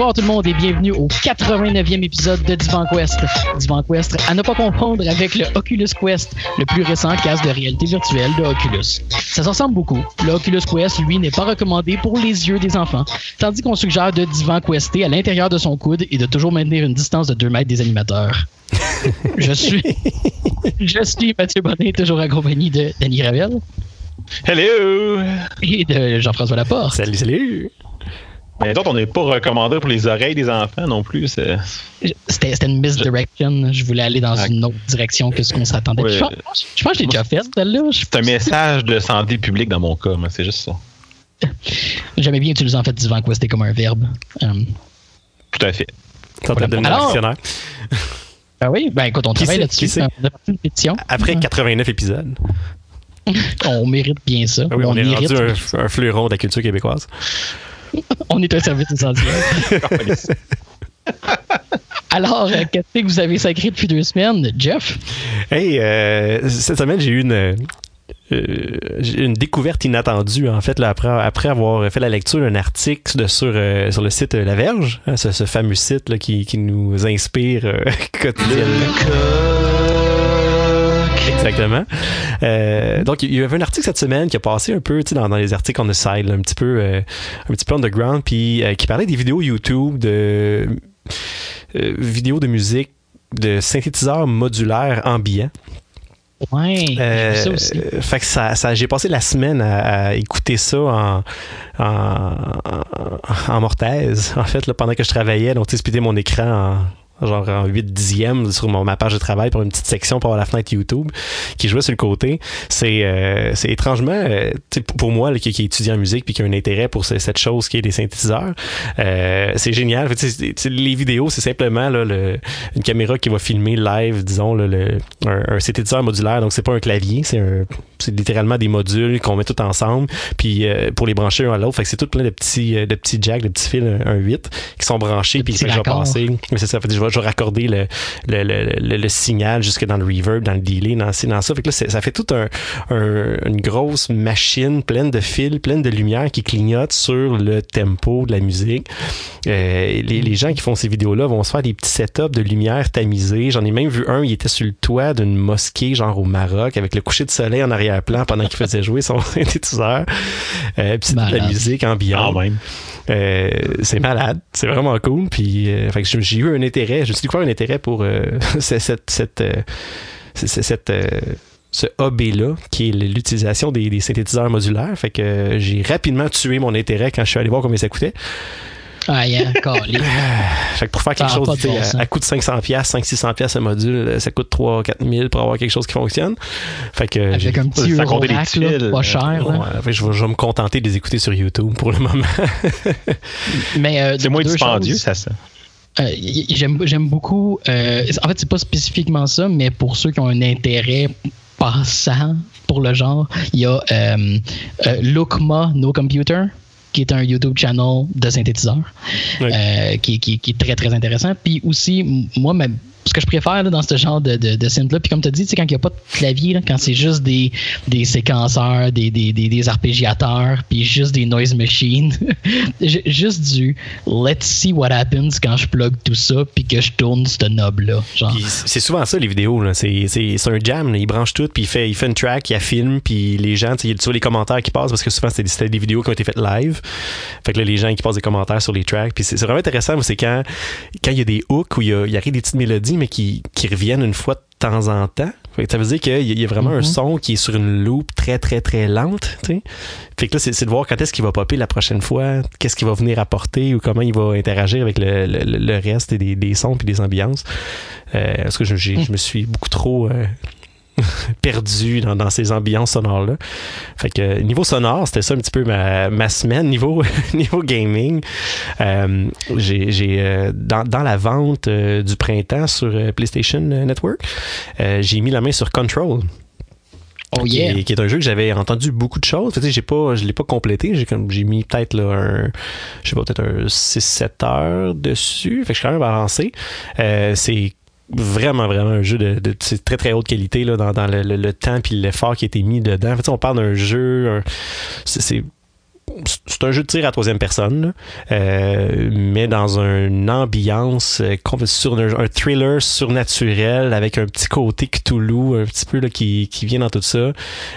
Bonsoir tout le monde et bienvenue au 89e épisode de Divan Quest. Divan Quest, à ne pas confondre avec le Oculus Quest, le plus récent casque de réalité virtuelle de Oculus. Ça se ressemble beaucoup. Le Oculus Quest, lui, n'est pas recommandé pour les yeux des enfants, tandis qu'on suggère de Divan Quester à l'intérieur de son coude et de toujours maintenir une distance de 2 mètres des animateurs. je suis je suis Mathieu Bonnet, toujours accompagné de Danny Ravel. Hello! Et de Jean-François Laporte. Salut, salut! Mais d'autres, on n'est pas recommandé pour les oreilles des enfants non plus. C'était, c'était une misdirection. Je voulais aller dans une autre direction que ce qu'on s'attendait. Je, pense, je pense que j'ai déjà fait celle-là. C'est un message de santé publique dans mon cas, mais c'est juste ça. J'aimais bien utiliser en fait divan quoi, c'était comme un verbe. Um, Tout à fait. Ça voilà. devenir actionnaire. Ben oui, ben écoute, on qui travaille là-dessus. On a parti une pétition. Après 89 épisodes. on mérite bien ça. Ah oui, on, on est mérite rendu un, un fleuron de la culture québécoise. on est un service essentiel. Alors, euh, qu'est-ce que vous avez sacré depuis deux semaines, Jeff? Hey, euh, cette semaine, j'ai eu une, euh, une découverte inattendue, en fait, là, après, après avoir fait la lecture d'un article de, sur, euh, sur le site La Verge, hein, ce, ce, fameux site là, qui, qui nous inspire euh, quotidiennement. Exactement. Euh, donc, il y avait un article cette semaine qui a passé un peu dans, dans les articles on the side, là, un petit peu, euh, un petit peu underground, puis euh, qui parlait des vidéos YouTube de vidéos de musique de synthétiseurs modulaires ambiants. Ouais, euh, ça aussi. Fait que ça, ça j'ai passé la semaine à, à écouter ça en, en, en, en mortaise, en fait, là, pendant que je travaillais. Donc, tu sais, mon écran en genre en 8 dixièmes sur mon, ma page de travail pour une petite section pour avoir la fenêtre YouTube qui jouait sur le côté. C'est euh, c'est étrangement, euh, pour moi là, qui, qui étudie en musique puis qui a un intérêt pour ce, cette chose qui est des synthétiseurs, euh, c'est génial. Les vidéos, c'est simplement là, le, une caméra qui va filmer live, disons, le, un, un, synthétiseur modulaire. Donc c'est pas un clavier, c'est un c'est littéralement des modules qu'on met tout ensemble puis euh, pour les brancher un à l'autre. Fait que c'est tout plein de petits de petits jacks, de petits fils un 8 qui sont branchés puis que je vais passer. Mais c'est ça. Fait, je vais je vais raccorder le, le, le, le, signal jusque dans le reverb, dans le delay, dans, dans ça. Fait que là, ça fait toute un, un, une grosse machine pleine de fils, pleine de lumière qui clignote sur le tempo de la musique. Euh, les, les gens qui font ces vidéos-là vont se faire des petits setups de lumière tamisée. J'en ai même vu un, il était sur le toit d'une mosquée, genre au Maroc, avec le coucher de soleil en arrière-plan pendant qu'il faisait jouer son synthétiseur. Euh, puis c'est de la musique ambiante. Ah, même. Euh, c'est malade, c'est vraiment cool. Puis, euh, j'ai eu un intérêt, je me suis dit quoi un intérêt pour euh, cette, cette, euh, cette, cette ce hobby-là, qui est l'utilisation des, des, synthétiseurs modulaires. Fait que j'ai rapidement tué mon intérêt quand je suis allé voir combien ça coûtait. Ah, yeah, fait que pour faire quelque chose bon à, à, coût de 500 pièces 500 pièces un module, ça coûte 3 4 000 pour avoir quelque chose qui fonctionne. Fait que avec un petit ça euro rack, là, pas cher. Ouais, fait, je, vais, je vais me contenter de les écouter sur YouTube pour le moment. Mais euh, c'est moins dispendieux, ça ça. Euh, j'aime j'aime beaucoup euh, en fait c'est pas spécifiquement ça mais pour ceux qui ont un intérêt passant pour le genre il y a euh, Lookma No Computer qui est un YouTube channel de synthétiseurs, oui. euh, qui, qui, qui, est très, très intéressant. Puis aussi, moi, ma, ce que je préfère là, dans ce genre de, de, de synth-là, puis comme tu as dit, quand il n'y a pas de clavier, là, quand c'est juste des, des séquenceurs, des, des, des, des arpégiateurs, puis juste des noise machines, juste du let's see what happens quand je plug tout ça, puis que je tourne ce knob-là. C'est souvent ça, les vidéos. C'est un jam, là. il branche tout, puis il fait, il fait une track, il filme, puis les gens, tu vois les commentaires qui passent, parce que souvent c'était des vidéos qui ont été faites live. Fait que là, les gens qui passent des commentaires sur les tracks, puis c'est vraiment intéressant, c'est quand il y a des hooks où il y, a, arrive des petites mélodies, mais qui, qui reviennent une fois de temps en temps. Fait que ça veut dire qu'il y, y, a vraiment mm -hmm. un son qui est sur une loop très, très, très lente. T'sais. Fait que là, c'est de voir quand est-ce qu'il va popper la prochaine fois, qu'est-ce qu'il va venir apporter ou comment il va interagir avec le, le, le reste des, des sons puis des ambiances. Euh, parce que je, mm. je me suis beaucoup trop... Euh, perdu dans, dans, ces ambiances sonores là. Fait que niveau sonore, c'était ça un petit peu ma, ma semaine niveau niveau gaming. Euh, j'ai euh, dans, dans la vente euh, du printemps sur PlayStation Network, j'ai mis la main sur Control. Oh yeah. qui, est, qui, est, un jeu que j'avais entendu beaucoup de choses. Fait, j'ai pas, je l'ai pas complété. J'ai comme j'ai mis peut-être là un, je sais pas peut-être un 6-7 heures dessus. Fait que je suis quand même avancé. c'est vraiment vraiment un jeu de, de très très haute qualité là, dans, dans le, le, temps puis l'effort qui a été mis dedans. En fait, on parle d'un jeu, c'est c'est un jeu de tir à troisième personne, euh, mais dans une ambiance euh, sur un, thriller surnaturel avec un petit côté Cthulhu un petit peu là, qui, qui vient dans tout ça.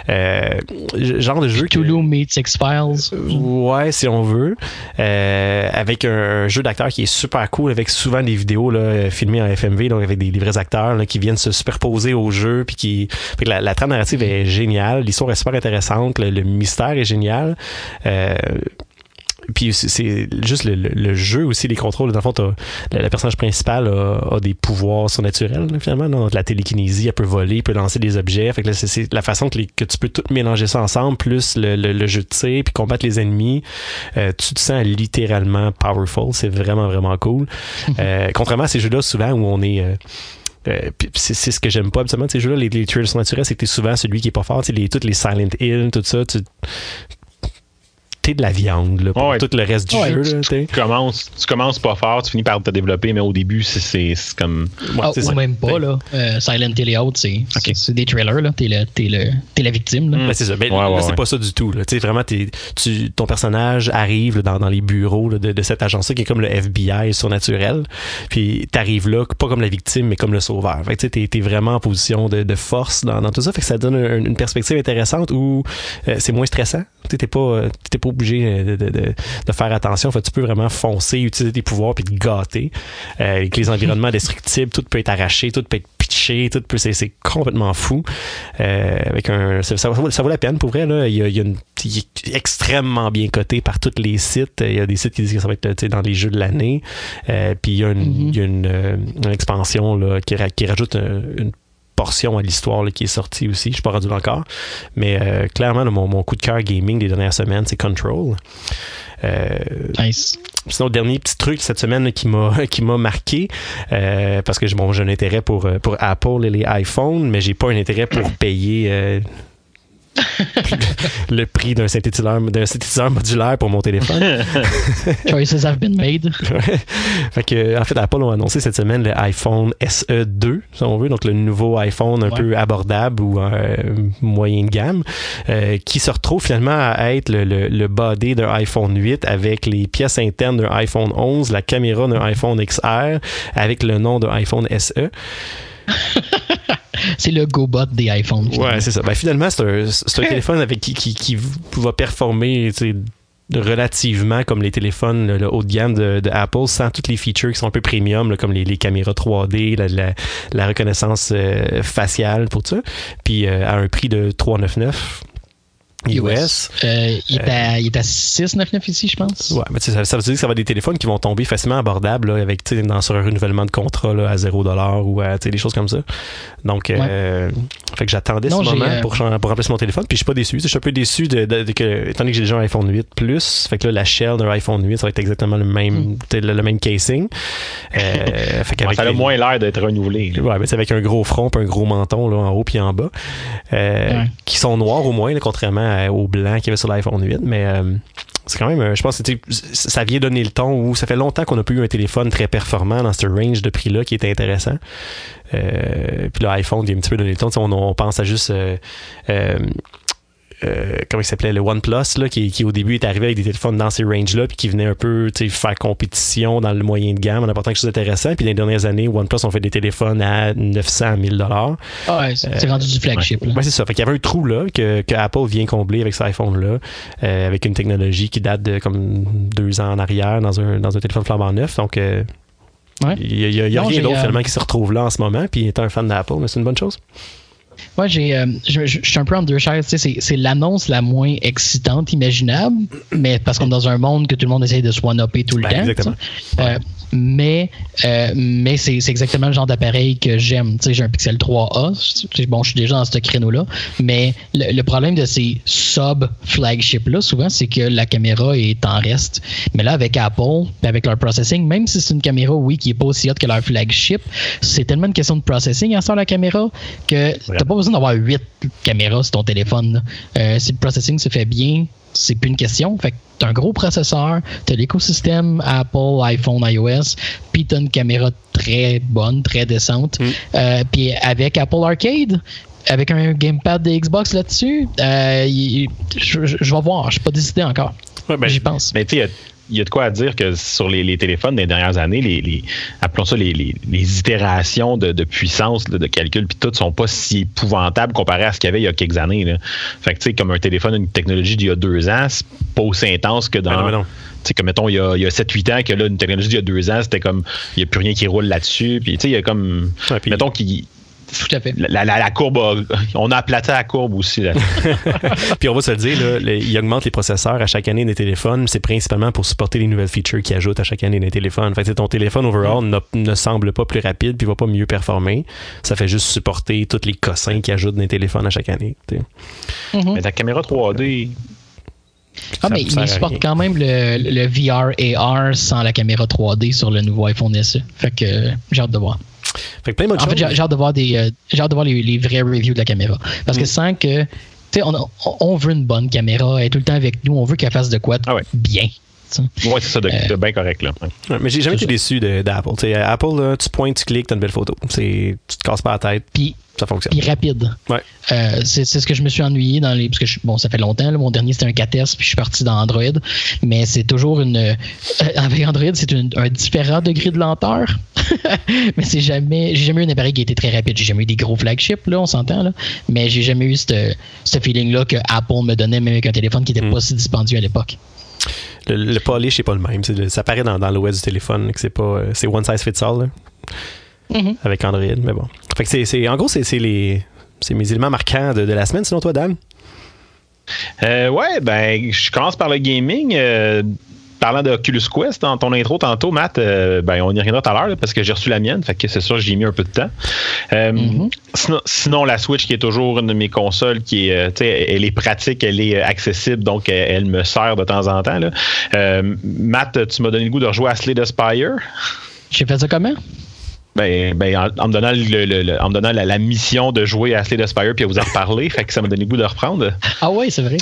Euh, genre de jeu Cthulhu meets X-Files. ouais, si on veut. avec un, jeu d'acteur qui est super cool, avec souvent des vidéos là, filmées en FMV, donc avec des, vrais acteurs là, qui viennent se superposer au jeu, puis qui la, la, trame narrative est géniale, l'histoire est super intéressante, le, mystère est génial. Euh, puis c'est juste le, jeu aussi, les contrôles. Dans le fond, le, personnage principal a, des pouvoirs surnaturels, finalement. La télékinésie, elle peut voler, elle peut lancer des objets. Fait que c'est la façon que, tu peux tout mélanger ça ensemble, plus le, jeu de tir, puis combattre les ennemis. Euh, tu te sens littéralement powerful. C'est vraiment, vraiment cool. Euh, contrairement à ces jeux-là, souvent, où on est... Euh, c'est ce que j'aime pas absolument ces jeux-là les, les surnaturels c'est que t'es souvent celui qui est pas fort les, toutes les Silent Hill tout ça tu de la viande là, pour tout le reste du jeu. Là, tu, commences, tu commences pas fort, tu finis par te développer, mais au début, c'est comme. Ouais, oh, même pas. Là. Euh, Silent Hill et autres, c'est des trailers. T'es es la victime. Là. Ben, c'est ça. Mais là, c'est pas ça du tout. Là. Vraiment, tu, ton personnage arrive dans, dans, les bureaux de, de, cette agence-là qui est comme le FBI surnaturel. Puis t'arrives là, pas comme la victime, mais comme le sauveur. Fait que t'es es vraiment en position de, de force dans, dans, tout ça. Fait que ça donne une, perspective intéressante où euh, c'est moins stressant. T'es pas, euh, pas obligé de, de, de, faire attention. En fait, tu peux vraiment foncer, utiliser tes pouvoirs puis te gâter. Euh, avec les environnements destructibles, tout peut être arraché, tout peut être pitché, tout peut, c'est, complètement fou. Euh, avec un, ça, ça, vaut la peine pour vrai. Là. Il, y a, il, y a une, il est extrêmement bien coté par tous les sites. Il y a des sites qui disent que ça va être dans les jeux de l'année. Euh, puis il y a une, mm-hmm. il y a une, euh, une expansion là, qui, qui rajoute une portion à l'histoire qui est sortie aussi. Je suis pas rendu encore. Mais euh, clairement, mon, mon, coup de cœur gaming des dernières semaines, c'est Control. Euh, nice. Sinon, dernier petit truc cette semaine qui m'a qui m'a marqué euh, parce que bon, j'ai un intérêt pour pour Apple et les iPhones, mais j'ai pas un intérêt pour payer le prix d'un synthétiseur, d'un synthétiseur modulaire pour mon téléphone. Choices have been made. fait que, en fait, Apple a annoncé cette semaine le iPhone SE 2, si on veut, donc le nouveau iPhone un peu abordable ou euh, moyen de gamme, euh, qui se retrouve finalement à être le, le, le body d'un iPhone 8 avec les pièces internes d'un iPhone 11, la caméra d'un iPhone XR, avec le nom d'un iPhone SE. c'est le GoBot des iPhones. Ouais, c'est ça. Ben, finalement, c'est un, téléphone avec qui, qui, va performer relativement comme les téléphones le, haut de gamme de, Apple sans toutes les features qui sont un peu premium comme les, caméras 3D la, reconnaissance euh, faciale pour ça puis euh, à un prix de 399 US. Euh, il, est à, il est à 6,99 ici, je pense. Ouais, mais ça, ça veut dire que ça va être des téléphones qui vont tomber facilement abordables là, avec dans, sur un renouvellement de contrat là, à 0$ ou à, des choses comme ça. Donc, euh, fait que j'attendais ce moment euh, pour, pour remplacer mon téléphone. Puis je suis pas déçu. Je suis un peu déçu de, de, que, étant donné que j'ai déjà un iPhone 8 Plus, fait que là, la shell d'un iPhone 8, ça va être exactement le même, hmm. le, même casing. Euh, fait ça a moins l'air d'être renouvelé. Ouais, mais c'est avec un gros front un gros menton là, en haut puis en bas. Euh, qui sont noirs au moins, contrairement au blanc qu'il y avait sur l'iPhone 8, mais euh, c'est quand même, euh, je pense que ça vient donner le ton où ça fait longtemps qu'on n'a plus eu un téléphone très performant dans ce range de prix-là qui était intéressant. Euh, puis l'iPhone vient un petit peu donner le ton. On, on, pense à juste euh, comment il s'appelait, le OnePlus, là, qui, qui, au début est arrivé avec des téléphones dans ces ranges-là, puis qui venait un peu faire compétition dans le moyen de gamme en apportant quelque chose d'intéressant. Puis les dernières années, OnePlus ont fait des téléphones à 900 1000 dollars. Ah ouais, c'est rendu du flagship. Ouais, c'est ça. Fait qu'il y avait un trou là que, que Apple vient combler avec cet iPhone-là, euh, avec une technologie qui date de comme deux ans en arrière dans un, dans un téléphone flambant neuf. Donc, euh, il n'y a, y a, rien d'autre finalement qui se retrouve là en ce moment. Puis étant un fan d'Apple, mais c'est une bonne chose. Moi, j'ai, euh, je, suis un peu en deux chaises. C'est, c'est l'annonce la moins excitante imaginable, mais parce qu'on est dans un monde que tout le monde essaye de se one-upper tout le ben, temps. Euh, mais euh, mais c'est, c'est exactement le genre d'appareil que j'aime. Tu sais, j'ai un Pixel 3A. Bon, je suis déjà dans ce créneau-là. Mais le, problème de ces sub-flagships-là, souvent, c'est que la caméra est en reste. Mais là, avec Apple, avec leur processing, même si c'est une caméra, oui, qui est pas aussi haute que leur flagship, c'est tellement une question de processing à sur la caméra que t'as pas besoin d'avoir huit caméras sur ton téléphone. Euh, si le processing se fait bien, c'est plus une question. Fait que t'as un gros processeur, t'as l'écosystème Apple, iPhone, iOS, puis t'as une caméra très bonne, très décente. Mm. Euh, puis avec Apple Arcade, avec un gamepad de Xbox là-dessus, euh, je, je- je vais voir. Je suis pas décidé encore. Ouais, ben, J'y pense. Mais tu sais, il y a- de quoi à dire que sur les, les téléphones des dernières années, les, les- appelons ça les, itérations de, de puissance, de calcul, puis tout, sont pas si épouvantables comparé à ce qu'il y avait il y a quelques années. Là. Fait que tu sais, comme un téléphone, une technologie d'il y a deux ans, c'est pas aussi intense que Ben non, dans. ben non. tu sais, comme mettons, il y a, il y a 7-8 ans, que là, une technologie d'il y a deux ans, c'était comme, il n'y a plus rien qui roule là-dessus. Puis, tu sais, il y a comme, puis- mettons, qu'il- Tout à fait. la, la- la courbe, a- on a aplati la courbe aussi. Là. Puis on va se le dire, là, le- ils augmentent les processeurs à chaque année des téléphones. C'est principalement pour supporter les nouvelles features qu'ils ajoutent à chaque année des téléphones. Fait que, ton téléphone overall ne semble pas plus rapide puis va pas mieux performer. Ça fait juste supporter tous les cossins qu'ils ajoutent dans les téléphones à chaque année. Mhm. Mais ta caméra 3D, Ah, mais il supporte quand même le, le VR AR sans la caméra 3D sur le nouveau iPhone SE. Fait que j'ai hâte de voir. Fait plein En fait, j'ai hâte de voir, des, euh, hâte de voir les, les vrais reviews de la caméra. Parce Mm. que sans que. Tu sais, on, on veut une bonne caméra, elle est tout le temps avec nous, on veut qu'elle fasse de quoi Ah ouais. bien. Tu ouais, c'est ça, de, Euh, de bien correct. Là. Ouais. Mais j'ai jamais été déçu d'Apple. Tu sais, Apple, là, tu pointes, tu cliques, t'as une belle photo. C'est- Tu te casses pas la tête, Puis, ça fonctionne. puis rapide. Ouais. Euh, c'est c'est ce que je me suis ennuyé dans les. Parce que je- bon, ça fait longtemps, là, mon dernier c'était un 4S, puis je suis parti dans Android. Mais c'est toujours une. euh, avec Android, c'est un différent degré de lenteur. mais c'est jamais. J'ai jamais eu un appareil qui été très rapide. J'ai jamais eu des gros flagships, là, on s'entend, là. Mais j'ai jamais eu ce ce feeling-là que Apple me donnait, même avec un téléphone qui était Mm. pas si dispendieux à l'époque. Le, le polish, c'est pas le même. Le- ça paraît dans, dans l'OS du téléphone que c'est pas. euh, C'est one size fits all là, Mhm. avec Android. Mais bon. Fait que c'est, c'est- en gros, c'est, c'est les. C'est mes éléments marquants de, de la semaine, sinon toi, Dan? Euh, ouais, ben, je commence par le gaming. euh, parlant de Oculus Quest, dans ton intro tantôt, Matt, euh, ben, on y reviendra tout à l'heure parce que j'ai reçu la mienne, fait que c'est sûr j'y ai mis un peu de temps. Euh, Mhm. sinon, sinon, la Switch qui est toujours une de mes consoles, qui est, euh, tu sais, elle est pratique, elle est accessible, donc elle, elle me sert de temps en temps. Là. Matt, tu m'as donné le goût de rejouer à Slay the Spire. J'ai fait ça comment? Ben, ben, en, en me donnant, le- le- le- en me donnant la, la mission de jouer à Slay the Spire puis à vous en reparler, fait que ça m'a donné le goût de reprendre. Ah ouais, c'est vrai.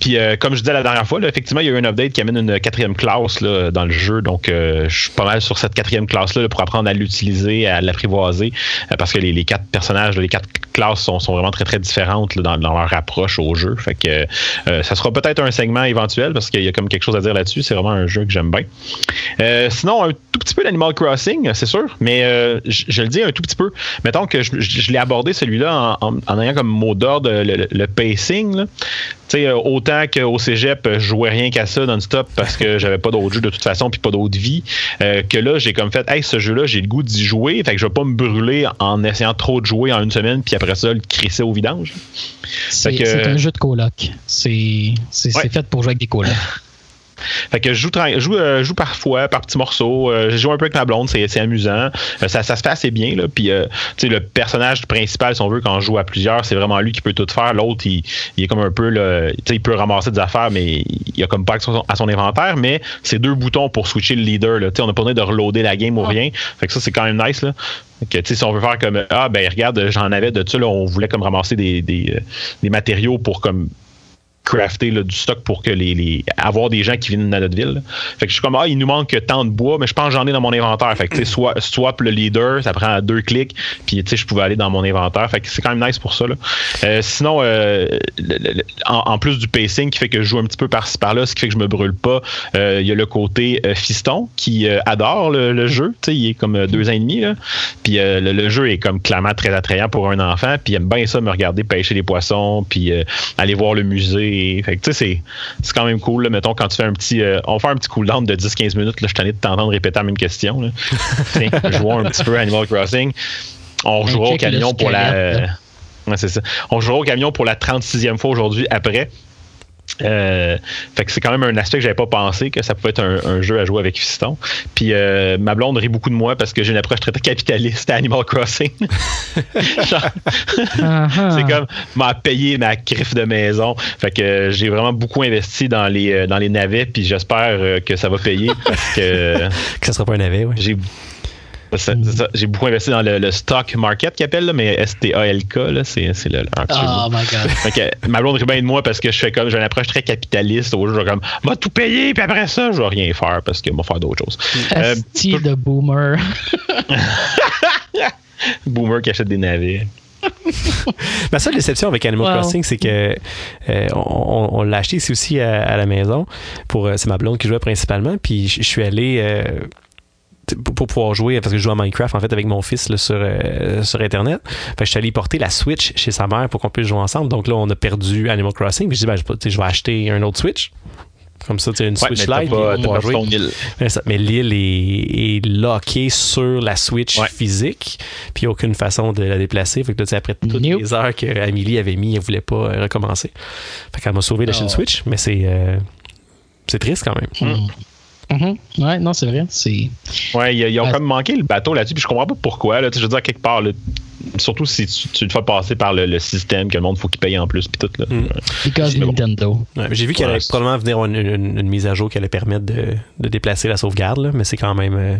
Puis euh, comme je disais la dernière fois, effectivement, il y a eu un update qui amène une quatrième classe là, dans le jeu. Donc euh, je suis pas mal sur cette quatrième classe-là là, pour apprendre à l'utiliser, à l'apprivoiser. euh, parce que les, quatre personnages, les quatre classes sont, vraiment très très différentes dans, leur approche au jeu. Fait que ça sera peut-être un segment éventuel parce qu'il y a comme quelque chose à dire là-dessus. C'est vraiment un jeu que j'aime bien. Sinon, un tout petit peu d'Animal Crossing, c'est sûr, mais je, le dis un tout petit peu. Mettons que je, l'ai abordé celui-là en, ayant comme mot d'ordre le, le- le pacing. Tu sais, autant qu'au cégep, je jouais rien qu'à ça non-stop parce que j'avais pas d'autres jeux de toute façon puis pas d'autre vie. euh, que là, j'ai comme fait, hey, ce jeu-là, j'ai le goût d'y jouer. Fait que je vais pas me brûler en essayant trop de jouer en une semaine puis après ça, le crisser au vidange. C'est un jeu de coloc. C'est c'est- Ouais. c'est fait pour jouer avec des colocs. Fait que je joue, tra- je joue, euh, je joue parfois, par petits morceaux. Euh, je joue un peu avec ma blonde, c'est amusant. Euh, ça, ça se fait assez bien. Là. Puis, le personnage principal, si on veut, quand on joue à plusieurs, c'est vraiment lui qui peut tout faire. L'autre, il, il est comme un peu, sais, il peut ramasser des affaires, mais il a comme pas à son, à son inventaire. Mais c'est deux boutons pour switcher le leader. Là. On n'a pas besoin de reloader la game ou rien. Fait que ça, c'est quand même nice. Là. Que, si on veut faire comme ah ben regarde, j'en avais de ça, là, on voulait comme ramasser des, des, des matériaux pour comme crafter du stock pour que les, les- avoir des gens qui viennent dans notre ville. Fait que je suis comme ah il nous manque tant de bois, mais je pense que j'en ai dans mon inventaire. Fait que soit swap le leader, ça prend deux clics, puis tu sais je pouvais aller dans mon inventaire. Fait que c'est quand même nice pour ça. là. Euh, sinon euh, en, plus du pacing qui fait que je joue un petit peu par-ci par-là, ce qui fait que je me brûle pas, euh, il y a le côté fiston qui adore le, jeu. Tu sais, il est comme deux ans et demi. Puis le, jeu est comme clairement très attrayant pour un enfant. Puis il aime bien ça me regarder pêcher des poissons, puis aller voir le musée. C'est, c'est quand même cool. Là, mettons, quand tu fais un petit. euh, on fait un petit cooldown de 10-15 minutes. Là, je t'en ai de t'entendre répéter la même question. Là. Tiens, jouons un petit peu à Animal Crossing. On jouera au camion pour la. squelette, ouais, c'est ça. On jouera au camion pour la 36e fois aujourd'hui après. Euh, fait que c'est quand même un aspect que j'avais pas pensé que ça pouvait être un, un jeu à jouer avec Fiston. Puis euh, ma blonde rit beaucoup de moi parce que j'ai une approche très, très capitaliste à Animal Crossing. Ah. c'est comme m'a payé ma griffe de maison. Fait que euh, j'ai vraiment beaucoup investi dans les euh, dans les navets puis j'espère euh, que ça va payer parce que Que ça sera pas un navet, ouais. j'ai j'ai beaucoup investi dans le, le stock market qu'ils appellent là, mais S-T-A-L-K là, c'est c'est le, dessous. Oh my god. Que ma blonde rit bien de moi parce que je fais comme j'ai une approche très capitaliste au jeu, je vais comme m'a tout payé puis après ça, je vais rien faire parce que va faire d'autres choses. Euh, de boomer. boomer qui achète des navets. Ma seule déception avec Animal Wow. Crossing, c'est que euh, on, on l'a acheté ici aussi à, à la maison. Pour, euh, c'est ma blonde qui jouait principalement. Puis je suis allé. euh, pour pouvoir jouer, parce que je joue à Minecraft en fait avec mon fils là, sur, euh, sur Internet. Fait que je suis allé porter la Switch chez sa mère pour qu'on puisse jouer ensemble. Donc là, on a perdu Animal Crossing. Puis je dis, ben, je, vais acheter un autre Switch. Comme ça, tu sais, une Ouais, Switch Lite. pas, puis t'as on va pas jouer. ton île. Mais, l'île est, est lockée sur la Switch Ouais. physique, puis il n'y a aucune façon de la déplacer. Fait que là, après toutes Nope. les heures que Amélie avait mis, elle voulait pas euh, recommencer. Fait qu'elle m'a sauvé d'acheter Oh. une Switch, mais c'est euh, c'est triste quand même. Mhm. Ouais, non, c'est vrai. C'est. Ouais, ils, ils ont Ouais. comme manqué le bateau là-dessus, puis je comprends pas pourquoi. Là, je veux dire, quelque part, là, surtout si tu, tu le fais passer par le, le système, que le monde faut qu'il paye en plus, puis tout. Là. Mm. Because bon. Nintendo. Ouais, J'ai vu qu'il Ouais, allait probablement venir une, une- une mise à jour qui allait permettre de, de déplacer la sauvegarde, là, mais c'est quand même. euh,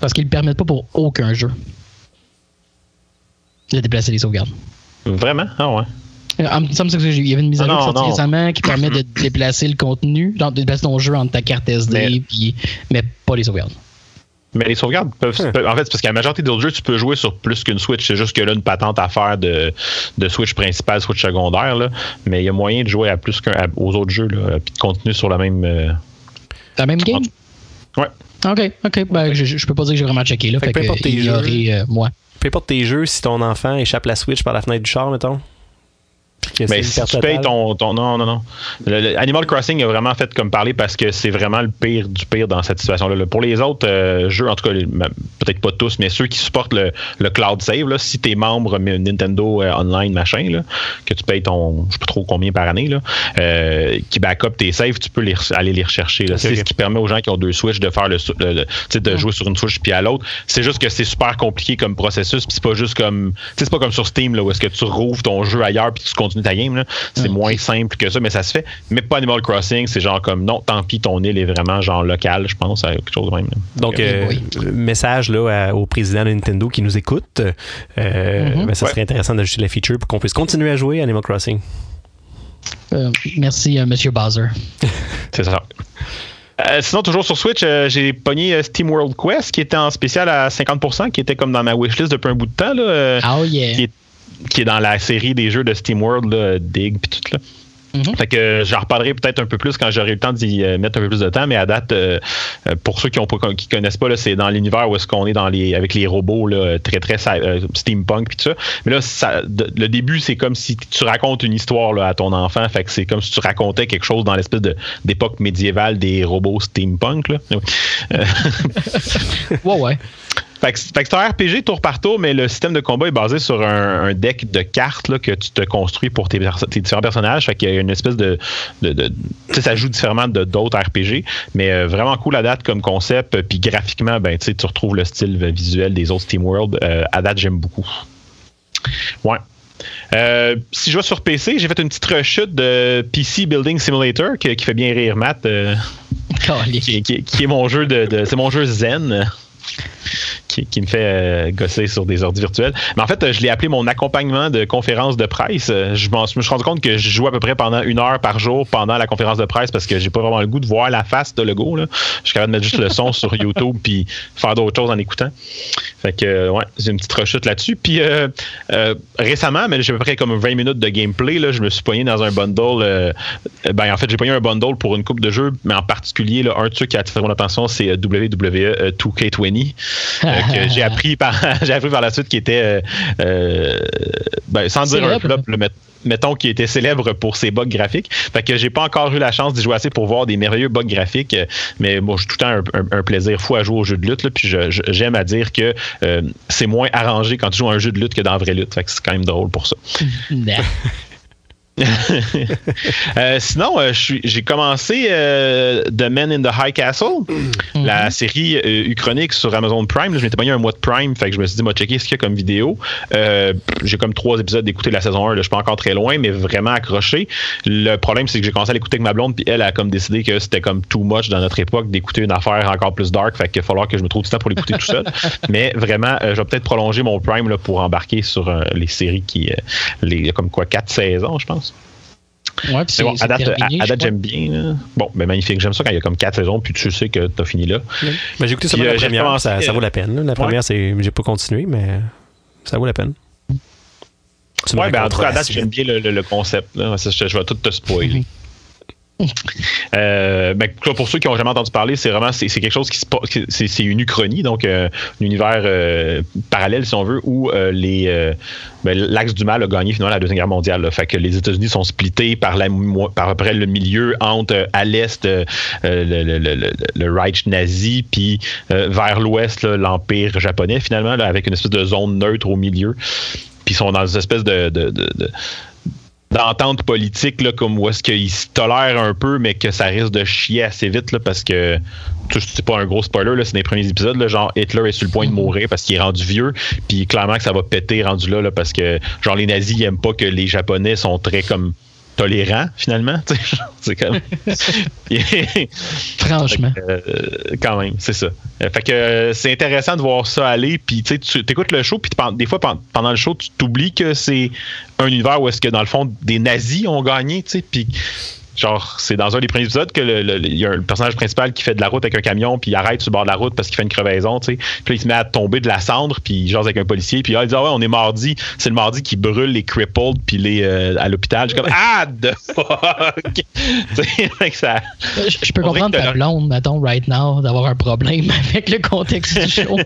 Parce qu'ils ne le permettent pas pour aucun jeu de déplacer les sauvegardes. Vraiment? Ah ouais. Euh, Il me semble que il y avait une mise à Ah jour non, qui est sortie récemment qui permet de déplacer le contenu, de déplacer ton jeu entre ta carte SD, Mais- puis, mais pas les sauvegardes. Mais les sauvegardes peuvent. Hein. peuvent- en fait, c'est parce qu'à la majorité d'autres jeux, tu peux jouer sur plus qu'une Switch. C'est juste que là, une patente à faire de, de Switch principale, Switch secondaire. Là. Mais il y a moyen de jouer à plus qu'un à- aux autres jeux, là, puis de continuer sur la même. euh, La même game? Ouais. Ok, ok. Ben, je, je je peux pas dire que j'ai vraiment checké. Là, Fait fait que peu importe tes ignorez, euh, moi. Peu importe tes jeux, si ton enfant échappe la Switch par la fenêtre du char, mettons. Mais si tu payes ton, ton- Non, non, non. Le- le Animal Crossing a vraiment fait comme parler parce que c'est vraiment le pire du pire dans cette situation-là. là. Pour les autres euh, jeux, en tout cas, peut-être pas tous, mais ceux qui supportent le, le cloud save, là, si t'es membre mais Nintendo euh, Online, machin, là, que tu payes ton, je sais pas trop combien par année, là, euh, qui backup tes saves, tu peux les aller les rechercher. c'est ce qui permet aux gens qui ont deux Switch de faire le, tu de jouer sur une Switch puis à l'autre. C'est juste que c'est super compliqué comme processus, puis c'est pas juste comme, tu c'est pas comme sur Steam là, où est-ce que tu rouvres ton jeu ailleurs puis tu continues ta game. C'est Ah, moins simple que ça, mais ça se fait. Mais pas Animal Crossing, c'est genre comme non, tant pis, ton île est vraiment genre local, je pense, à quelque chose de même. là. Donc, euh, oui. message là, à- au président de Nintendo qui nous écoute. Euh, Mhm. ben, ça Ouais. serait intéressant d'ajouter la feature pour qu'on puisse continuer à jouer à Animal Crossing. Euh, merci, euh, Monsieur Bowser. C'est ça. Euh, sinon, toujours sur Switch, euh, j'ai pogné euh, Steam World Quest qui était en spécial à 50%, qui était comme dans ma wishlist depuis un bout de temps. Là, euh, Oh yeah. qui, est, qui est dans la série des jeux de Steam World, là, Dig puis tout là. Mhm. Fait que j'en reparlerai peut-être un peu plus quand j'aurai le temps d'y euh, mettre un peu plus de temps, mais à date, euh, euh, pour ceux qui qui connaissent pas, c'est dans l'univers où est-ce qu'on est dans les avec les robots là, très très euh, steampunk puis tout ça. Mais là, ça, de- le début, c'est comme si tu racontes une histoire là, à ton enfant. Fait que c'est comme si tu racontais quelque chose dans l'espèce d'époque médiévale des robots steampunk. Là. Ouais, ouais. fait que, fait que c'est un RPG tour par tour, mais le système de combat est basé sur un, un deck de cartes là, que tu te construis pour tes, différents personnages. Fait qu'il y a une espèce de. ça joue différemment de d'autres RPG, mais euh, vraiment cool à date comme concept. Puis graphiquement, ben, tu retrouves le style visuel des autres Steam World. Euh, à date, j'aime beaucoup. Ouais. Euh, si je vais sur PC, j'ai fait une petite rechute de PC Building Simulator qui, qui fait bien rire Matt. qui, qui- qui est mon jeu de, de- c'est mon jeu zen qui, me fait euh, gosser sur des ordi virtuels. Mais en fait, euh, je l'ai appelé mon accompagnement de conférence de presse. Euh, Je, me suis rendu compte que je joue à peu près pendant une heure par jour pendant la conférence de presse parce que j'ai pas vraiment le goût de voir la face de Lego. Je suis capable de mettre juste le son sur YouTube puis faire d'autres choses en écoutant. Fait que, ouais, j'ai une petite rechute là-dessus. Puis récemment, mais j'ai à peu près comme 20 minutes de gameplay, là, je me suis pogné dans un bundle. ben, en fait, j'ai pogné un bundle pour une coupe de jeux, mais en particulier, un truc qui a attiré mon attention, c'est WWE 2K20. euh, que j'ai appris par j'ai appris par la suite qui était euh, euh, ben, sans dire un flop, le met- mettons qui était célèbre pour ses bugs graphiques. Fait que j'ai pas encore eu la chance d'y jouer assez pour voir des merveilleux bugs graphiques, euh, mais moi j'ai tout le temps un, un- un plaisir fou à jouer aux jeux de lutte. là, puis j'aime à dire que euh, c'est moins arrangé quand tu joues à un jeu de lutte que dans la vraie lutte. Fait que c'est quand même drôle pour ça. Euh, sinon, euh, j'ai commencé euh, The Men in the High Castle, Mhm. la série Uchronique sur Amazon Prime. Là, je m'étais pogné un mois de Prime, fait que je me suis dit, moi, checker ce qu'il y a comme vidéo. J'ai comme trois épisodes d'écouter la saison 1. Là, je suis pas encore très loin, mais vraiment accroché. Le problème, c'est que j'ai commencé à l'écouter avec ma blonde, puis elle a comme décidé que c'était comme too much dans notre époque d'écouter une affaire encore plus dark. Fait qu'il va falloir que je me trouve du temps pour l'écouter tout seul. Mais vraiment, je vais peut-être prolonger mon Prime là, pour embarquer sur les séries qui, les, il y a comme quoi, quatre saisons, je pense. Ouais, puis Mais bon, c'est à date, terminé, à- à je date, crois. j'aime bien. là. Bon, ben magnifique. J'aime ça quand il y a comme quatre saisons, puis tu sais que t'as fini là. Mais j'ai écouté Puis, seulement euh, la j'ai première, commencé, ça, ça euh, vaut la peine. là. La première, c'est, j'ai pas continué, mais ça vaut la peine. Ouais, ben en tout cas, à date, j'aime bien le, concept. Je, vais tout te spoiler. Euh, ben, pour ceux qui n'ont jamais entendu parler, c'est vraiment c'est, quelque chose qui se c'est, une uchronie, donc euh, un univers euh, parallèle si on veut, où ben, l'axe du mal a gagné finalement la deuxième guerre mondiale. Fait que les États-Unis sont splittés par la le milieu entre à l'est le, le, Reich nazi puis vers l'ouest l'empire japonais finalement avec une espèce de zone neutre au milieu. Puis ils sont dans une espèce de d'entente politique, là, comme où est-ce qu'ils se tolèrent un peu, mais que ça risque de chier assez vite, là, parce que c'est pas un gros spoiler, là, c'est les premiers épisodes, là, genre Hitler est sur le point de mourir parce qu'il est rendu vieux, puis clairement que ça va péter rendu là, là parce que genre les nazis ils aiment pas que les Japonais sont très comme tolérant, finalement. c'est comme. Franchement. Euh, quand même, c'est ça. Euh, fait que euh, c'est intéressant de voir ça aller. Puis tu écoutes le show, puis des fois, pendant le show, tu t'oublies que c'est un univers où est-ce que, dans le fond, des nazis ont gagné. Puis Genre, c'est dans un des premiers épisodes que il y a un personnage principal qui fait de la route avec un camion, puis il arrête sur le bord de la route parce qu'il fait une crevaison, tu sais. Puis il se met à tomber de la cendre, puis il jase avec un policier, puis il dit Ah ouais, on est mardi. C'est le mardi qui brûle les crippled, puis les euh, à l'hôpital. Je suis comme Ah, the fuck! ça, je, peux comprendre ta blonde, mettons, right now, d'avoir un problème avec le contexte du show.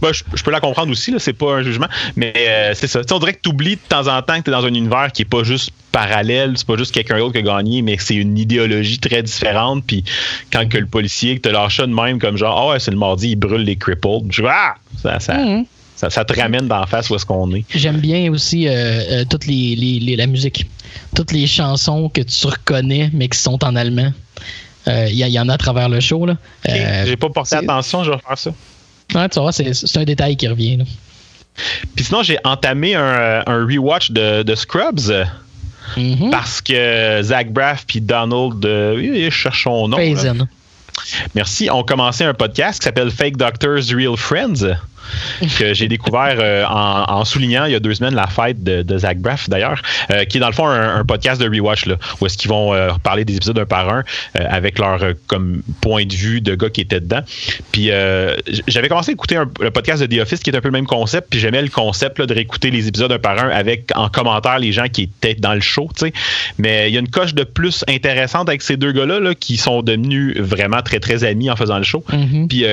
ben, je, peux la comprendre aussi, là, c'est pas un jugement, mais euh, c'est ça. on dirait que tu oublies de temps en temps que tu es dans un univers qui est pas juste parallèle, c'est pas juste quelqu'un d'autre qui a gagné, mais c'est une idéologie très différente. Puis quand que le policier te lâche de même, comme genre, ah ouais, c'est le mardi, il brûle les crippled. Je ah! Mhm. Ça, ça, te ramène d'en face où est-ce qu'on est. J'aime bien aussi euh, euh, toute les, la musique. Toutes les chansons que tu reconnais, mais qui sont en allemand. Euh, il y, en a à travers le show. Là. J'ai pas porté attention, je vais faire ça. Ouais, tu vois, c'est un détail qui revient. Puis sinon, j'ai entamé un, un rewatch de, de Scrubs. Mm-hmm. Parce que Zach Braff puis Donald, euh, cherchons nom. Merci. On commencé un podcast qui s'appelle Fake Doctors Real Friends que j'ai découvert euh, en, soulignant il y a deux semaines la fête de, Zach Braff d'ailleurs, euh, qui est dans le fond un, podcast de rewatch là, où est-ce qu'ils vont euh, parler des épisodes un par un avec leur comme point de vue de gars qui étaient dedans. Puis j'avais commencé à écouter un, le podcast de The Office qui est un peu le même concept, puis j'aimais le concept de réécouter les épisodes un par un avec en commentaire les gens qui étaient dans le show, tu sais. Mais il y a une coche de plus intéressante avec ces deux gars-là là, qui sont devenus vraiment très très amis en faisant le show. Mm-hmm. Puis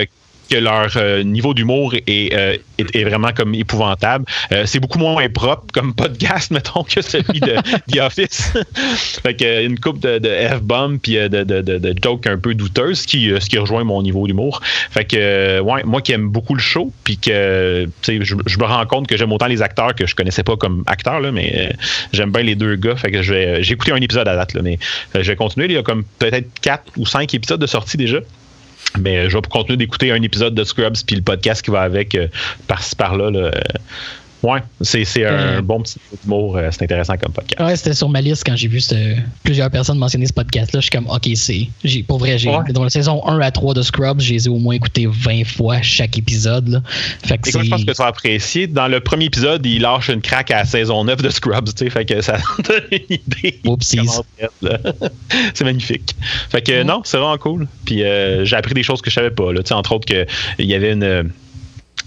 que leur euh, niveau d'humour est, euh, est, vraiment comme épouvantable. Euh, c'est beaucoup moins propre comme podcast, mettons, que celui de The Office. fait que une coupe de, de F-bomb puis de, de, de, jokes un peu douteuses, qui, ce qui rejoint mon niveau d'humour. Fait que, ouais, moi qui aime beaucoup le show, puis que je, je me rends compte que j'aime autant les acteurs que je connaissais pas comme acteurs, là, mais j'aime bien les deux gars. Fait que j'ai écouté un épisode à date, là, mais je vais continuer. Il y a comme peut-être quatre ou cinq épisodes de sortie déjà. Mais je vais continuer d'écouter un épisode de Scrubs puis le podcast qui va avec euh, par-ci par-là. Là, Ouais, c'est un bon petit mot. Euh, c'est intéressant comme podcast. Ouais, c'était sur ma liste quand j'ai vu plusieurs personnes mentionner ce podcast-là. Je suis comme, OK, c'est. Pour vrai, j'ai dans la saison 1 à 3 de Scrubs, j'ai au moins écouté 20 fois chaque épisode. Là. Fait que je pense que tu vas apprécier. Dans le premier épisode, il lâche une craque à la saison 9 de Scrubs. Fait que ça donne une idée. c'est magnifique. Fait que non, c'est vraiment cool. Puis euh, j'ai appris des choses que je savais pas. Là. Entre autres, qu'il y avait une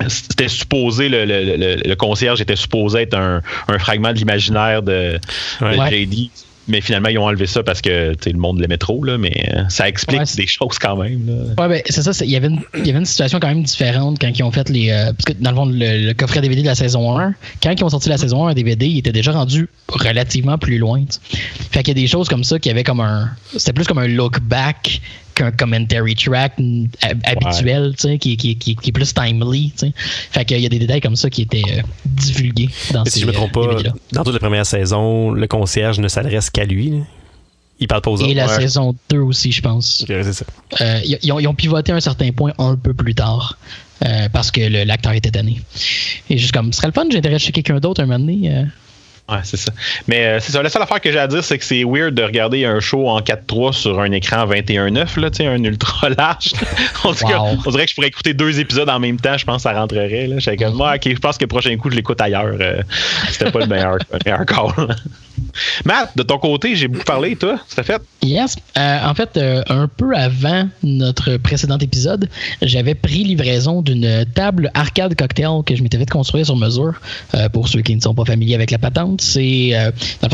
c'était supposé, le, le, le, concierge était supposé être un, un fragment de l'imaginaire de, JD. Mais finalement, ils ont enlevé ça parce que le monde l'aimait trop, là, mais euh, ça explique des choses quand même. Ouais, ben, c'est ça. Il y, avait une, il y avait une situation quand même différente quand ils ont fait les. Euh, parce que dans le fond, le, coffret DVD de la saison 1, quand ils ont sorti la saison 1 DVD, il était déjà rendu relativement plus loin. Fait qu'il y a des choses comme ça qui avaient comme un. C'était plus comme un look back qu'un commentary track habituel, qui, qui, qui, est plus timely. T'sais. Fait qu'il y a des détails comme ça qui étaient euh, divulgués dans ces Si je me trompe pas, dans toute la première saison, le concierge ne s'adresse qu'à lui. Il parle pas aux autres. Et la saison 2 aussi, je pense. ça. Euh, ils, ont, pivoté à un certain point un peu plus tard. Euh, parce que l'acteur était donné. Et juste comme, ce serait le fun, chez quelqu'un d'autre un moment donné. Ouais, c'est ça. Mais euh, c'est ça. La seule affaire que j'ai à dire, c'est que c'est weird de regarder un show en 4.3 sur un écran 21.9, là, tu sais, un ultra large. on, dirait que je pourrais écouter deux épisodes en même temps, je pense que ça rentrerait. Là. J'étais comme, moi, ok, je pense que le prochain coup, je l'écoute ailleurs. Euh, c'était pas le meilleur, meilleur call. Matt, de ton côté, j'ai beaucoup parlé, toi, ça fait? Yes. Euh, en fait, euh, un peu avant notre précédent épisode, j'avais pris livraison d'une table arcade cocktail que je m'étais fait construire sur mesure. Euh, pour ceux qui ne sont pas familiers avec la patente, c'est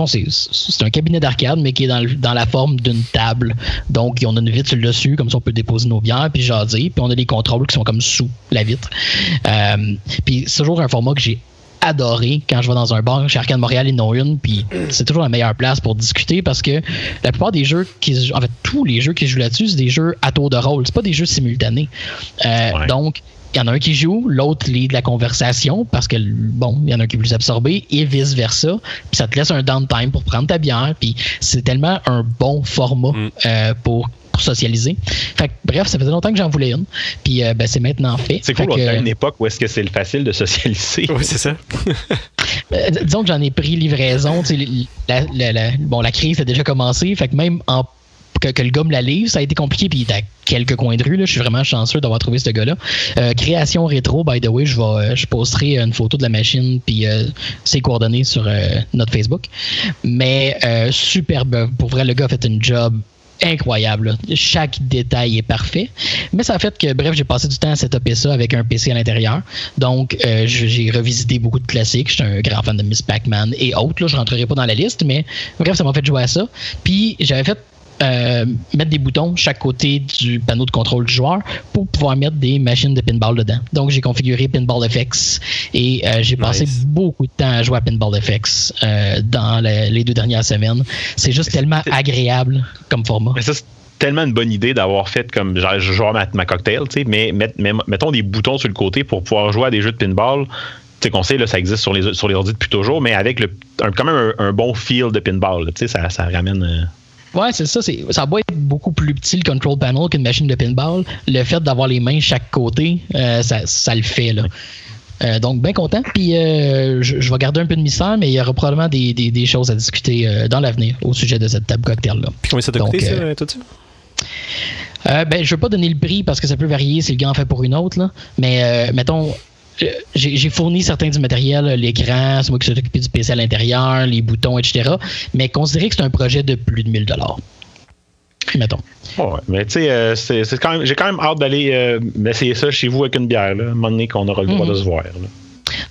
c'est, un cabinet d'arcade, mais qui est dans, la forme d'une table. Donc, on a une vitre dessus, comme ça on peut déposer nos bières, puis jaser, puis on a des contrôles qui sont comme sous la vitre. puis c'est toujours un format que j'ai adoré quand je vais dans un bar chez Arcade Montréal, ils n'ont une, puis c'est toujours la meilleure place pour discuter parce que la plupart des jeux qui en fait tous les jeux qui jouent là-dessus, c'est des jeux à tour de rôle, c'est pas des jeux simultanés. Euh, donc il y en a un qui joue, l'autre lit de la conversation parce que bon, il y en a un qui est plus absorbé et vice versa. Puis ça te laisse un downtime pour prendre ta bière. Puis c'est tellement un bon format mm. euh, pour socialiser. Fait bref, ça faisait longtemps que j'en voulais une. Puis euh, ben, c'est maintenant fait. C'est cool, on a une époque où est-ce que c'est facile de socialiser. Oui, c'est ça. Euh, disons que j'en ai pris livraison. La, la, bon, la crise a déjà commencé. Fait que même en que, le gars me la livre, ça a été compliqué, puis il est à quelques coins de rue. Là. Je suis vraiment chanceux d'avoir trouvé ce gars-là. Euh, création rétro, by the way, je vais, je posterai une photo de la machine, puis ses coordonnées sur notre Facebook. Mais superbe. Pour vrai, le gars a fait une job incroyable. Chaque détail est parfait. Mais ça a fait que, bref, j'ai passé du temps à setuper ça avec un PC à l'intérieur. Donc, euh, j'ai revisité beaucoup de classiques. J'étais un grand fan de Miss Pac-Man et autres. Là, je rentrerai pas dans la liste, mais bref, ça m'a fait jouer à ça. Puis, j'avais fait euh, mettre des boutons chaque côté du panneau de contrôle du joueur pour pouvoir mettre des machines de pinball dedans. Donc, j'ai configuré Pinball FX et euh, j'ai passé beaucoup de temps à jouer à Pinball FX euh, dans les deux dernières semaines. C'est juste tellement agréable comme format. Mais ça, c'est tellement une bonne idée d'avoir fait comme genre, je joue ma, ma cocktail, mais, mettons des boutons sur le côté pour pouvoir jouer à des jeux de pinball tu qu'on sait, là, ça existe sur les, sur les ordi depuis toujours, mais avec le, quand même un, bon feel de pinball. ça, ça ramène. Ouais, c'est ça. C'est, ça va être beaucoup plus petit le control panel qu'une machine de pinball. Le fait d'avoir les mains chaque côté, euh, ça, ça, le fait. Là. Euh, donc, bien content. Puis, euh, je, vais garder un peu de mystère, mais il y aura probablement des, des, des choses à discuter dans l'avenir au sujet de cette table cocktail-là. Puis, combien ça t'a coûté, ça, tout euh, ben, je ne veux pas donner le prix parce que ça peut varier si le gars en fait pour une autre. Là. Mais mettons, j'ai fourni certains du matériel, l'écran, c'est moi qui suis occupé du PC à l'intérieur, les boutons, etc. Mais considérez que c'est un projet de plus de 1000 dollars. Mettons. Ouais, mais tu sais, euh, j'ai quand même hâte d'aller euh, essayer ça chez vous avec une bière, là, un moment donné qu'on aura le droit de mhm. se voir.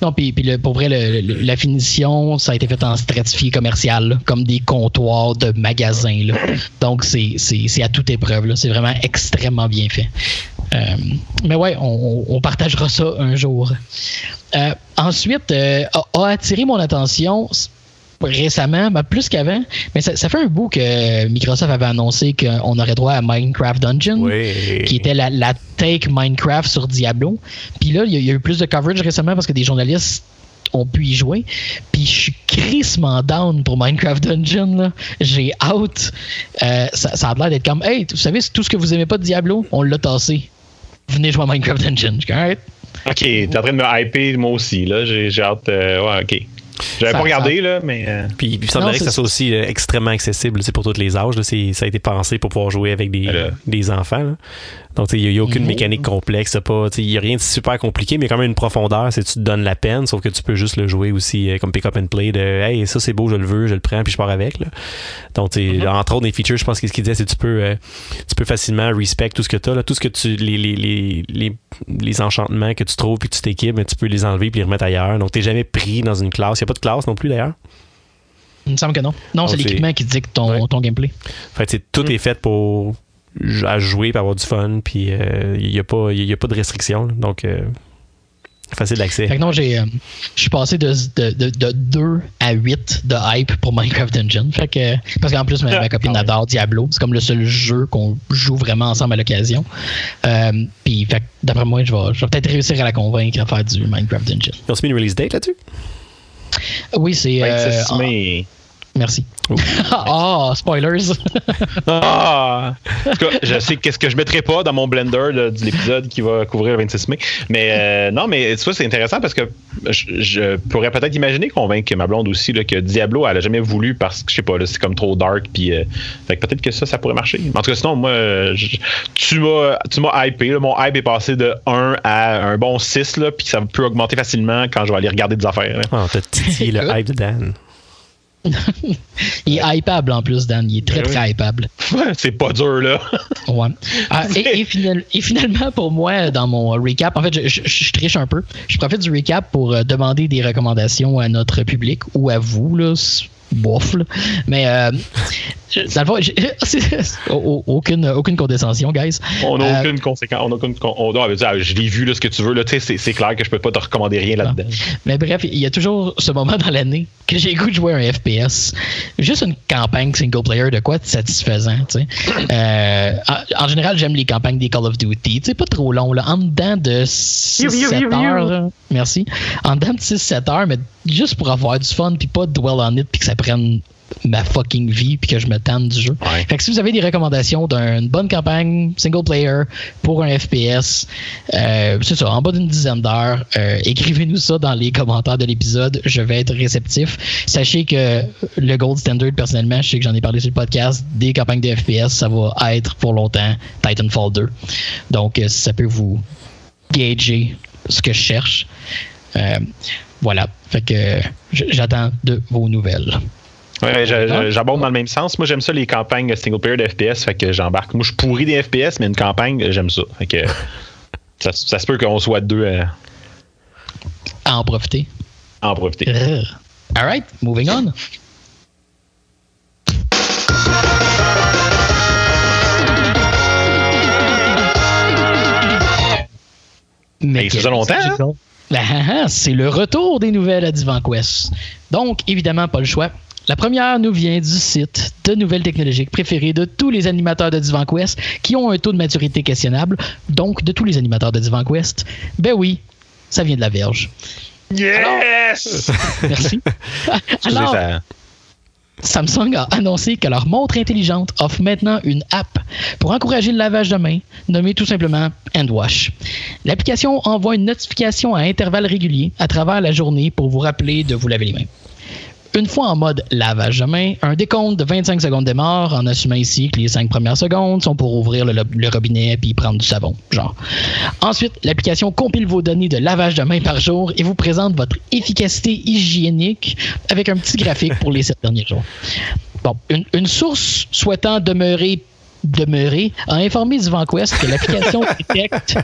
Non, puis, puis pour vrai, la finition, ça a été fait en stratifié commercial, comme des comptoirs de magasins. Donc, c'est à toute épreuve. C'est vraiment extrêmement bien fait. Euh, mais ouais, on, partagera ça un jour. Euh, ensuite, euh, a, attiré mon attention récemment, ben, plus qu'avant, mais ça, fait un bout que Microsoft avait annoncé qu'on aurait droit à Minecraft Dungeon, qui était la, take Minecraft sur Diablo. Puis là, il y, a eu plus de coverage récemment parce que des journalistes ont pu y jouer. Puis je suis crissement down pour Minecraft Dungeon. J'ai out. ça, a l'air d'être comme, hey, vous savez, tout ce que vous aimez pas de Diablo, on l'a tassé venez jouer à Minecraft Dungeon. Ok, t'es en train de me hyper moi aussi, là. J'ai hâte. Euh, ouais, ok. J'avais pas regardé, là, mais. Euh, puis, il semblerait que ça soit aussi euh, extrêmement accessible pour tous les âges. Là. Ça a été pensé pour pouvoir jouer avec des, des enfants. Là. Donc, il n'y a, aucune mécanique complexe. Il n'y a rien de super compliqué, mais quand même une profondeur, c'est tu te donnes la peine, sauf que tu peux juste le jouer aussi euh, comme pick up and play de Hey, ça c'est beau, je le veux, je le prends, puis je pars avec. Là. Donc, mm-hmm. entre autres, des features, je pense que ce qu'il disait, c'est que tu peux, euh, tu peux facilement respect tout ce que tu as, là, tout ce que tu. Les, les, les, les, enchantements que tu trouves, puis tu t'équipes, mais tu peux les enlever puis les remettre ailleurs. Donc, tu n'es jamais pris dans une classe. Il n'y a pas de classe non plus d'ailleurs? Il me semble que non. Non, c'est l'équipement qui dicte ton, ton gameplay. fait, tout mm. est fait pour à jouer, pour avoir du fun, puis il euh, n'y a, pas, a pas de restrictions. Donc, euh, facile d'accès. Fait non, j'ai, euh, je suis passé de, de, de, 2 à 8 de hype pour Minecraft Dungeon. Fait que, parce qu'en plus, ma, copine adore Diablo. C'est comme le seul jeu qu'on joue vraiment ensemble à l'occasion. puis, fait d'après moi, je vais, je vais peut-être réussir à la convaincre à faire du Minecraft Dungeon. Ils ont mis une release date là-dessus? Oui, c'est. Merci. Ah, oh, spoilers. ah, en tout cas, je sais qu'est-ce que je mettrai pas dans mon blender de, l'épisode qui va couvrir le 26 mai. Mais euh, non, mais tu vois, c'est intéressant parce que je, pourrais peut-être imaginer convaincre ma blonde aussi là, que Diablo, elle a jamais voulu parce que je sais pas, c'est comme trop dark. Puis, euh, peut-être que ça, ça pourrait marcher. En tout cas, sinon, moi, tu m'as, tu m'as hypé. mon hype est passé de 1 à un bon 6, là, puis ça peut augmenter facilement quand je vais aller regarder des affaires. Oh, t'as le hype de Dan. Il est hypable en plus, Dan. Il est très, Ben oui. très hypable. c'est pas dur, là. Ouais. Ah, et, et final- et finalement, pour moi, dans mon recap, en fait, je, je- je triche un peu. Je profite du recap pour euh, demander des recommandations à notre public ou à vous, là. C'est- Bof, là. Mais, euh, dans le fond, j'ai- c'est- au- au- aucune, aucune condescension, guys. On n'a Euh, aucune conséquence. On a aucune, con- on, je l'ai vu, là, ce que tu veux. Là, tu sais, c'est, c'est clair que je peux pas te recommander rien là-dedans. Mais bref, il y a toujours ce moment dans l'année que j'ai goût de jouer à un FPS. Juste une campagne single player de quoi de satisfaisant. Euh, en, en général, j'aime les campagnes des Call of Duty. Sais, pas trop long, là. En dedans de 6-7 heures. Merci. En dedans de 6-7 heures, mais juste pour avoir du fun, puis pas dwell on it, puis que ça prenne ma fucking vie, puis que je me tanne du jeu. Ouais. Fait que si vous avez des recommandations d'une bonne campagne single player pour un FPS, euh, c'est ça, en bas d'une dizaine d'heures, euh, écrivez-nous ça dans les commentaires de l'épisode. Je vais être réceptif. Sachez que le gold standard, personnellement, je sais que j'en ai parlé sur le podcast, des campagnes de FPS, ça va être pour longtemps Titanfall 2. Donc, euh, si ça peut vous gager ce que je cherche. Euh, voilà. Fait que j'attends de vos nouvelles. Ouais, Ah. j'abonde dans le même sens. Moi, j'aime ça les campagnes single player de FPS, fait que j'embarque. Moi, je pourris des FPS, mais une campagne, j'aime ça. Fait que ça, ça se peut qu'on soit deux à, À en profiter. à en profiter. Ugh. All right, moving on. Mais Hey, ça faisait longtemps, hein? Ben, ah, ah, c'est le retour des nouvelles à Divan Quest. Donc, évidemment, pas le choix. La première nous vient du site de nouvelles technologiques préféré de tous les animateurs de Divan Quest qui ont un taux de maturité questionnable, donc de tous les animateurs de Divan Quest. Ben oui, ça vient de la Verge. Yes! Merci. Alors, Samsung a annoncé que leur montre intelligente offre maintenant une app pour encourager le lavage de mains, nommée tout simplement Handwash. L'application envoie une notification à intervalles réguliers à travers la journée pour vous rappeler de vous laver les mains. Une fois en mode lavage de main, un décompte de 25 secondes démarre en assumant ici que les 5 premières secondes sont pour ouvrir le, le robinet puis prendre du savon, genre. Ensuite, l'application compile vos données de lavage de main par jour et vous présente votre efficacité hygiénique avec un petit graphique pour les 7 derniers jours. Bon, une, une source souhaitant demeurer demeurer a informé DivanQuest que l'application détecte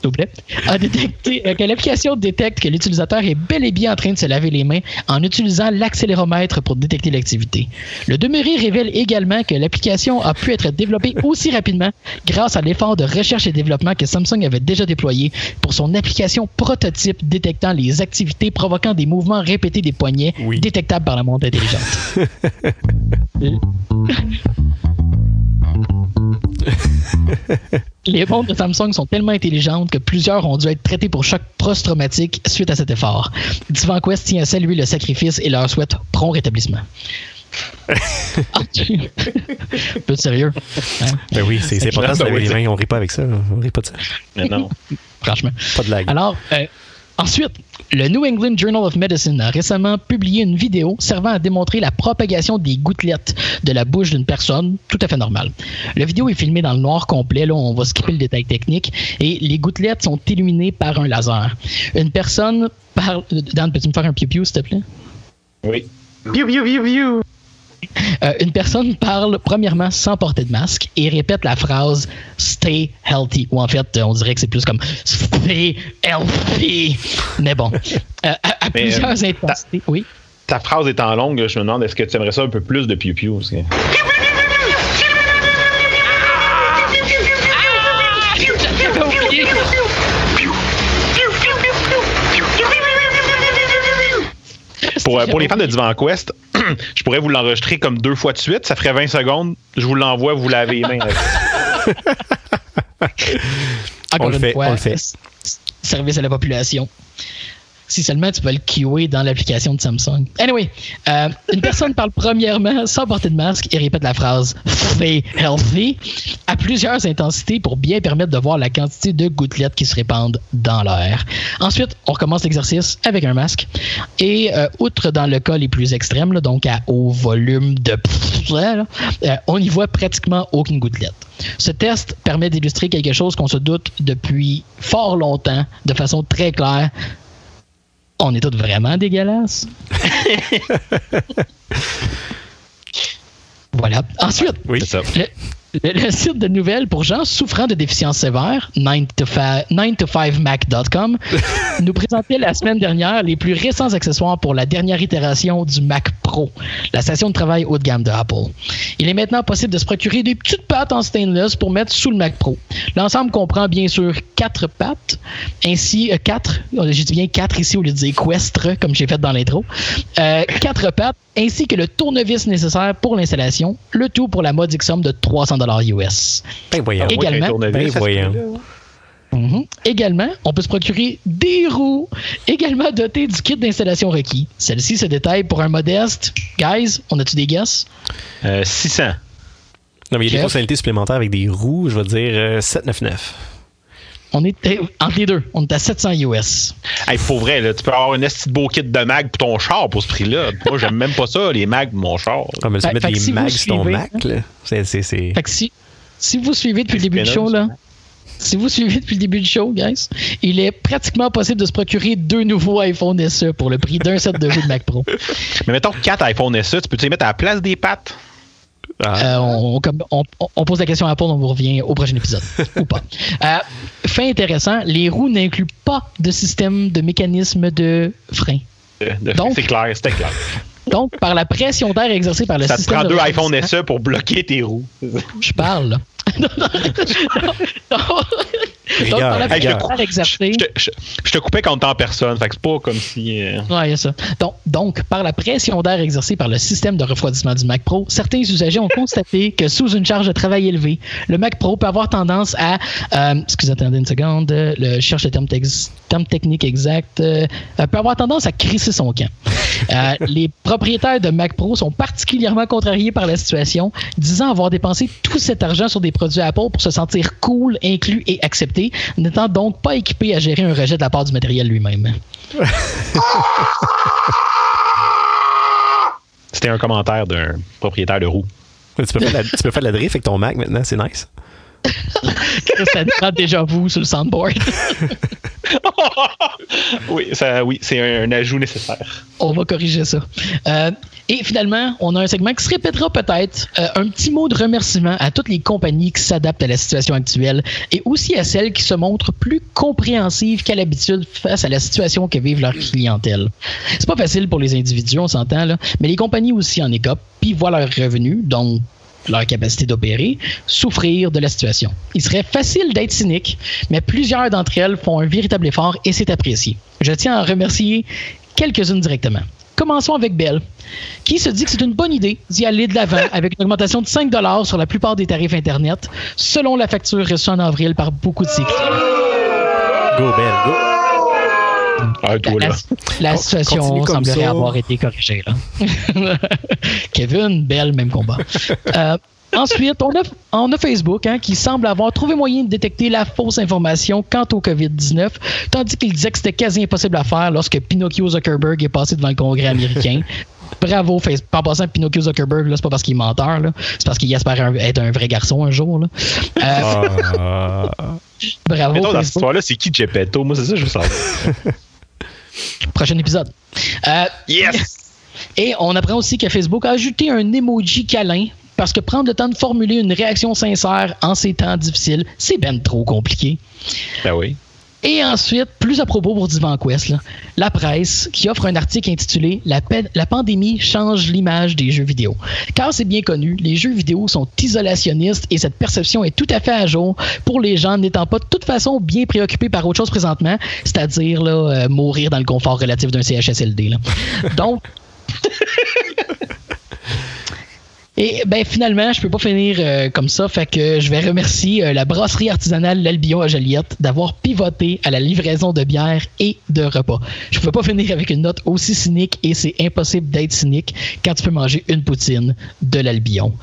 s'il vous plaît, a détecté, euh, que l'application détecte que l'utilisateur est bel et bien en train de se laver les mains en utilisant l'accéléromètre pour détecter l'activité. Le demeuré révèle également que l'application a pu être développée aussi rapidement grâce à l'effort de recherche et développement que Samsung avait déjà déployé pour son application prototype détectant les activités provoquant des mouvements répétés des poignets Oui. détectables par la montre intelligente. Les montres de Samsung sont tellement intelligentes que plusieurs ont dû être traités pour choc post-traumatique suite à cet effort. Divan Quest tient à saluer le sacrifice et leur souhaite prompt rétablissement. Ah, tu- Peu de sérieux, hein, Ben oui, c'est c'est important de Ben laver les mains. On rit pas avec ça. On rit pas de ça. Mais non. franchement. Pas de blague. Alors, euh, ensuite, le New England Journal of Medicine a récemment publié une vidéo servant à démontrer la propagation des gouttelettes de la bouche d'une personne tout à fait normale. La vidéo est filmée dans le noir complet, là on va skipper le détail technique, et les gouttelettes sont illuminées par un laser. Une personne parle... Dan, peux-tu me faire un piou-piou, s'il te plaît? Oui. Euh, une personne parle premièrement sans porter de masque et répète la phrase Stay healthy. Ou en fait, euh, on dirait que c'est plus comme Stay healthy. Mais bon, Euh, à, à Mais, plusieurs euh, intensités. Oui. Ta phrase étant longue, je me demande est-ce que tu aimerais ça un peu plus de que- J'avais oublié. Pour, pour les fans de Divan Quest, je pourrais vous l'enregistrer comme deux fois de suite. Ça ferait 20 secondes. Je vous l'envoie, vous lavez les mains. avec. Encore On le fait, fois, on le fait. s- service à la population. Si seulement tu peux le QA dans l'application de Samsung. Anyway, euh, une personne parle premièrement sans porter de masque et répète la phrase Stay healthy à plusieurs intensités pour bien permettre de voir la quantité de gouttelettes qui se répandent dans l'air. Ensuite, on recommence l'exercice avec un masque. Et euh, outre dans le cas les plus extrêmes, donc à haut volume de là, euh, on n'y voit pratiquement aucune gouttelette. Ce test permet d'illustrer quelque chose qu'on se doute depuis fort longtemps, de façon très claire. On est tous vraiment dégueulasses. voilà. Ensuite, Oui. C'est ça. le, le- le site de nouvelles pour gens souffrant de déficience sévère, 9to5mac.com, nous présentait la semaine dernière les plus récents accessoires pour la dernière itération du Mac Pro, la station de travail haut de gamme de Apple. Il est maintenant possible de se procurer des petites pattes en stainless pour mettre sous le Mac Pro. L'ensemble comprend bien sûr quatre pattes, ainsi euh, quatre, j'ai dit bien quatre ici au lieu de dire comme j'ai fait dans l'intro, euh, quatre pattes, ainsi que le tournevis nécessaire pour l'installation, le tout pour la modique somme de 300 US. Ben voyons. Également. Ben voyons. Mhm. Également, on peut se procurer des roues, également dotées du kit d'installation requis. Celle-ci se détaille pour un modeste. Guys, on a-tu des guesses? Euh, 600. Non, mais il y a des fonctionnalités supplémentaires avec des roues, je vais dire euh, 799. On est eh, entre les deux. On est à 700 US. Hey, pour vrai, là, tu peux avoir un esti de beau kit de mag pour ton char pour ce prix-là. Moi, j'aime même pas ça, les mags pour mon char. Ah, mais tu Fait- mettre si vous mags sur ton suivez, Mac. C'est. Fait que si, si vous suivez depuis le début du show, là, si vous suivez depuis le début du show, guys, il est pratiquement possible de se procurer deux nouveaux iPhone SE pour le prix d'un set de jeux de Mac Pro. Mais mettons 4 iPhone SE, tu peux-tu les mettre à la place des pattes? Ah. Euh, on, pose la question à Apple, on vous revient au prochain épisode. ou pas. Euh, fait intéressant, les roues n'incluent pas de système de mécanisme de frein. De- Donc- C'est clair, c'était clair. Donc, par la pression d'air exercée par le Ça te système prend de deux refroidissement- iPhone SE pour bloquer tes roues. Je parle, là. Donc, par la Hey, je te pression cou- d'air exercée... Je te, je- je te coupais quand t'es en personne, fait que c'est pas comme si. euh, Ouais, il y a ça. Donc, donc, par la pression d'air exercée par le système de refroidissement du Mac Pro, certains usagers ont constaté que sous une charge de travail élevée, le Mac Pro peut avoir tendance à. Euh, excusez, attendez une seconde. Le, je cherche le terme, tex- terme technique exact. euh, euh, peut avoir tendance à crisser son camp. Euh, les propriétaires de Mac Pro sont particulièrement contrariés par la situation, disant avoir dépensé tout cet argent sur des produits Apple pour se sentir cool, inclus et accepté, n'étant donc pas équipés à gérer un rejet de la part du matériel lui-même. C'était un commentaire d'un propriétaire de roue. Tu, peux faire de la, tu peux faire de la drift avec ton Mac maintenant, c'est nice. ça prend déjà vous sur le soundboard. oui, oui, c'est un, ajout nécessaire. On va corriger ça. Euh, et finalement, on a un segment qui se répétera peut-être. Euh, un petit mot de remerciement à toutes les compagnies qui s'adaptent à la situation actuelle et aussi à celles qui se montrent plus compréhensives qu'à l'habitude face à la situation que vivent leurs clientèles. C'est pas facile pour les individus, on s'entend, là, mais les compagnies aussi en écopent, puis voient leurs revenus, donc leur capacité d'opérer, souffrir de la situation. Il serait facile d'être cynique, mais plusieurs d'entre elles font un véritable effort et c'est apprécié. Je tiens à en remercier quelques-unes directement. Commençons avec Bell, qui se dit que c'est une bonne idée d'y aller de l'avant avec une augmentation de 5 sur la plupart des tarifs Internet, selon la facture reçue en avril par beaucoup de ses clients. Go, Bell, go. Ah, toi, La, là. la Con- situation semblerait ça. avoir été corrigée. Là. Kevin, Bell, même combat. Euh, ensuite, on a, on a Facebook hein, qui semble avoir trouvé moyen de détecter la fausse information quant au COVID-19, tandis qu'il disait que c'était quasi impossible à faire lorsque Pinocchio Zuckerberg est passé devant le Congrès américain. Bravo, Facebook. En passant, Pinocchio Zuckerberg, là, c'est pas parce qu'il est menteur, là. c'est parce qu'il espère un- être un vrai garçon un jour. Là. Euh, Ah. bravo, Mettons, dans cette histoire-là, c'est qui Geppetto? Moi, c'est ça que je veux savoir. Prochain épisode. Euh, Yes! Et on apprend aussi que Facebook a ajouté un emoji câlin parce que prendre le temps de formuler une réaction sincère en ces temps difficiles, c'est ben trop compliqué. Ben oui. Et ensuite, plus à propos pour Divan Quest, là, la presse qui offre un article intitulé la, pa- la pandémie change l'image des jeux vidéo. Car c'est bien connu, les jeux vidéo sont isolationnistes et cette perception est tout à fait à jour pour les gens n'étant pas de toute façon bien préoccupés par autre chose présentement, c'est-à-dire euh, mourir dans le confort relatif d'un CHSLD. là. Donc, Et ben finalement, je peux pas finir euh, comme ça, fait que je vais remercier euh, la brasserie artisanale L'Albion à Joliette d'avoir pivoté à la livraison de bière et de repas. Je peux pas finir avec une note aussi cynique et c'est impossible d'être cynique quand tu peux manger une poutine de l'Albion.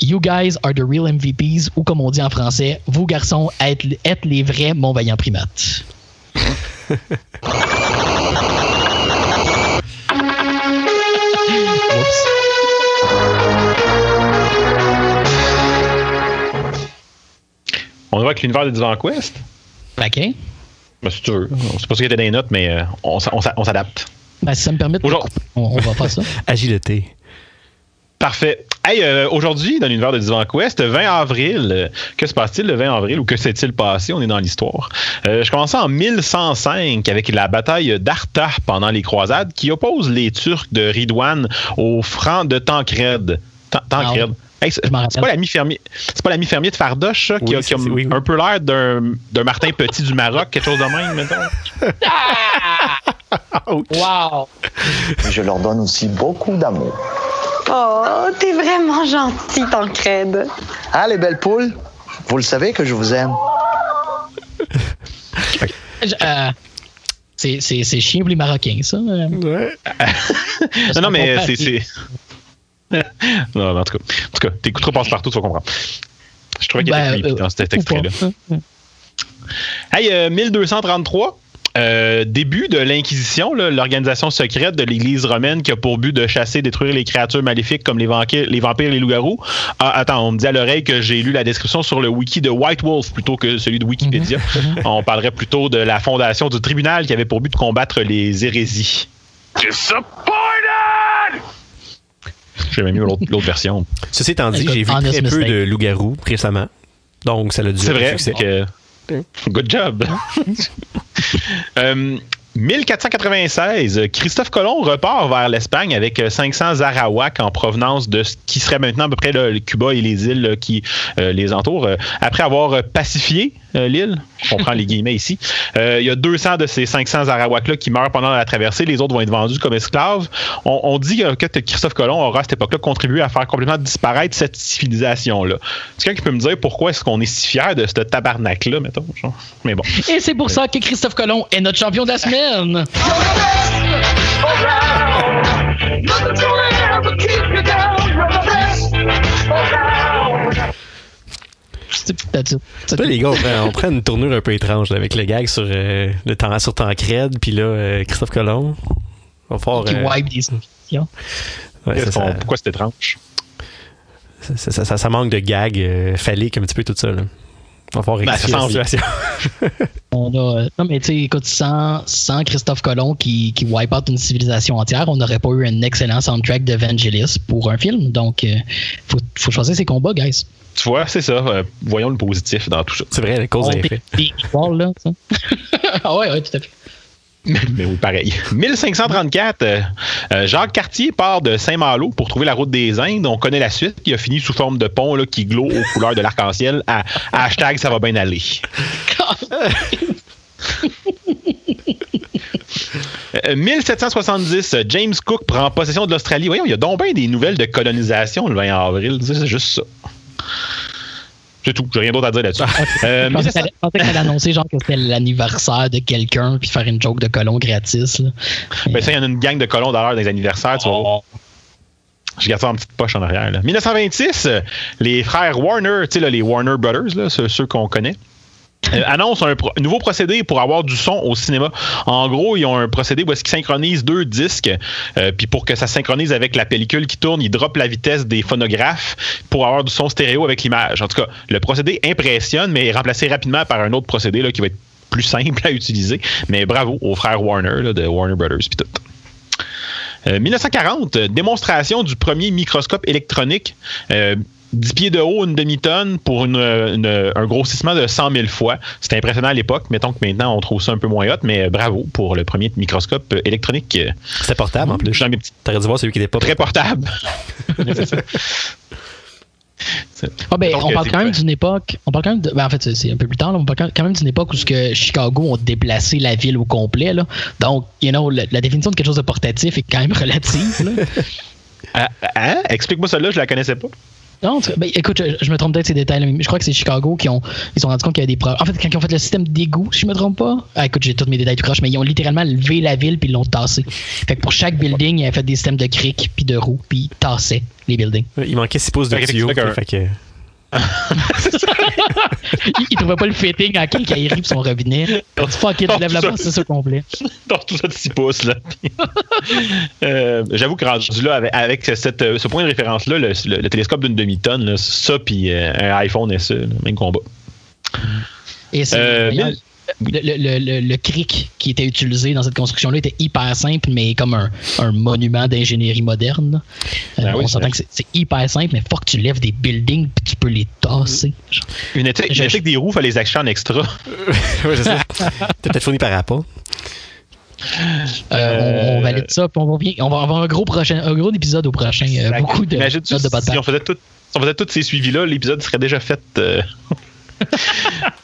You guys are the real MVPs ou comme on dit en français, vous garçons êtes, les vrais mon vaillant primates. On va avec l'univers de Divan Quest. OK. Ben, si tu veux. C'est pas ce qui était dans les notes, mais euh, on, s'a- on s'a- on s'adapte. Ben, si ça me permet de. On, on va faire ça. Agilité. Parfait. Hey, euh, aujourd'hui, dans l'univers de Divan Quest, 20 avril, euh, que se passe-t-il le 20 avril ou que s'est-il passé? On est dans l'histoire. Euh, je commençais en 1105 avec la bataille d'Arta pendant les croisades qui oppose les Turcs de Ridwan aux Francs de Tancred. Tan- Tancred. Ah. Hey, c'est pas l'ami fermier, c'est pas l'ami fermier de Fardoche ça, qui Oui, a, qui a c'est- oui, oui. un peu l'air d'un d'un Martin Petit du Maroc, quelque chose de même, mettons. Wow! Je leur donne aussi beaucoup d'amour. Oh, t'es vraiment gentil, Tancred. Ah, les belles poules, vous le savez que je vous aime. Euh, c'est, c'est, c'est chien pour les Marocains, ça. Ouais. Non, non, mais c'est. C'est- non, mais en tout cas, en tout cas, t'écouteras passe-partout, tu vas comprendre. Je trouvais qu'il était Ben, creepy euh, dans cet extrait-là. Hey, euh, 1233. euh, début de l'Inquisition, l'organisation secrète de l'Église romaine qui a pour but de chasser, détruire les créatures maléfiques comme les, vampires, les vampires et les loups-garous. Ah, attends, on me dit à l'oreille que j'ai lu la description sur le wiki de White Wolf plutôt que celui de Wikipédia. on parlerait plutôt de la fondation du tribunal qui avait pour but de combattre les hérésies. J'ai même mis l'autre l'autre version. Ceci étant dit, j'ai vu très peu de loups-garous récemment. Donc, ça l'a dû C'est vrai. succès. que- Good job. Euh, 1496, Christophe Colomb repart vers l'Espagne avec euh, 500 Arawaks en provenance de ce qui serait maintenant à peu près le Cuba et les îles qui euh, les entourent. Euh, après avoir euh, pacifié euh, l'île, on prend les guillemets ici, euh, il y a 200 de ces 500 Arawaks-là qui meurent pendant la traversée. Les autres vont être vendus comme esclaves. On, dit euh, que Christophe Colomb aura à cette époque-là contribué à faire complètement disparaître cette civilisation-là. Est-ce quelqu'un qui peut me dire pourquoi est-ce qu'on est si fier de ce tabarnak-là, mettons? Mais bon. Et c'est pour ça que Christophe Colomb est notre champion de la semaine. C'est Là, tout. les gars, on prend, on prend une tournure un peu étrange là, avec le gag sur euh, le temps sur Tancred, puis là, euh, Christophe Colomb. Va falloir, Qui euh, wipe des ouais, ça, ça- pourquoi c'est étrange? ça, ça- ça- ça manque de gags euh, phalliques un petit peu tout ça. Là. Va falloir Ben, ça situation. On a, euh, non, mais tu sais, écoute, sans, sans Christophe Colomb qui, qui wipe out une civilisation entière, on n'aurait pas eu un excellent soundtrack de Vangelis pour un film. Donc, euh, faut, faut choisir ses combats, guys. Tu vois, c'est ça. Euh, voyons le positif dans tout ça. C'est vrai, la cause On là, ça. ah ouais, ouais, tout à fait. Mais oui, pareil. 1534, euh, euh, Jacques Cartier part de Saint-Malo pour trouver la route des Indes. On connaît la suite. Il a fini sous forme de pont là, qui glow aux couleurs de l'arc-en-ciel. À, hashtag ça va bien aller. Euh, 1770, euh, James Cook prend possession de l'Australie. Voyons, il y a donc bien des nouvelles de colonisation le 20 avril. C'est juste ça. C'est tout. J'ai rien d'autre à dire là-dessus. Euh, Je pensais 1700 qu'elle- je pensais qu'elle annonçait genre que c'était l'anniversaire de quelqu'un puis faire une joke de colon gratis. Là. Ben ça, il y en a une gang de colons d'ailleurs dans les anniversaires, tu vas voir. Je garde ça en petite poche en arrière. Là. 1926, euh, les frères Warner, tu sais, les Warner Brothers, là, ceux, ceux qu'on connaît, euh, annoncent un, nouveau procédé pour avoir du son au cinéma. En gros, ils ont un procédé où est-ce qu'ils synchronisent deux disques, euh, puis pour que ça synchronise avec la pellicule qui tourne, ils droppent la vitesse des phonographes pour avoir du son stéréo avec l'image. En tout cas, le procédé impressionne, mais est remplacé rapidement par un autre procédé là, qui va être plus simple à utiliser. Mais bravo aux frères Warner de Warner Brothers, puis tout. Euh, 1940, euh, démonstration du premier microscope électronique. Euh, 10 pieds de haut, une demi-tonne pour une- une- un grossissement de 100 000 fois. C'était impressionnant à l'époque. Mettons que maintenant, on trouve ça un peu moins hot, mais euh, bravo pour le premier microscope euh, électronique. euh, C'était portable en Je plus. T'aurais dû voir celui qui n'était pas très portable. Ah ben, on parle quand même d'une époque. On parle quand même de, ben, en fait, c'est- un peu plus tard. là, on parle quand même d'une époque où ce que Chicago ont déplacé la ville au complet. Là. Donc, you know, la, la définition de quelque chose de portatif est quand même relative. là. Ah, hein? Explique-moi celle-là, je la connaissais pas. Non, tu- ben, écoute, je, je me trompe peut-être ces détails. là, mais Je crois que c'est Chicago qui ont, ils se sont rendus compte qu'il y avait des problèmes. En fait, quand ils ont fait le système d'égout, si je me trompe pas. Ah, écoute, j'ai tous mes détails tout croche, mais ils ont littéralement levé la ville puis ils l'ont tassé. Fait que pour chaque building, ils avaient fait des systèmes de criques puis de roues puis ils tassaient les buildings. Il manquait 6 pouces de Fait que tuyau. fait qu'un- fait que- ils trouvaient pas le fitting à quelqu'un qui arrive son robinet. Fuck it, Oh, je lève la c'est ça complet. dans tout ça de 6 pouces. Là. Euh, J'avoue que rendu là, avec, avec cette, euh, ce point de référence-là, le, le- le télescope d'une demi-tonne, ça puis euh, un iPhone SE, même combat. Et c'est Euh, le, le, le, le cric qui était utilisé dans cette construction-là était hyper simple, mais comme un, un monument d'ingénierie moderne. Euh, oui, on s'entend que c'est- hyper simple, mais faut que tu lèves des buildings puis tu peux les tasser. Une éthique, Je- une éthique des roues, fallait les acheter en extra. Peut-être fourni par Apple. Euh, on, on valide ça, puis on va, bien- on va avoir un gros, prochain, un gros épisode au prochain. euh, beaucoup de de si on faisait tout, si on faisait tous ces suivis-là, l'épisode serait déjà fait.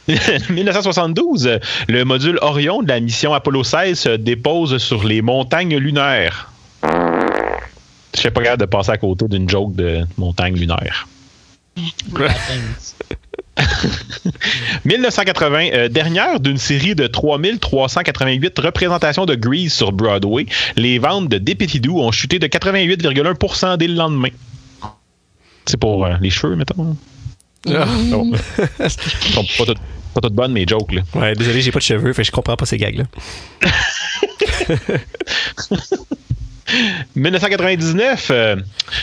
Euh. 1972, euh, le module Orion de la mission Apollo 16 se dépose sur les montagnes lunaires. Je suis pas capable de passer à côté d'une joke de montagne lunaire. 1980, euh, dernière d'une série de 3388 représentations de Grease sur Broadway, les ventes de Dépétidou ont chuté de 88,1% dès le lendemain. C'est pour euh, les cheveux, mettons. Ah. Bon. Ils sont pas toutes, pas toutes bonnes, mes jokes. Là. Ouais, désolé, j'ai pas de cheveux, fait je comprends pas ces gags-là. 1999, euh,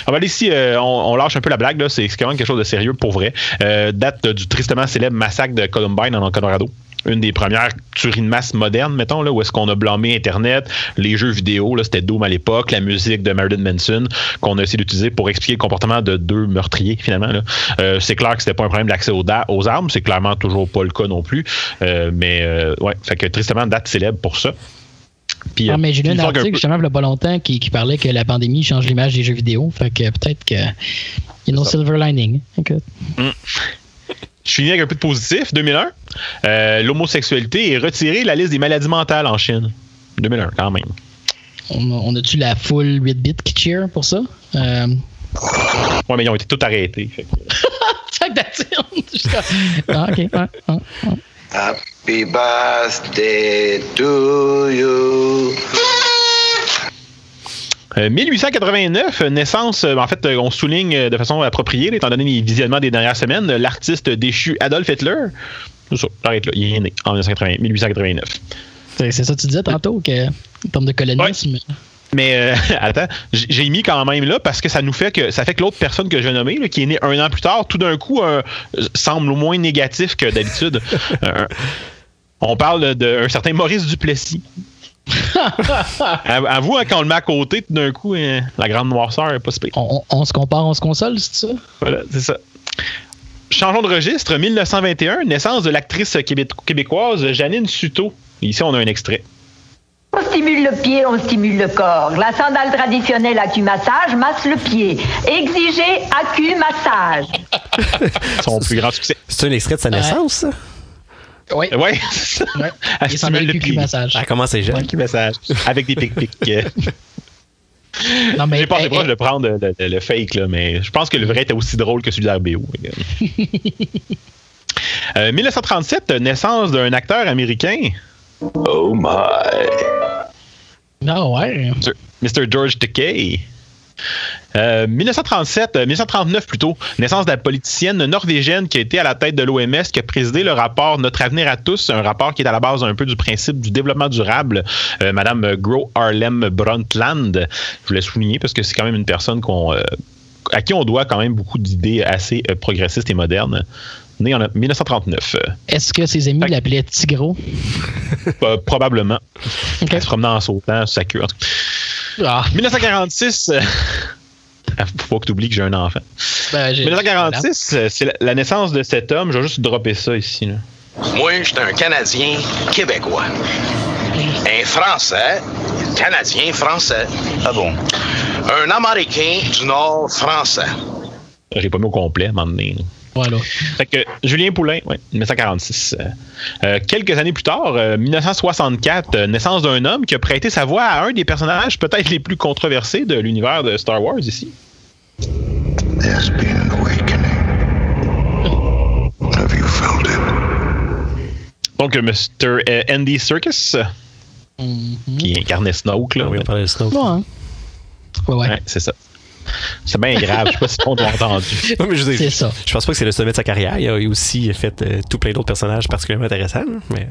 on va aller ici, euh, on, on lâche un peu la blague, c'est quand même quelque chose de sérieux pour vrai. Euh, date du tristement célèbre massacre de Columbine en Colorado. Une des premières tueries de masse modernes, mettons, là, où est-ce qu'on a blâmé Internet, les jeux vidéo, là, c'était Doom à l'époque, la musique de Marilyn Manson, qu'on a essayé d'utiliser pour expliquer le comportement de deux meurtriers, finalement. là. Euh, c'est clair que c'était pas un problème d'accès aux, da- aux armes, c'est clairement toujours pas le cas non plus. Euh, mais, euh, ouais, fait que tristement, date célèbre pour ça. Puis, Ah, euh, mais j'ai lu un article peu- justement il y a pas longtemps qui, qui parlait que la pandémie change l'image des jeux vidéo. Fait que peut-être que. You know, ça. silver lining. Je finis avec un peu de positif. 2001, euh, l'homosexualité est retirée de la liste des maladies mentales en Chine. 2001, quand même. On, a-tu la full 8 bits qui cheer pour ça? Euh, Ouais, mais ils ont été tous arrêtés. fait ah. Happy birthday to you. Euh, 1889, euh, naissance, euh, en fait, euh, on souligne euh, de façon appropriée, étant donné les visionnements des dernières semaines, euh, l'artiste déchu Adolf Hitler. C'est ça, j'arrête là. Il est né en 1980 1889. C'est ça que tu disais tantôt, que, en termes de colonisme. Mais euh, attends, j'ai mis quand même là parce que ça nous fait que ça fait que l'autre personne que je vais nommer, là, qui est née un an plus tard, tout d'un coup euh, semble moins négatif que d'habitude. Euh, on parle d'un certain Maurice Duplessis. Avoue, hein, quand on le met à côté, tout d'un coup, hein, la grande noirceur est pas si. On, on- on se compare, on se console, c'est ça? Voilà, c'est ça. Changeons de registre, 1921, naissance de l'actrice québé- québécoise Janine Suto. Ici, on a un extrait. On stimule le pied, on stimule le corps. La sandale traditionnelle acumassage masse le pied. Exigez acumassage. Son plus grand succès. C'est un extrait de sa naissance, ça? Oui. Ouais, c'est ça. Ouais. Elle stimule le. Elle commence à jeune. Petit message. Avec des pic-pics. Non, mais J'ai pas elle- proche de prendre le, le- le fake, là, mais je pense que le vrai était aussi drôle que celui d'RBO. Euh, 1937, naissance d'un acteur américain, Oh my. Ah ouais. Mr. George Takei. Euh, 1937, euh, 1939 plutôt, naissance de la politicienne norvégienne qui a été à la tête de l'OMS, qui a présidé le rapport Notre avenir à tous, un rapport qui est à la base un peu du principe du développement durable, euh, Madame Gro Harlem Brundtland. Je voulais souligner parce que c'est quand même une personne qu'on, euh, à qui on doit quand même beaucoup d'idées assez euh, progressistes et modernes. Née en 1939, euh, Est-ce que ses amis l'appelaient Tigro? euh, probablement. Ok. Elle se promenait en sautant sur sa queue. en tout cas. Ah, 1946. euh, Faut pas que tu oublies que j'ai un enfant. ben, j'ai- 1946, euh, c'est la- la naissance de cet homme. Je vais juste dropper ça ici. là. Moi, je suis un Canadien québécois. Un Français, Canadien français. Ah bon? Un Américain du Nord français. J'ai pas mis au complet à Voilà. Fait que Julien Poulain, ouais, 1946. Euh, euh, quelques années plus tard, euh, 1964, euh, naissance d'un homme qui a prêté sa voix à un des personnages peut-être les plus controversés de l'univers de Star Wars ici. There's been an awakening. Have you felt it? Donc, Mr. Andy Serkis, Mhm. qui incarnait Snoke. Là, Ah oui, on parlait de Snow. Ouais, hein. ouais. ouais. Ouais, c'est ça. C'est bien grave. Je sais pas si on l'a entendu. Non, mais je, dire, C'est ça. je pense pas que c'est le sommet de sa carrière. Il a aussi fait euh, tout plein d'autres personnages particulièrement intéressants. Mais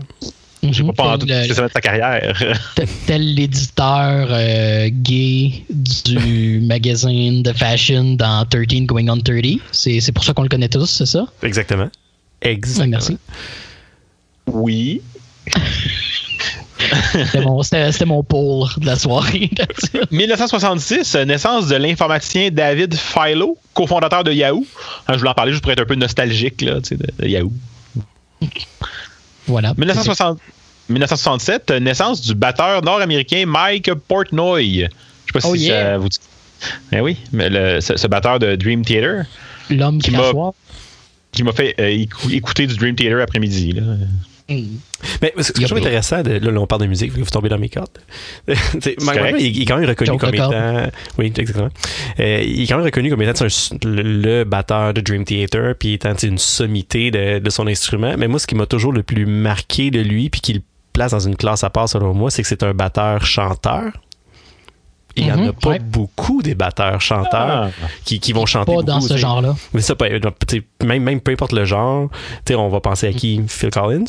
Je sais Mhm. pas pendant tout Tel, ce que ça va être sa carrière. tel- tel l'éditeur euh, gay du magazine de fashion dans 13 Going on 30. C'est c'est pour ça qu'on le connaît tous, c'est ça? exactement. Ouais, Exactement. merci. Oui. C'était mon, poll de la soirée. That's it. 1966, euh, naissance de l'informaticien David Philo, cofondateur de Yahoo. Hein, je voulais en parler juste pour être un peu nostalgique là, de, de Yahoo. voilà. 1960 1967, euh, naissance du batteur nord-américain Mike Portnoy. Je sais pas Oh si yeah. ça vous dit. Ben oui, mais le- ce, ce batteur de Dream Theater L'homme qui m'a- m'a. qui m'a fait euh, écou- écouter du Dream Theater après-midi. Mais ce que je trouve intéressant, de, là, là, on parle de musique, vous tombez dans mes cordes. Il, il est quand même reconnu Joke comme étant. Oui, exactement. Euh, il est quand même reconnu comme étant un- le, le batteur de Dream Theater, puis étant une sommité de, de son instrument. Mais moi, ce qui m'a toujours le plus marqué de lui, puis qui le place dans une classe à part selon moi, c'est que c'est un batteur-chanteur. Il n'y en a Mhm, pas ouais. beaucoup des batteurs-chanteurs Ah. qui, qui vont chanter Pas dans ce genre-là. Mais ça, pas- sais, même, même peu importe le genre, tu sais, on va penser à qui? Phil Collins?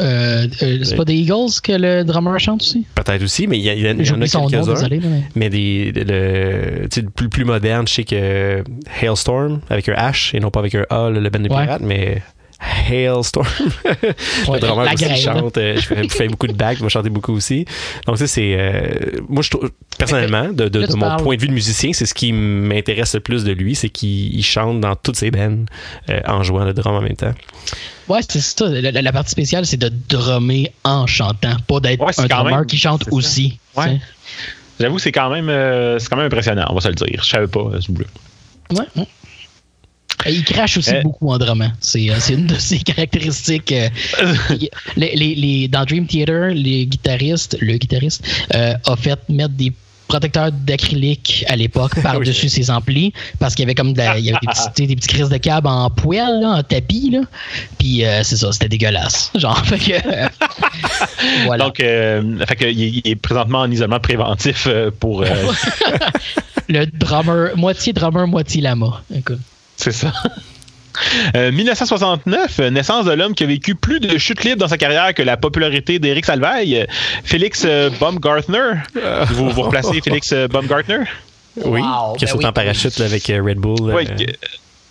Euh, euh, c'est pas des Eagles que le drummer chante aussi? Peut-être aussi, mais il y, a- il y en- a quelques-uns. mais- Mais des, le, plus, plus moderne, je sais que Hailstorm avec un H et non pas avec un A, le, le band de Ouais. pirates, mais Hailstorm. Ouais, le drummer la aussi graine. chante. euh, Je fais, je fais beaucoup de bacs, il va chanter beaucoup aussi. Donc, ça, c'est. euh, moi, je trouve, personnellement, de, mon parles- point de vue de musicien, c'est ce qui m'intéresse le plus de lui, c'est qu'il il chante dans toutes ses bands euh, en jouant le drum en même temps. Ouais, c'est ça. La, partie spéciale, c'est de drummer en chantant, pas d'être Ouais, un drummer même- qui chante aussi. Ouais. J'avoue, c'est quand même euh, c'est quand même impressionnant, on va se le dire. Je savais pas ce bout-là. Ouais, ouais. Et il crache aussi Euh. beaucoup en. C'est euh, c'est une de ses caractéristiques. euh, il- les, les- les- dans Dream Theater, les guitaristes, le guitariste a fait mettre des protecteurs d'acrylique à l'époque par-dessus ses amplis parce qu'il y avait comme de la- il y avait des petits, des petits crises de câble en poêle, là, en tapis. Là. Puis euh, c'est ça, c'était dégueulasse. Genre, fait que, voilà. Donc, euh, fait que, il, est- présentement en isolement préventif pour. euh, le drummer, moitié drummer, moitié lama. Écoute. C'est ça. Euh, 1969, euh, naissance de l'homme qui a vécu plus de chutes libres dans sa carrière que la popularité d'Éric Salvaille, euh, Félix euh, Baumgartner. Vous, vous replacez Félix euh, Baumgartner? Oui, Wow, qui a ben sauté oui. en parachute là, avec euh, Red Bull. Oui, euh,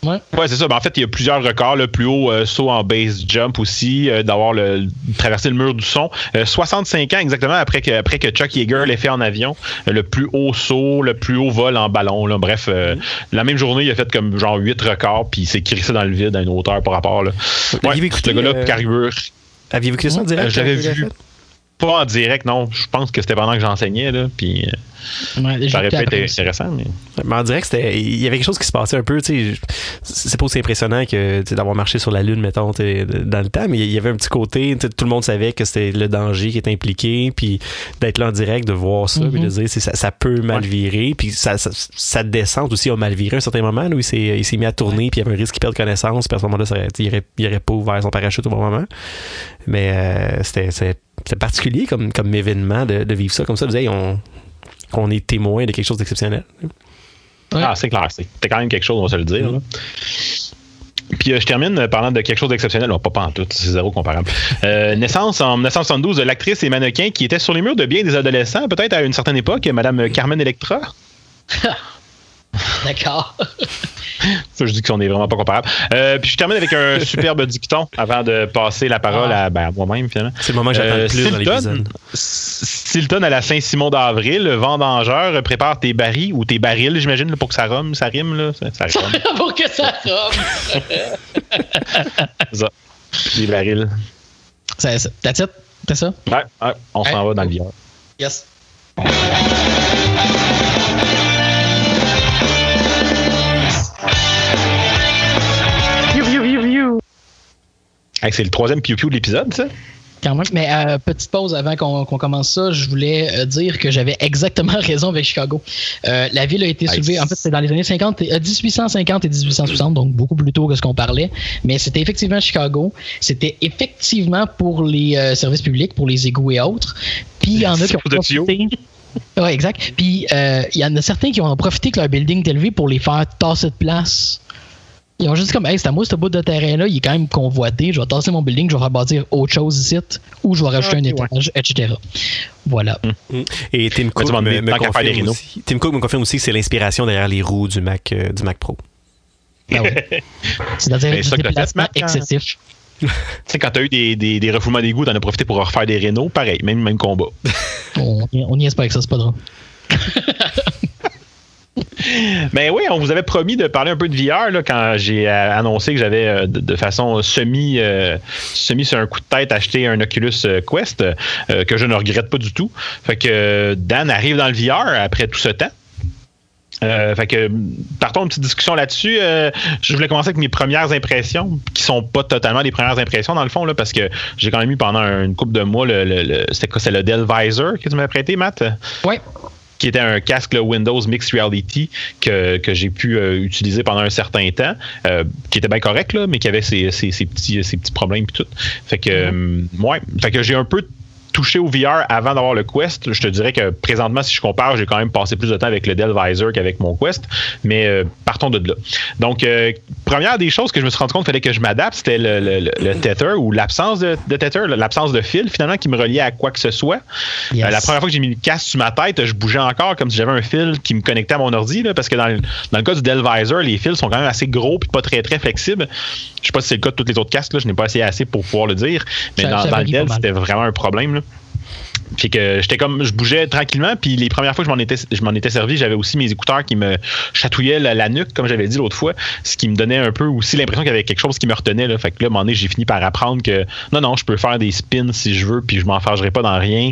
Ouais. Ouais, c'est ça. Ben, en fait, il y a plusieurs records. Le plus haut euh, saut en base jump aussi, euh, d'avoir le, traversé le mur du son. Euh, 65 ans exactement après que, après que Chuck Yeager l'ait fait en avion. Euh, le plus haut saut, le plus haut vol en ballon. Là. Bref, euh, la même journée, il a fait comme genre 8 records, puis il s'est crissé dans le vide à une hauteur par rapport. Là. Ouais, Aviez-vous écouté, ce gars-là, euh. Aviez-vous écouté ça en direct? Euh, l'a vu. Pas en direct, non. Je pense que c'était pendant que j'enseignais, là. Puis euh, Ouais, ça aurait pu être intéressant, mais. Mais en direct, c'était, il y avait quelque chose qui se passait un peu, tu sais. C'est pas aussi impressionnant que tu sais, d'avoir marché sur la Lune, mettons, tu sais, dans le temps, mais il y avait un petit côté, tu sais, tout le monde savait que c'était le danger qui était impliqué, puis d'être là en direct, de voir ça, puis de Mhm. dire, ça, ça peut mal Ouais. virer, puis ça, ça, sa descente aussi a mal viré à un certain moment, là, où il s'est, il s'est mis à tourner, puis il y avait un risque qu'il perde connaissance, puis à ce moment-là, ça il aurait, il aurait pas ouvert son parachute au bon moment. Mais euh, c'était, c'était, particulier comme, comme événement de, de vivre ça comme ça, de dire, hey, on, qu'on est témoin de quelque chose d'exceptionnel. Ouais. Ah, c'est clair. c'est- C'était quand même quelque chose, on va se le dire. là. Puis euh, je termine euh, parlant de quelque chose d'exceptionnel. Non, pas, pas en tout, c'est zéro comparable. Euh, naissance en 1972 de l'actrice et mannequin qui était sur les murs de bien des adolescents, peut-être à une certaine époque, Madame Carmen Electra. D'accord. Ça, je dis qu'on est vraiment pas comparable. Euh, puis je termine avec un superbe dicton avant de passer la parole à, ben, à moi-même, finalement. C'est le moment que j'attends Euh, le plus dans Silton, l'épisode. Silton à la Saint-Simon d'Avril, vendangeur, euh, prépare tes barils ou tes barils, j'imagine, pour que ça rime, ça rime, là. Ça, ça rime. Pour que ça robe. ça. Les barils. C'est ça. That's it? C'est ça? Ouais, ouais, on s'en va dans le billard. Yes. Hey, c'est le troisième piou-piou de l'épisode, ça? Quand même. Mais euh, petite pause avant qu'on commence ça, je voulais euh, dire que j'avais exactement raison avec Chicago. Euh, la ville a été Nice. soulevée, en fait, c'est dans les années 50, et- euh, 1850 et 1860, donc beaucoup plus tôt que ce qu'on parlait. Mais c'était effectivement Chicago. C'était effectivement pour les euh, services publics, pour les égouts et autres. Puis il y en a qui ont profité. Ouais, exact. Puis il y en a certains qui ont profité que leur building est élevé pour les faire tasser de place. Ils ont juste dit comme, hey, c'est à moi ce bout de terrain-là, il est quand même convoité, je vais tasser mon building, je vais faire bâtir autre chose ici, ou je vais rajouter un Ok, ouais. étage, etc. Voilà. Et Tim Cook tu me, me des confirme aussi, Tim Cook me confirme aussi que c'est l'inspiration derrière les roues du Mac, euh, du Mac Pro. Ah ouais. C'est-à-dire déplacement Mac, hein? excessif. tu sais, quand t'as eu des, des, des refoulements d'égout, t'en as profité pour refaire des rénaux, pareil, même, même combat. On, on y est pas avec ça, c'est pas drôle. Mais oui, on vous avait promis de parler un peu de VR quand j'ai euh, annoncé que j'avais euh, de, façon semi, euh, semi sur un coup de tête acheté un Oculus Quest que je ne regrette pas du tout. Fait que Dan arrive dans le VR après tout ce temps. Fait que partons une petite discussion là-dessus. Je voulais commencer avec mes premières impressions, qui sont pas totalement les premières impressions dans le fond, là, parce que j'ai quand même eu pendant une couple de mois le, le, le- c'était quoi, c'est le Dell Visor que tu m'as prêté, Matt? Ouais. Qui était un casque là, Windows Mixed Reality que, que j'ai pu euh, utiliser pendant un certain temps, euh, qui était bien correct, là, mais qui avait ses, ses- ses petits, ses petits problèmes et tout. Fait que, euh, ouais. Fait que j'ai un peu touché au VR avant d'avoir le Quest. Je te dirais que présentement, si je compare, j'ai quand même passé plus de temps avec le Dell Visor qu'avec mon Quest. Mais euh, partons de là. Donc, euh, première des choses que je me suis rendu compte qu'il fallait que je m'adapte, c'était le, le, le- le tether ou l'absence de, de tether, l'absence de fil finalement qui me reliait à quoi que ce soit. Yes. Euh, la première fois que j'ai mis le casque sur ma tête, je bougeais encore comme si j'avais un fil qui me connectait à mon ordi, là, parce que dans le, dans le cas du Dell Visor, les fils sont quand même assez gros et pas très très flexibles. Je sais pas si c'est le cas de tous les autres casques, là, je n'ai pas essayé assez pour pouvoir le dire, mais Ça- dans, ça dans le Dell, c'était vraiment un problème. Là. Fait que j'étais comme je bougeais tranquillement puis les premières fois que je m'en étais m'en servi, j'avais aussi mes écouteurs qui me chatouillaient la, nuque comme j'avais dit l'autre fois, ce qui me donnait un peu aussi l'impression qu'il y avait quelque chose qui me retenait là. Fait que là à un moment donné, j'ai fini par apprendre que non non, je peux faire des spins si je veux puis je m'enfargerai pas dans rien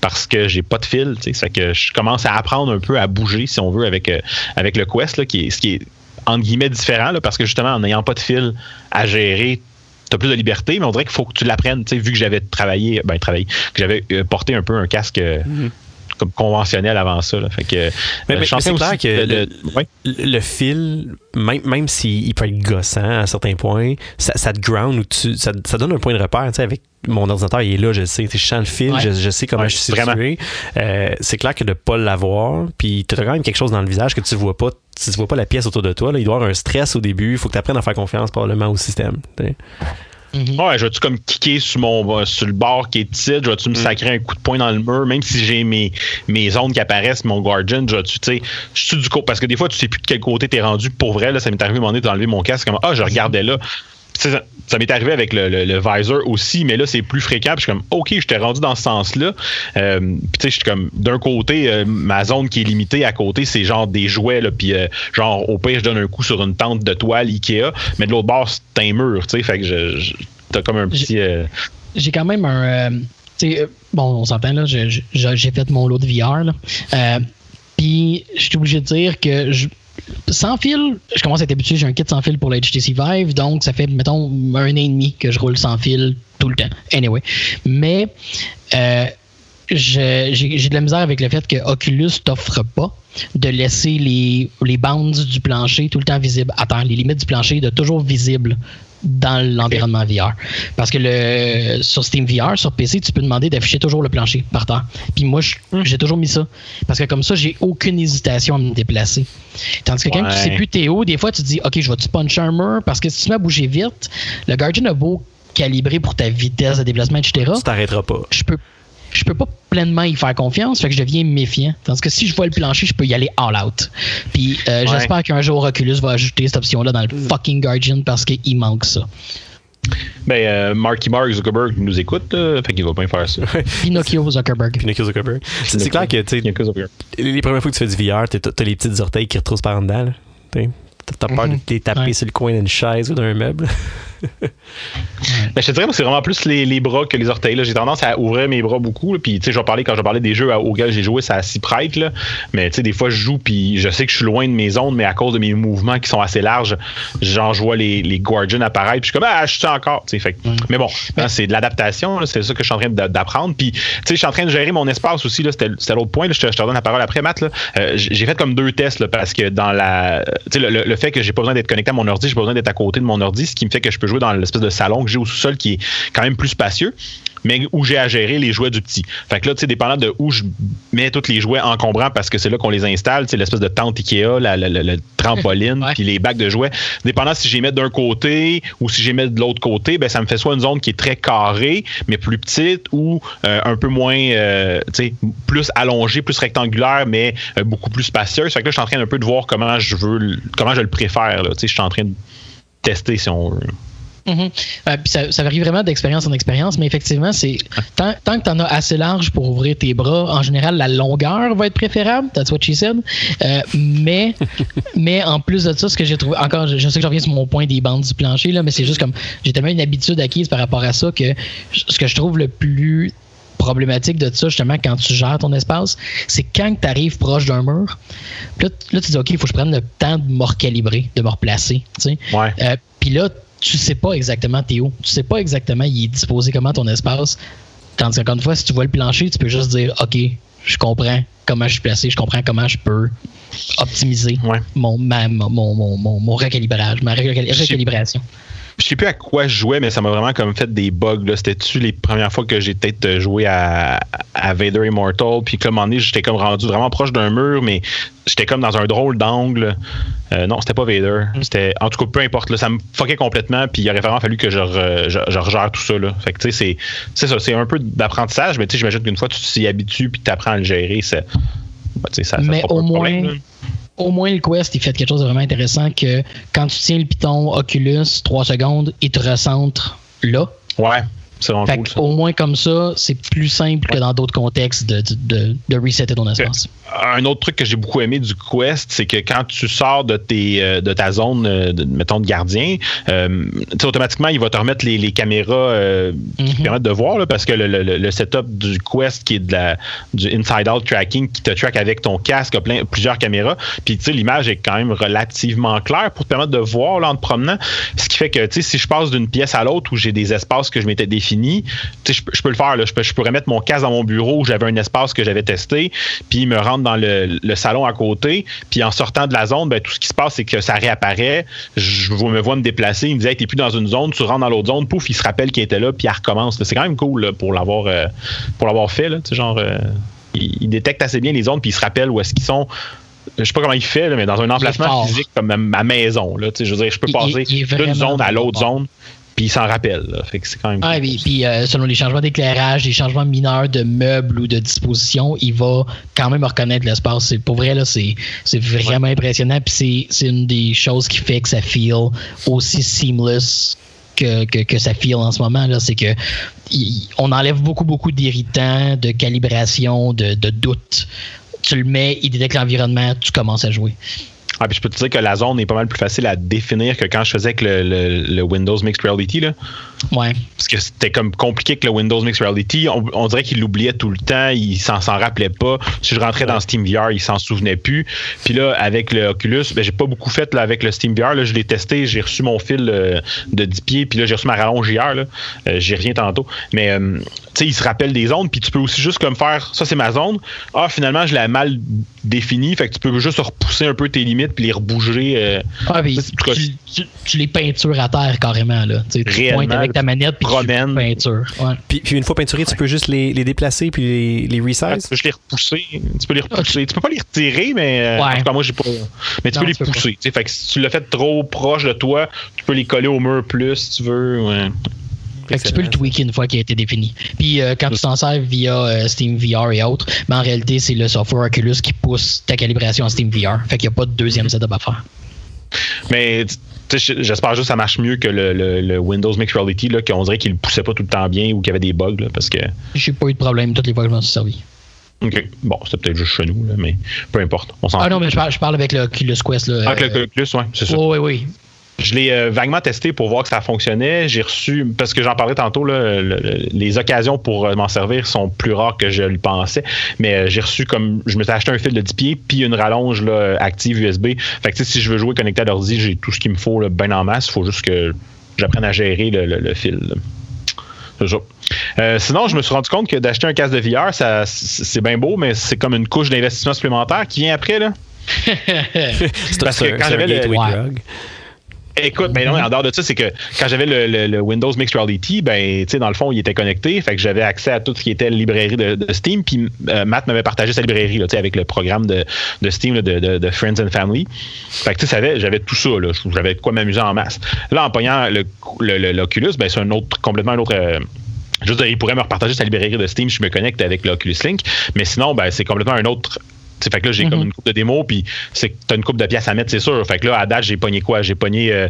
parce que j'ai pas de fil, tu sais. Fait que je commence à apprendre un peu à bouger si on veut avec euh, avec le Quest qui est ce qui est entre guillemets différent parce que justement en n'ayant pas de fil à gérer T'as plus de liberté, mais on dirait qu'il faut que tu l'apprennes. Vu que j'avais travaillé, ben travaillé, que j'avais euh, porté un peu un casque euh, comme conventionnel avant ça. là. Fait que, euh, Mais, je mais- c'est clair que le, ouais. fil, même, même s'il peut être gossant à certains points, ça, ça te ground ou tu, ça, ça donne un point de repère. Tu sais, avec mon ordinateur, il est là, je sais. Je sens le fil, Ouais. je, je sais comment Ouais, je suis situé. Euh, c'est clair que de pas l'avoir, puis tu as quand même quelque chose dans le visage que tu vois pas. Si tu vois pas la pièce autour de toi, là, il doit y avoir un stress au début. Il faut que tu apprennes à faire confiance probablement au système. Mhm. Ouais, je vais-tu comme kicker sur, mon, sur le bord qui est titre, je vais-tu me sacrer un coup de poing dans le mur, même si j'ai mes, mes ondes qui apparaissent, mon Guardian, je vais-tu, tu sais, je suis du coup, parce que des fois, tu sais plus de quel côté t'es rendu pour vrai, là, ça m'est arrivé à un moment donné d'enlever mon casque, comme, ah, je regardais là. Ça, ça m'est arrivé avec le, le- le visor aussi, mais là, c'est plus fréquent. Puis je suis comme, OK, je t'ai rendu dans ce sens-là. Euh, puis tu sais, je suis comme, d'un côté, euh, ma zone qui est limitée à côté, c'est genre des jouets, là, puis euh, genre, au pire, je donne un coup sur une tente de toile Ikea, mais de l'autre bord, c'est un mur, tu sais, fait que je, je- t'as comme un petit. j'ai quand même un. tu sais, bon, on s'entend, là, j'ai fait mon lot de VR. là. Puis, je suis obligé de dire que je- sans fil, je commence à être habitué, j'ai un kit sans fil pour la HTC Vive, donc ça fait, mettons, un an et demi que je roule sans fil tout le temps. Anyway. Mais, euh, j'ai de la misère avec le fait que Oculus t'offre pas de laisser les, les bounds du plancher tout le temps visibles terre, les limites du plancher de toujours visibles dans l'environnement VR. Parce que le, sur Steam VR, sur PC, tu peux demander d'afficher toujours le plancher par terre. Puis moi, je- j'ai toujours mis ça. Parce que comme ça, j'ai aucune hésitation à me déplacer. Tandis que quand tu sais plus t'es où, des fois, tu te dis, OK, je vais-tu puncher un mur? Parce que si tu à bouger vite, le Guardian a beau calibrer pour ta vitesse de déplacement, etc Tu t'arrêteras pas. je peux je peux pas pleinement y faire confiance, fait que je deviens méfiant. Tandis que si je vois le plancher, je peux y aller all out. Puis euh, Ouais. j'espère qu'un jour Oculus va ajouter cette option-là dans le fucking Guardian parce qu'il manque ça. Ben, euh, Marky Mark Zuckerberg nous écoute, là, fait qu'il va bien faire ça. Pinocchio Zuckerberg. Pinocchio Zuckerberg. C'est clair que tu les premières fois que tu fais du VR, t'as les petites orteils qui retroussent par en dedans. T'as peur de Mhm. te les taper Ouais. sur le coin d'une chaise ou d'un meuble. Ben, je te dirais, c'est vraiment plus les, les bras que les orteils. J'ai tendance à ouvrir mes bras beaucoup. là. Puis, tu sais, je vais parler, quand je parler des jeux à- auxquels j'ai joué, ça s'y prête. Là. Mais, tu sais, des fois, je joue, puis je sais que je suis loin de mes zones, mais à cause de mes mouvements qui sont assez larges, genre, je vois les, les Guardians apparaître, puis je suis comme, ah, je suis encore. Fait Mais bon, hein, c'est de l'adaptation. C'est ça que je suis en train d'a- d'apprendre. Puis, tu sais, je suis en train de gérer mon espace aussi. C'était l'autre point. Je, te, redonne la parole après, Matt. Euh, j'ai j'ai fait comme deux tests, là, parce que dans la. Tu sais, le, le- le fait que j'ai pas besoin d'être connecté à mon ordi, j'ai pas besoin d'être à côté de mon ordi, ce qui me fait que je peux jouer dans l'espèce de salon que j'ai au sous-sol qui est quand même plus spacieux, mais où j'ai à gérer les jouets du petit. Fait que là, tu sais, dépendant de où je mets tous les jouets encombrants, parce que c'est là qu'on les installe, c'est l'espèce de tente Ikea, la, la- la- la trampoline, Ouais. puis les bacs de jouets. Dépendant si j'ai mis d'un côté ou si j'ai mis de l'autre côté, ben ça me fait soit une zone qui est très carrée, mais plus petite, ou euh, un peu moins, euh, tu sais, plus allongée, plus rectangulaire, mais euh, beaucoup plus spacieuse. Fait que là, je suis en train un peu de voir comment je veux, comment je le préfère. Tu sais, je suis en train de tester si on veut. Euh, puis ça, ça varie vraiment d'expérience en expérience, mais effectivement, c'est tant, tant que tu en as assez large pour ouvrir tes bras, en général, la longueur va être préférable. That's what she said. Euh, mais, mais en plus de ça, ce que j'ai trouvé, encore, je, je sais que je reviens sur mon point des bandes du plancher, là, mais c'est juste comme j'ai tellement une habitude acquise par rapport à ça que ce que je trouve le plus problématique de ça, justement, quand tu gères ton espace, c'est quand tu arrives proche d'un mur. Là, là, tu dis, OK, il faut que je prenne le temps de me recalibrer, de me replacer. tu sais. Ouais. Euh, Puis là, tu sais pas exactement t'es où. Tu sais pas exactement il est disposé comment ton espace. Tandis qu'encore une fois, si tu vois le plancher, tu peux juste dire OK, je comprends comment je suis placé, je comprends comment je peux optimiser Ouais. mon, ma- mon, mon, mon, mon recalibrage, ma recalibration. Je sais plus à quoi je jouais, mais ça m'a vraiment comme fait des bugs. C'était-tu les premières fois que j'ai peut-être euh, joué à, à Vader Immortal, puis un moment donné, j'étais comme rendu vraiment proche d'un mur, mais j'étais comme dans un drôle d'angle. Euh, non, c'était pas Vader. C'était, en tout cas, peu importe. Là, ça me fuckait complètement, puis il aurait vraiment fallu que je, re- je, je regère tout ça. Là. Fait que tu sais, c'est, ça, c'est un peu d'apprentissage, mais tu sais, j'imagine qu'une fois tu t'y habitues, puis tu apprends à le gérer, c'est, bah, ça, ça Mais au moins, problème. Au moins le Quest, il fait quelque chose de vraiment intéressant que quand tu tiens le piton Oculus 3 secondes, il te recentre là. Ouais, c'est vraiment Fait cool. que ça. au moins comme ça, c'est plus simple que dans d'autres contextes de, de, resetter ton espace. un autre truc que j'ai beaucoup aimé du Quest, c'est que quand tu sors de tes euh, de ta zone, euh, de, mettons, de gardien, euh, automatiquement, il va te remettre les, les caméras euh, qui Mhm. te permettent de voir, là, parce que le, le- le setup du Quest, qui est de la, du inside-out tracking, qui te track avec ton casque, a plein, plusieurs caméras, puis tu sais, l'image est quand même relativement claire pour te permettre de voir là, en te promenant, ce qui fait que, tu sais, si je passe d'une pièce à l'autre où j'ai des espaces que je m'étais définis, sais, je, peux- je peux le faire, là, je, peux, je pourrais mettre mon casque dans mon bureau où j'avais un espace que j'avais testé, puis me rendre dans le, le salon à côté, puis en sortant de la zone, ben, tout ce qui se passe, c'est que ça réapparaît, je me vois me déplacer, il me dit, hey, t'es plus dans une zone, tu rentres dans l'autre zone, pouf, il se rappelle qu'il était là, puis il recommence. C'est quand même cool là, pour l'avoir euh, pour l'avoir fait, là, genre, euh, il, il détecte assez bien les zones, puis il se rappelle où est-ce qu'ils sont. Je sais pas comment il fait, là, mais dans un emplacement physique comme ma, ma maison, là, je veux dire, je peux passer d'une zone à l'autre zone, puis il s'en rappelle. là. Fait que c'est quand même Ah, cool. puis, euh, selon les changements d'éclairage, les changements mineurs de meubles ou de disposition, il va quand même reconnaître l'espace. C'est pour vrai là, c'est c'est vraiment impressionnant. Puis c'est c'est une des choses qui fait que ça feel aussi seamless que, que, que ça feel en ce moment là, c'est que il- on enlève beaucoup beaucoup d'irritants, de calibration, de, de doutes. Tu le mets, il détecte l'environnement, tu commences à jouer. Ah, puis je peux te dire que la zone est pas mal plus facile à définir que quand je faisais avec le, le- le Windows Mixed Reality. Là. Ouais. Parce que c'était comme compliqué que le Windows Mixed Reality. On, on dirait qu'il l'oubliait tout le temps, il s'en s'en rappelait pas. Si je rentrais dans Steam VR, il s'en souvenait plus. Puis là, avec le Oculus, ben, j'ai pas beaucoup fait là, avec le Steam VR. Là, je l'ai testé, j'ai reçu mon fil euh, de 10 pieds, puis là, j'ai reçu ma rallonge hier. Là. Euh, j'y reviens tantôt. Mais euh, il se rappelle des zones, puis tu peux aussi juste comme faire ça, c'est ma zone. Ah, finalement, je l'ai mal définie, fait que tu peux juste repousser un peu tes limites, puis les rebouger. euh, Ah, puis tu, tu- tu les peintures à terre carrément. Là. Tu sais, tu Réellement, pointes avec ta manette puis tu peintures. Ouais. Puis, puis une fois peinturé, tu peux juste les, les déplacer puis les, les Ah, resize. tu peux juste les repousser. Tu peux les repousser. Tu peux pas les retirer, mais euh, Ouais. en tout cas, moi, j'ai pas. Mais tu Non, peux les pousser. tu sais. Fait que si tu l'as fait trop proche de toi, tu peux les coller au mur plus si tu veux. ouais. Fait que tu peux le tweaker une fois qu'il a été défini. Puis euh, quand tu t'en sers via euh, Steam VR et autres, mais en réalité, c'est le software Oculus qui pousse ta calibration en Steam VR. Fait qu'il n'y a pas de deuxième setup à faire. Mais j'espère juste que ça marche mieux que le, le- le Windows Mixed Reality, là, qu'on dirait qu'il le poussait pas tout le temps bien ou qu'il y avait des bugs. Là, parce que. J'ai pas eu de problème toutes les fois que je m'en suis servi. OK. Bon, c'était peut-être juste chez nous, là, mais peu importe. On s'en Ah non, mais je parle, je parle avec le Oculus Quest. Là, Ah, avec euh, le Oculus, ouais, c'est ça. Oui, oui, oui. Je l'ai euh, vaguement testé pour voir que ça fonctionnait. J'ai reçu, parce que j'en parlais tantôt, là, le- le- les occasions pour euh, m'en servir sont plus rares que je le pensais. Mais euh, j'ai reçu comme, je me suis acheté un fil de 10 pieds, puis une rallonge là, active USB. Fait que tu sais, si je veux jouer connecté à l'ordi, j'ai tout ce qu'il me faut là, bien en masse. Il faut juste que j'apprenne à gérer le, le- le fil. là. C'est ça. Euh, sinon, je me suis rendu compte que d'acheter un casque de VR, ça, c'est bien beau, mais c'est comme une couche d'investissement supplémentaire qui vient après. Là. C'est Parce que c'est quand un j'avais le- Écoute, ben non, en dehors de ça, c'est que quand j'avais le, Windows Mixed Reality, ben, tu sais, dans le fond, il était connecté, fait que j'avais accès à tout ce qui était librairie de, Steam, puis euh, Matt m'avait partagé sa librairie, là, avec le programme de, Steam là, de, Friends and Family. Fait que tu sais, j'avais- tout ça, là, j'avais quoi m'amuser en masse. Là, en pognant l'Oculus, ben, c'est un autre, complètement un autre. euh, Juste, il pourrait me repartager sa librairie de Steam je me connecte avec l'Oculus Link, mais sinon, ben, c'est complètement un autre T'sais, fait que là, j'ai Mhm. comme une coupe de démo, puis c'est que t'as une coupe de pièces à mettre, c'est sûr. Fait que là, à date, j'ai pogné quoi? J'ai pogné euh,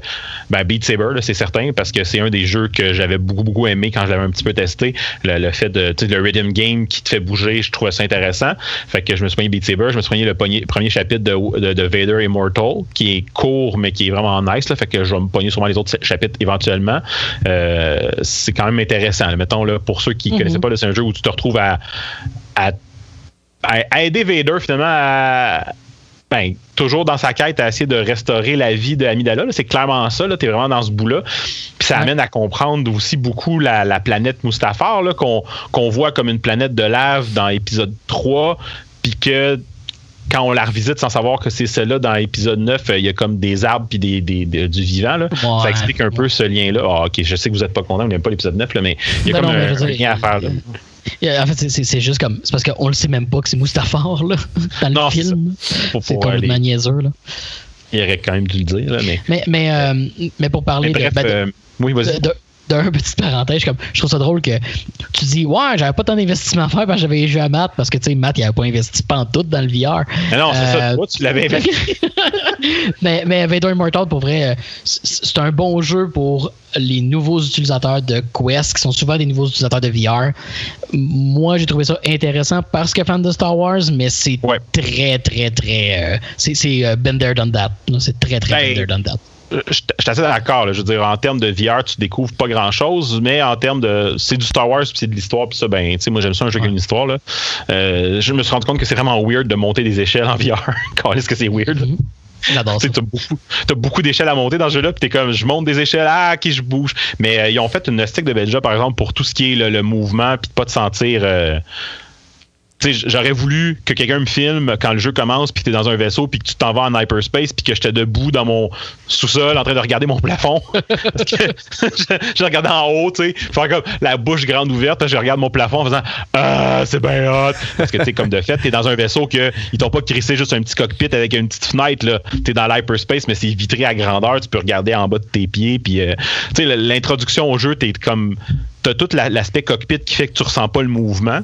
ben, Beat Saber, là, c'est certain, parce que c'est un des jeux que j'avais beaucoup, beaucoup aimé quand je l'avais un petit peu testé. Le, le fait de, tu sais, le rhythm game qui te fait bouger, je trouvais ça intéressant. Fait que je me suis pogné Beat Saber, je me suis pogné le pogné- premier chapitre de, de, de Vader Immortal, qui est court, mais qui est vraiment nice, là. Fait que je vais me pogner sûrement les autres chapitres éventuellement. Euh, c'est quand même intéressant. là. Mettons, là, pour ceux qui Mhm. connaissaient pas, c'est un jeu où tu te retrouves à, à à, aider Vader finalement à ben, toujours dans sa quête à essayer de restaurer la vie de Amidala. C'est clairement ça. Tu es vraiment dans ce bout-là. Puis ça Ouais. amène à comprendre aussi beaucoup la, la planète Mustafar, là, qu'on qu'on voit comme une planète de lave dans épisode 3. Puis que quand on la revisite sans savoir que c'est celle-là dans l'épisode 9, euh, il y a comme des arbres puis des, des- des- du vivant. Là. Ouais. Ça explique un peu ce lien-là. Ah, ok, je sais que vous n'êtes pas content, vous n'aimez pas l'épisode 9, là, mais il y a Ben comme non, un, un lien à faire. Là. Euh, En fait, c'est- juste comme. C'est parce qu'on le sait même pas que c'est Mustafar, là, dans le Non, film. C'est complètement les- niaiseux, là. Il aurait quand même dû le dire. Là, mais, Mais, mais, euh, mais pour parler mais bref, de, ben, de- euh, oui, vas-y. de- de- d'un petite parenthèse, comme, je trouve ça drôle que tu dis Ouais, j'avais pas tant d'investissement à faire parce que j'avais joué à Matt parce que tu sais, Matt il avait pas investi pas en tout dans le VR. Mais non, c'est ça. Euh, Toi, tu l'avais investi. mais, mais Vader Immortal, pour vrai, c'est un bon jeu pour les nouveaux utilisateurs de Quest, qui sont souvent des nouveaux utilisateurs de VR. Moi, j'ai trouvé ça intéressant parce que fan de Star Wars, mais c'est Ouais. très, très, très. euh, c'est euh, been there, done that. C'est très, très Ben, been there, done that. Je je suis assez d'accord. là. Je veux dire, en termes de VR, tu découvres pas grand-chose, mais en termes de... C'est du Star Wars, puis c'est de l'histoire, puis ça, ben, tu sais, moi, j'aime ça, un jeu qui a une histoire, là. Euh, je me suis rendu compte que c'est vraiment weird de monter des échelles en VR. Quand est-ce que c'est weird? Ça. sais, t'as beaucoup, t'as beaucoup d'échelles à monter dans ce jeu-là, puis t'es comme, je monte des échelles, ah, qui je bouge. Mais euh, ils ont fait une stick de Belgia, par exemple, pour tout ce qui est le, le mouvement, puis de pas te sentir. euh, j'aurais voulu que quelqu'un me filme quand le jeu commence, puis que t'es dans un vaisseau, puis que tu t'en vas en hyperspace, puis que j'étais debout dans mon sous-sol en train de regarder mon plafond. Je, regardais en haut, tu sais, faire comme la bouche grande ouverte, je regarde mon plafond en faisant Ah, c'est bien hot. Parce que, tu comme de fait, t'es dans un vaisseau que ils t'ont pas crissé juste un petit cockpit avec une petite fenêtre, là. T'es dans l'hyperspace, mais c'est vitré à grandeur, tu peux regarder en bas de tes pieds, puis, euh, tu sais, l'introduction au jeu, t'es comme. T'as tout la- l'aspect cockpit qui fait que tu ressens pas le mouvement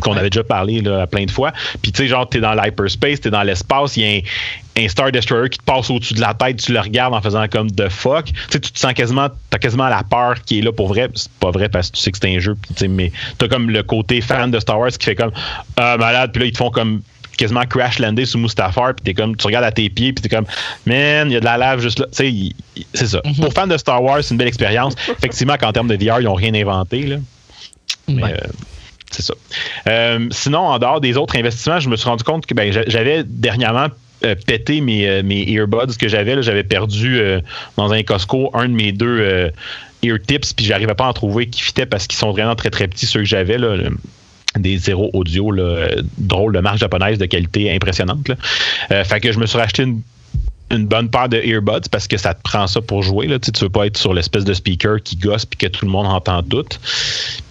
qu'on avait déjà parlé là, plein de fois. Puis tu sais, genre, t'es dans l'hyperspace, t'es dans l'espace, il y a un, un Star Destroyer qui te passe au-dessus de la tête, tu le regardes en faisant comme de fuck. Tu sais, tu te sens quasiment, t'as quasiment la peur qui est là pour vrai. C'est pas vrai parce que tu sais que c'est un jeu, mais t'as comme le côté fan de Star Wars qui fait comme ah malade, puis là ils te font comme quasiment crash lander sous Mustafar puis t'es comme tu regardes à tes pieds puis t'es comme man il y a de la lave juste là tu sais c'est ça pour fans de Star Wars c'est une belle expérience effectivement qu'en termes de VR ils ont rien inventé là mais, Ouais. euh, c'est ça. Euh, sinon, en dehors des autres investissements, je me suis rendu compte que ben, j'a- j'avais dernièrement euh, pété mes, euh, mes earbuds que j'avais. J'avais perdu dans un Costco un de mes deux ear tips, puis j'arrivais pas à en trouver qui fitait parce qu'ils sont vraiment très très petits, ceux que j'avais. là, des zéro audio là, drôle de marque japonaise de qualité impressionnante. Là. Fait que je me suis racheté une bonne paire de earbuds parce que ça te prend ça pour jouer. Là. Tu, tu veux pas être sur l'espèce de speaker qui gosse puis que tout le monde entend tout.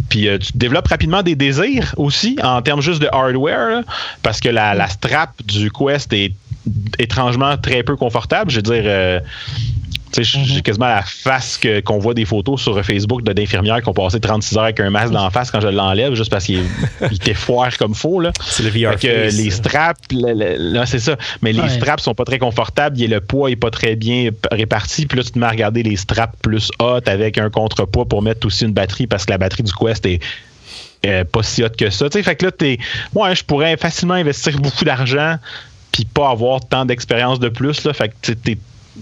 Puis euh, tu développes rapidement des désirs aussi en termes juste de hardware parce que la, la strap du Quest est étrangement très peu confortable. Je veux dire, euh, tu sais, j'ai quasiment la face que- qu'on voit des photos sur Facebook de d'infirmières qui ont passé 36 heures avec un masque dans la face quand je l'enlève juste parce qu'il il était foire comme faux. Là. C'est le VR Fait que face. les straps, le- le- là, c'est ça. Mais les Ouais. straps sont pas très confortables. Et le poids est pas très bien réparti. Puis là, tu te mets à regarder les straps plus hot avec un contrepoids pour mettre aussi une batterie parce que la batterie du Quest est euh, pas si hot que ça. Tu sais, fait que là, t'es. Ouais, je pourrais facilement investir beaucoup d'argent puis pas avoir tant d'expérience de plus. Là. Fait que tu sais, t'es-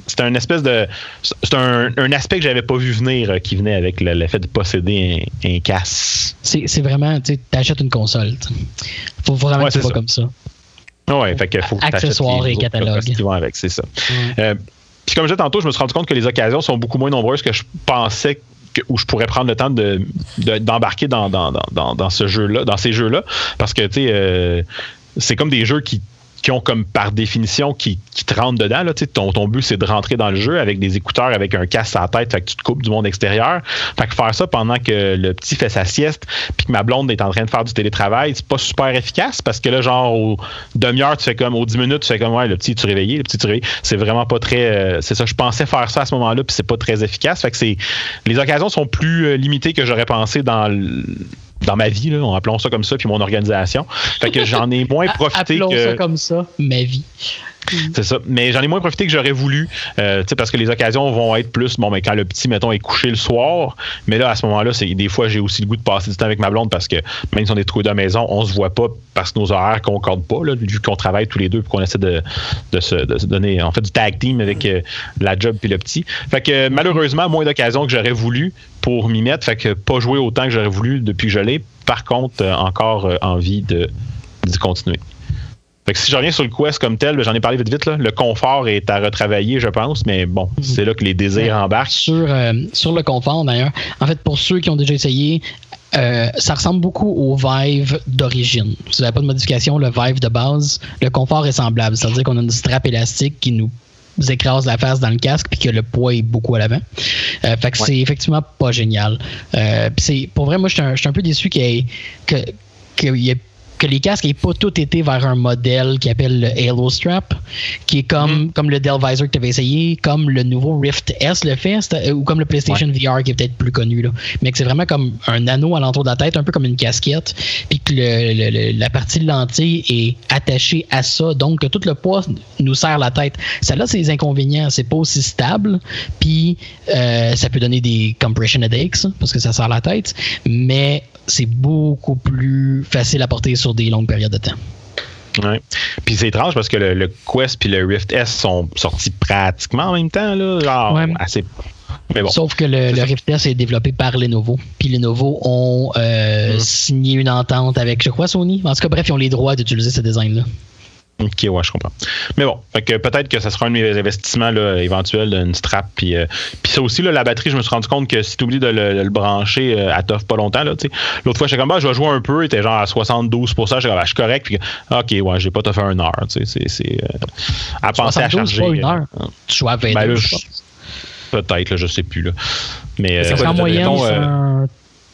c'est un espèce de. C'est un, un aspect que j'avais pas vu venir euh, qui venait avec le, le fait de posséder un, un casse. C'est c'est vraiment, tu sais, t'achètes une console. tu sais. Faut vraiment Ouais, que ça. comme ça. Ouais, fait que faut Accessoires et catalogues. qui vont avec, c'est ça. Euh, puis comme je disais tantôt, je me suis rendu compte que les occasions sont beaucoup moins nombreuses que je pensais que- où je pourrais prendre le temps de de- d'embarquer dans, dans, dans, dans, dans ce jeu-là, dans ces jeux-là, parce que tu sais, euh, c'est comme des jeux qui qui ont comme par définition qui, qui te rentrent dedans. Là, ton, ton but, c'est de rentrer dans le jeu avec des écouteurs, avec un casque à la tête, fait que tu te coupes du monde extérieur. Fait que faire ça pendant que le petit fait sa sieste, puis que ma blonde est en train de faire du télétravail, c'est pas super efficace parce que là, genre, au demi-heure, tu fais comme, aux 10 minutes, tu fais comme, ouais, le petit, tu réveillé, le petit, tu réveillé. C'est vraiment pas très. euh, c'est ça, je pensais faire ça à ce moment-là, puis c'est pas très efficace. Fait que c'est. Les occasions sont plus euh, limitées que j'aurais pensé dans dans ma vie, là, appelons ça comme ça, puis mon organisation. Fait que j'en ai moins profité Appelons que. ça comme ça, ma vie. C'est ça. Mais j'en ai moins profité que j'aurais voulu, euh, tu sais, parce que les occasions vont être plus, bon, mais quand le petit, mettons, est couché le soir. Mais là, à ce moment-là, c'est des fois, j'ai aussi le goût de passer du temps avec ma blonde parce que même si on est trouvé de la maison, on se voit pas parce que nos horaires concordent pas, là, vu qu'on travaille tous les deux et qu'on essaie de, de, se, de se donner, en fait, du tag team avec euh, la job puis le petit. Fait que malheureusement, moins d'occasions que j'aurais voulu pour m'y mettre. Fait que pas jouer autant que j'aurais voulu depuis que je l'ai. Par contre, euh, encore euh, envie de d'y continuer. Fait que si je reviens sur le Quest comme tel, j'en ai parlé vite vite, là, le confort est à retravailler, je pense, mais bon, c'est là que les désirs embarquent. Sur, euh, sur le confort, d'ailleurs, en fait, pour ceux qui ont déjà essayé, euh, ça ressemble beaucoup au Vive d'origine. Si vous n'avez pas de modification, le Vive de base, le confort est semblable. C'est-à-dire qu'on a une strap élastique qui nous écrase la face dans le casque puis que le poids est beaucoup à l'avant. Euh, fait que c'est effectivement pas génial. Euh, c'est pour vrai, moi, je suis un, peu déçu qu'il y ait- que, qu'il y ait- que les casques n'aient pas tout été vers un modèle qui appelle le Halo Strap, qui est comme, comme le Dell Visor que tu avais essayé, comme le nouveau Rift S le fait, euh, ou comme le PlayStation VR qui est peut-être plus connu. Là. Mais que c'est vraiment comme un anneau alentour de la tête, un peu comme une casquette, puis que le- le- le- la partie de lentille est attachée à ça, donc que tout le poids nous serre la tête. Ça là, c'est les inconvénients. C'est pas aussi stable, puis euh, ça peut donner des compression headaches, parce que ça serre la tête, mais c'est beaucoup plus facile à porter sur des longues périodes de temps. Ouais. Puis c'est étrange parce que le, le Quest puis le Rift S sont sortis pratiquement en même temps, là. Genre, Ouais. assez. Mais bon. Sauf que le, le Rift S est développé par Lenovo. Puis Lenovo ont euh, Mhm. signé une entente avec, je crois, Sony. En tout cas, bref, ils ont les droits d'utiliser ce design-là. Ok, ouais, je comprends. Mais bon, fait que peut-être que ça sera un de mes investissements là, éventuels, une strap. Puis, euh, puis ça aussi, là, la batterie, je me suis rendu compte que si tu oublies de le, de le brancher, euh, elle t'offre pas longtemps. L'autre fois, j'étais comme, bah, je vais jouer un peu, il était genre à 72 J'étais comme, Ah, je suis correct. Puis, ok, ouais, j'ai pas t'offert une heure. tu sais, C'est, c'est, euh, à penser à 72, charger. pas une heure. euh, Tu joues à 22, ben peut-être, là, je sais plus. Là. Mais C'est euh, quoi, en moyenne, c'est euh, un-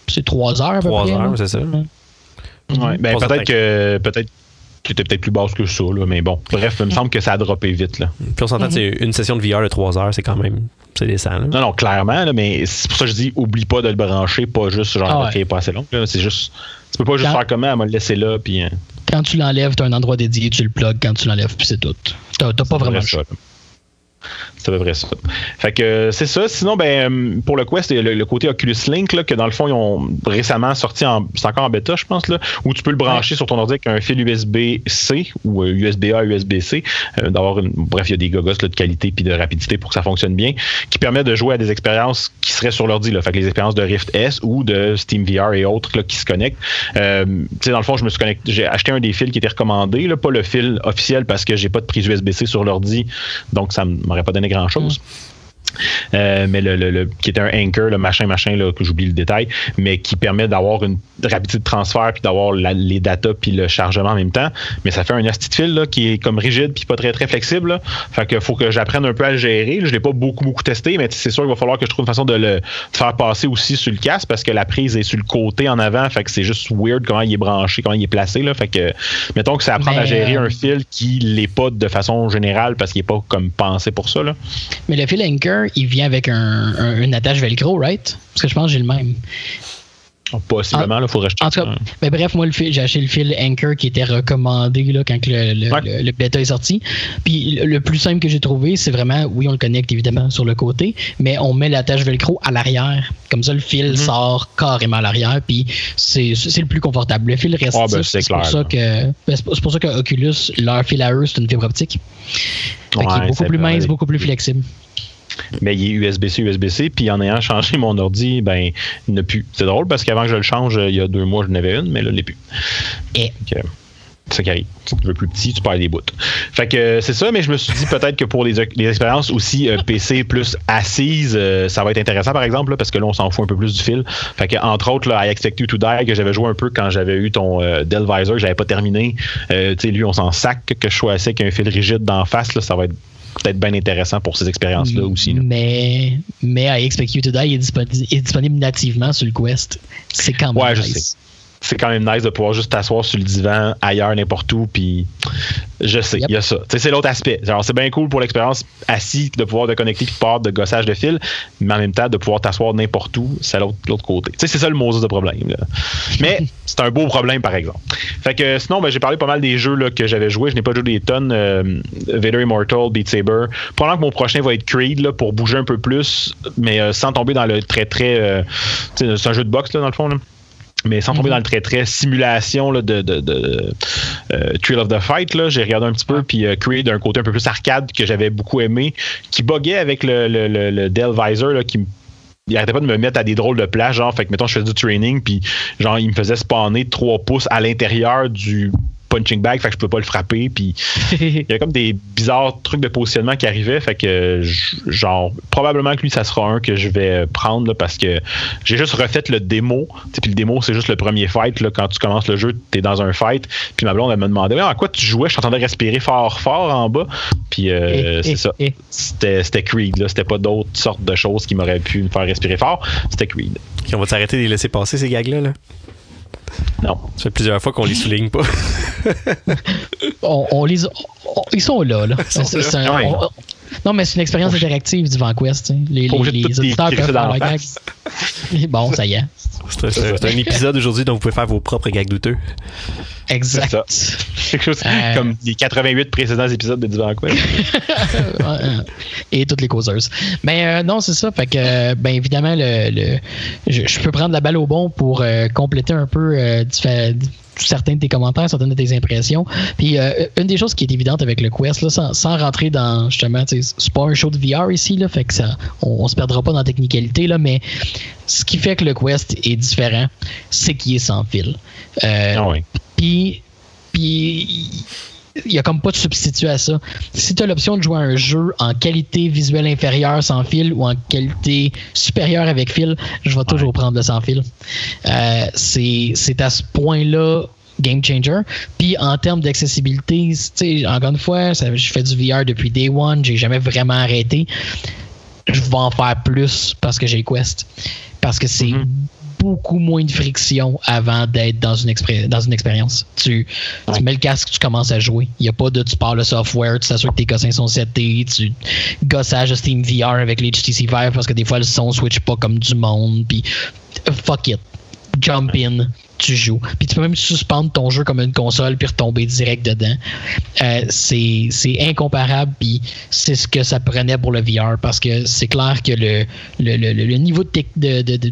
c'est 3 heures à peu 3 près. là. heures, c'est ça? ouais, ben, peut-être que peut-être que c'était peut-être plus basse que ça, là, mais bon. Bref, il me semble que ça a droppé vite. Là. Puis on s'entend c'est une session de VR de 3 heures, c'est quand même. C'est décent. Là. Non, non, clairement, là, mais c'est pour ça que je dis, oublie pas de le brancher, pas juste genre Ah ouais. est pas assez longue. là. C'est juste. Tu peux pas juste Quand- faire comment, elle m'a le laisser là, puis. euh, Quand tu l'enlèves, tu as un endroit dédié, tu le plugs quand tu l'enlèves, puis c'est tout. Tu n'as pas vraiment ça. C'est à peu près ça. Fait que euh, c'est ça. Sinon, ben, euh, pour le Quest, il y a le, le côté Oculus Link, là, que dans le fond, ils ont récemment sorti en. C'est encore en bêta, je pense, là, où tu peux le brancher sur ton ordi avec un fil USB-C ou USB-A, USB-C. euh, d'avoir une. Bref, il y a des gogos là, de qualité puis de rapidité pour que ça fonctionne bien, qui permet de jouer à des expériences qui seraient sur l'ordi. Là. Fait que les expériences de Rift S ou de Steam VR et autres là, qui se connectent. Euh, tu sais, dans le fond, je me suis connecté. J'ai acheté un des fils qui était recommandé, là, pas le fil officiel parce que j'ai pas de prise USB-C sur l'ordi, donc ça m'aurait pas donné grand-chose. Euh, mais le, le- le- qui était un anchor, le machin, machin, là, que j'oublie le détail, mais qui permet d'avoir une rapidité de transfert puis d'avoir les data puis le chargement en même temps. Mais ça fait un asti de fil là, qui est comme rigide puis pas très très flexible. Là. Fait que faut que j'apprenne un peu à le gérer. Je l'ai pas beaucoup beaucoup testé, mais c'est sûr qu'il va falloir que je trouve une façon de le de faire passer aussi sur le casque parce que la prise est sur le côté en avant. Fait que c'est juste weird comment il est branché, comment il est placé. Là. Fait que mettons que c'est apprendre Mais, à gérer euh, un fil qui l'est pas de façon générale parce qu'il est pas comme pensé pour ça. Là. Mais le fil Anchor, il vient avec un, un- une attache velcro, right? Parce que je pense que j'ai le même. Possiblement, il faudrait En tout cas, mais bref, moi, le fil- j'ai acheté le fil Anchor qui était recommandé là, quand le, le, Ouais. le- le bêta est sorti. Puis le, plus simple que j'ai trouvé, c'est vraiment, oui, on le connecte évidemment sur le côté, mais on met l'attache velcro à l'arrière. Comme ça, le fil Mhm. sort carrément à l'arrière, puis c'est c'est le plus confortable. Le fil reste Ah, ben, c'est pour ça que ben, c'est pour c'est ça que Oculus, leur fil à eux, c'est une fibre optique. Ouais, est beaucoup c'est plus mince, beaucoup plus flexible. Mais il est USB-C, USB-C, puis en ayant changé mon ordi, ben, il n'a plus. C'est drôle parce qu'avant que je le change, il y a deux mois, je n'avais une, mais là, il n'est plus. Et que, C'est ça qui arrive. Si tu veux plus petit, tu perds des bouts. Fait que euh, c'est ça, mais je me suis dit peut-être que pour les, les expériences aussi euh, PC plus assises, euh, ça va être intéressant par exemple, là, parce que là, on s'en fout un peu plus du fil. Fait que entre autres, là, I Expect You to Die, que j'avais joué un peu quand j'avais eu ton euh, Dell Visor, que j'avais pas terminé. Euh, tu sais, lui, on s'en sac que je choisissais avec un fil rigide d'en face, là, ça va être peut-être bien intéressant pour ces expériences-là aussi. là. Mais, mais I Expect You to Die est disponible, est disponible nativement sur le Quest. C'est quand même Ouais, je nice. sais. C'est quand même nice de pouvoir juste t'asseoir sur le divan ailleurs, n'importe où, puis je sais, il Yep. y a ça. C'est l'autre aspect. Genre, c'est bien cool pour l'expérience assis de pouvoir te connecter puis pas de gossage de fil, mais en même temps, de pouvoir t'asseoir n'importe où, c'est l'autre l'autre côté. Tu sais, c'est ça le Moses de problème. là. Mais c'est un beau problème, par exemple. Fait que sinon, ben, j'ai parlé pas mal des jeux là, que j'avais joué. Je n'ai pas joué des tonnes. euh, Vader Immortal, Beat Saber. Pendant que mon prochain va être Creed là, pour bouger un peu plus, mais euh, sans tomber dans le très très. euh, c'est un jeu de boxe là, dans le fond. là. Mais sans tomber dans le très très simulation là, de, de, de euh, Thrill of the Fight, j'ai regardé un petit peu, puis euh, Creed d'un côté un peu plus arcade que j'avais beaucoup aimé, qui buguait avec le, le, le, le Dell Visor, là, qui me il arrêtait pas de me mettre à des drôles de plages, genre, fait que mettons, je faisais du training, puis genre, il me faisait spawner 3 pouces à l'intérieur du punching bag, fait que je pouvais pas le frapper, puis il y a comme des bizarres trucs de positionnement qui arrivaient, fait que genre, probablement que lui, ça sera un que je vais prendre, là, parce que j'ai juste refait le démo, puis le démo, c'est juste le premier fight, là, quand tu commences le jeu, t'es dans un fight, puis ma blonde, elle me demandait, à quoi tu jouais, je t'entendais respirer fort, fort en bas, puis euh, Eh, c'est eh, ça eh. c'était c'était Creed. Là. C'était pas d'autres sortes de choses qui m'auraient pu me faire respirer fort. C'était Creed. On va s'arrêter de les laisser passer, ces gags-là. Là. Non. Ça fait plusieurs fois qu'on les souligne pas. on, on les, on- ils sont là. là. sont C'est- là. c'est un- Ouais. on- non, mais c'est une expérience interactive du VanQuest. sais. Les, les, les auditeurs peuvent faire la. Bon, ça y est. C'est un, c'est c'est épisode aujourd'hui dont vous pouvez faire vos propres gags douteux. Exact. Quelque chose Euh. comme les 88 précédents épisodes de Divan Quest. et toutes les causeuses. Mais euh, non, c'est ça. Fait que, euh, ben évidemment, le, le- je, je peux prendre la balle au bon pour euh, compléter un peu euh, certains de tes commentaires, certaines de tes impressions. Puis euh, une des choses qui est évidente avec le Quest, là, sans, sans rentrer dans justement, c'est pas un show de VR ici, là, fait que ça, on, on se perdra pas dans la technicalité, là, mais ce qui fait que le Quest est différent, c'est qu'il est sans fil. Euh, Ah puis, puis il n'y a comme pas de substitut à ça. Si tu as l'option de jouer à un jeu en qualité visuelle inférieure sans fil ou en qualité supérieure avec fil, je vais toujours prendre le sans fil. Euh, c'est à ce point-là game changer. Puis en termes d'accessibilité, encore une fois, ça- je fais du VR depuis day one, j'ai jamais vraiment arrêté. Je vais en faire plus parce que j'ai Quest. Parce que c'est beaucoup moins de friction avant d'être dans une, dans une expérience. Tu, tu mets le casque, tu commences à jouer. Il n'y a pas de tu pars le software, tu t'assures que tes cossins sont setés, tu gossage de Steam VR avec l'HTC Vive parce que des fois le son switch pas comme du monde. Puis fuck it. Jump in, tu joues. Puis tu peux même suspendre ton jeu comme une console puis retomber direct dedans. Euh, c'est incomparable puis c'est ce que ça prenait pour le VR parce que c'est clair que le, le, le, niveau de, de, de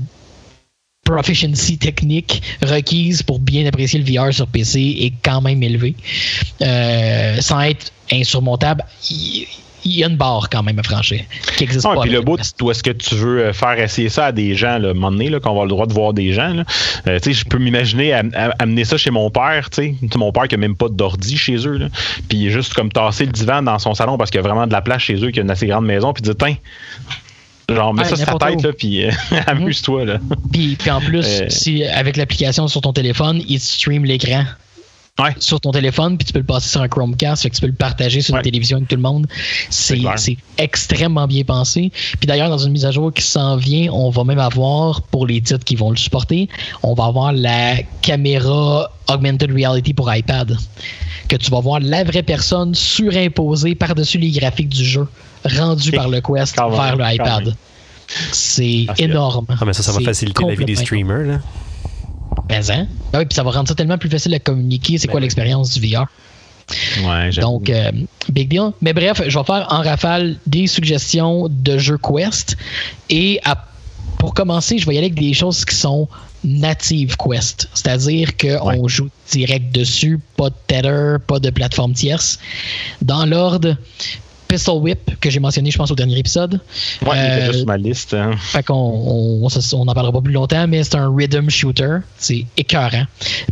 proficiency technique requise pour bien apprécier le VR sur PC est quand même élevé. Euh, sans être insurmontable, il y a une barre quand même à franchir qui n'existe Ah, pas. puis le bout, où est-ce que tu veux euh, faire essayer ça à des gens, là, un moment donné, là, qu'on va avoir le droit de voir des gens. Euh, tu sais, je peux m'imaginer am- am- amener ça chez mon père, tu sais, mon père qui a même pas d'ordi chez eux, là, puis juste comme tasser le divan dans son salon parce qu'il y a vraiment de la place chez eux, qu'il y a une assez grande maison, puis dire, tiens, genre, mets ça sur ta tête, là, puis euh, amuse-toi, là. Puis, puis en plus, Euh. si avec l'application sur ton téléphone, il stream l'écran Ouais. sur ton téléphone, puis tu peux le passer sur un Chromecast, fait que tu peux le partager sur Ouais. une télévision avec tout le monde. C'est extrêmement bien pensé. Puis d'ailleurs, dans une mise à jour qui s'en vient, on va même avoir, pour les titres qui vont le supporter, on va avoir la caméra augmented reality pour iPad. Que tu vas voir la vraie personne surimposée par-dessus les graphiques du jeu, rendue Et- par le Quest quand même, vers le iPad. C'est Ah, énorme. Ah, mais ça, ça va faciliter la vie des streamers. Là. Mais hein? Ben oui, puis ça va rendre ça tellement plus facile à communiquer. C'est Ben quoi oui. l'expérience du VR? Ouais. Donc, euh, big deal. Mais bref, je vais faire en rafale des suggestions de jeux Quest. Et à- pour commencer, je vais y aller avec des choses qui sont natives Quest. C'est-à-dire qu'on joue direct dessus, pas de tether, pas de plateforme tierce. Dans l'ordre, Pistol Whip, que j'ai mentionné, je pense, au dernier épisode. Ouais, il était Euh, juste ma liste. hein. fait qu'on on, on, en parlera pas plus longtemps, mais c'est un rhythm shooter. C'est écœurant.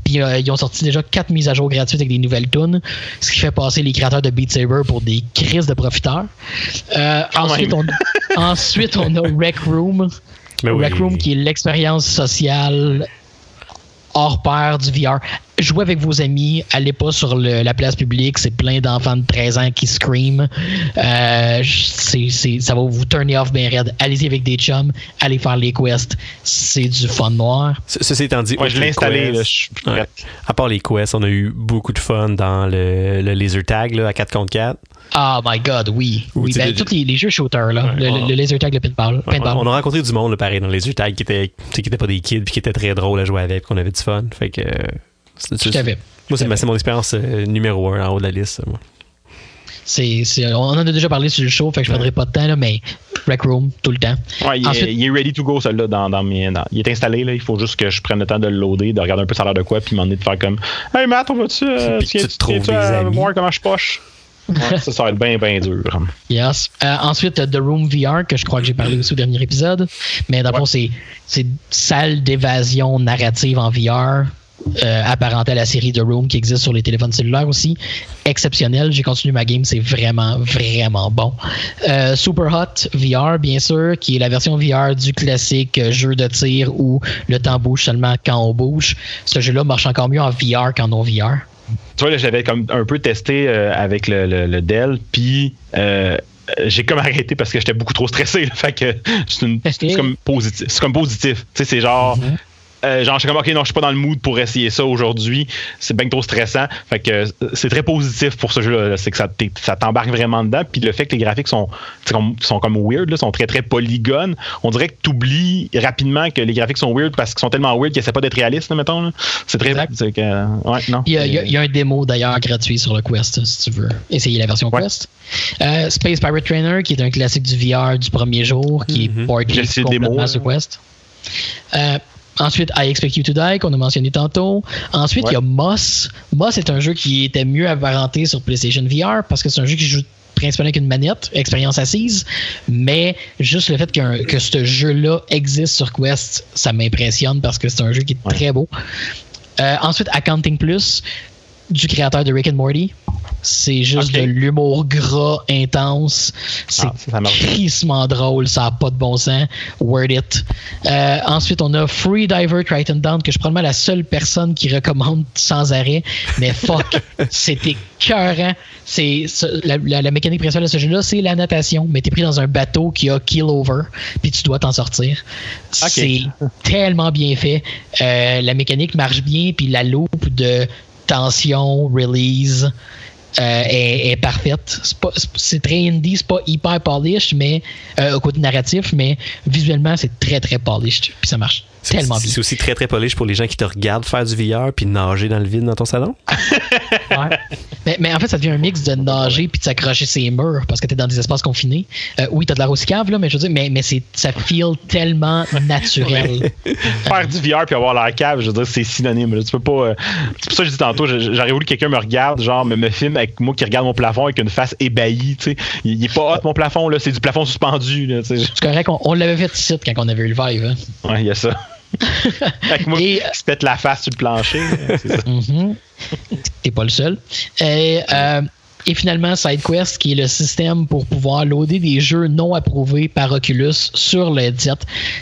Puis euh, ils ont sorti déjà quatre mises à jour gratuites avec des nouvelles tunes, ce qui fait passer les créateurs de Beat Saber pour des crises de profiteurs. Euh, Quand ensuite, on, ensuite, on a Rec Room. Mais oui. Rec Room qui est l'expérience sociale hors pair du VR. Jouez avec vos amis, allez pas sur le- la place publique, c'est plein d'enfants de 13 ans qui scream. Euh, c'est- c'est- ça va vous turner off bien raide. Allez-y avec des chums, allez faire les quests, c'est du fun noir. Ce- Ceci étant dit, Ouais, je l'ai installé, là, je Ouais. À part les quests, on a eu beaucoup de fun dans le, le laser tag là, à 4 contre 4. Oh my god, oui. Ou oui ben, le- tous les, les jeux shooters, là, Ouais, le, on- le laser tag, le pinball. Ouais, pinball. on, on a rencontré du monde là, pareil dans les laser tag qui était, qui était pas des kids puis qui était très drôle à jouer avec, qu'on avait du fun. Fait que. Euh, c'est- Tout à fait. Moi, c'est mon expérience euh, numéro un en haut de la liste. ça, moi. C'est, c'est- on en a déjà parlé sur le show, fait que je ne prendrai pas de temps, là, mais Rec Room, tout le temps. Ouais, il, Ensuite- est, il est ready to go, celui-là, dans, dans mes, dans- il est installé, là. Il faut juste que je prenne le temps de le loader, de regarder un peu ça a l'air de quoi, puis m'en de faire comme Hey Matt, on va-tu euh, tu à amis? voir comment je poche? Ouais, ça, ça va être bien, bien dur. Yes. Euh, ensuite, The Room VR, que je crois que j'ai parlé aussi au dernier épisode. Mais dans le fond, c'est, c'est salle d'évasion narrative en VR. Euh, apparenté à la série The Room qui existe sur les téléphones cellulaires aussi. Exceptionnel. J'ai continué ma game. C'est vraiment, vraiment bon. Euh, Super Hot VR, bien sûr, qui est la version VR du classique jeu de tir où le temps bouge seulement quand on bouge. Ce jeu-là marche encore mieux en VR qu'en non-VR. Tu vois, là, j'avais comme un peu testé euh, avec le, le, le Dell, puis j'ai comme arrêté parce que j'étais beaucoup trop stressé. là. fait que c'est, une- c'est comme positif. C'est comme positif. Tu sais, c'est genre. Euh, genre, je suis comme, OK, non, je suis pas dans le mood pour essayer ça aujourd'hui. C'est bien trop stressant. Fait que euh, c'est très positif pour ce jeu-là. là. C'est que ça, t'embarque vraiment dedans. Puis le fait que les graphiques sont, comme- sont comme weird, là, sont très, très polygones, on dirait que tu oublies rapidement que les graphiques sont weird parce qu'ils sont tellement weird qu'ils essaient pas d'être réalistes, là, mettons. là. C'est très. Que, euh, ouais, non. Il y, a, il y a- il y a un démo d'ailleurs gratuit sur le Quest si tu veux essayer la version Ouais. Quest. Euh, Space Pirate Trainer, qui est un classique du VR du premier jour, qui est J'ai porté démo, complètement là. sur Quest. Euh, Ensuite, I Expect You to Die, qu'on a mentionné tantôt. Ensuite, il y a Moss. Moss est un jeu qui était mieux apparenté sur PlayStation VR parce que c'est un jeu qui joue principalement avec une manette, expérience assise, mais juste le fait que ce jeu-là existe sur Quest, ça m'impressionne parce que c'est un jeu qui est très beau. Euh, ensuite, Accounting Plus, du créateur de Rick and Morty. C'est juste de l'humour gras intense. C'est Ah, crissement drôle, ça n'a pas de bon sens. Word it. Euh, ensuite, on a Free Diver Triton Down, que je suis probablement la seule personne qui recommande sans arrêt. Mais fuck, c'était écœurant. C'est ce- la, la- la mécanique principale de ce jeu-là, c'est la natation. Mais t'es pris dans un bateau qui a kill over, puis tu dois t'en sortir. C'est tellement bien fait. Euh, la mécanique marche bien, puis la loupe de tension, release. Euh, est, parfaite. C'est très indie, c'est pas hyper polished, mais euh, au côté narratif, mais visuellement c'est très très polished, puis ça marche tellement c'est- bien. C'est aussi très très polish pour les gens qui te regardent faire du VR puis nager dans le vide dans ton salon. Ouais. mais, mais en fait, ça devient un mix de nager puis de s'accrocher ses murs parce que t'es dans des espaces confinés. Euh, oui, t'as de l'air aussi cave, là, mais je veux dire, mais, mais c'est, ça feel tellement naturel. Faire du VR puis avoir la cave, je veux dire, c'est synonyme. là. Tu peux pas. euh, c'est pour ça que je dis tantôt, j'aurais voulu que quelqu'un me regarde, genre, me, me filme avec moi qui regarde mon plafond avec une face ébahie. Tu sais. Il, il est pas hot mon plafond, là, c'est du plafond suspendu. Là, tu sais. C'est correct, on, on l'avait fait ici quand on avait eu le vibe. hein. Ouais, il y a ça. avec moi Et- se pète la face sur le plancher. Mhm. T'es pas le seul. Et, euh, et finalement, SideQuest, qui est le système pour pouvoir loader des jeux non approuvés par Oculus sur le headset.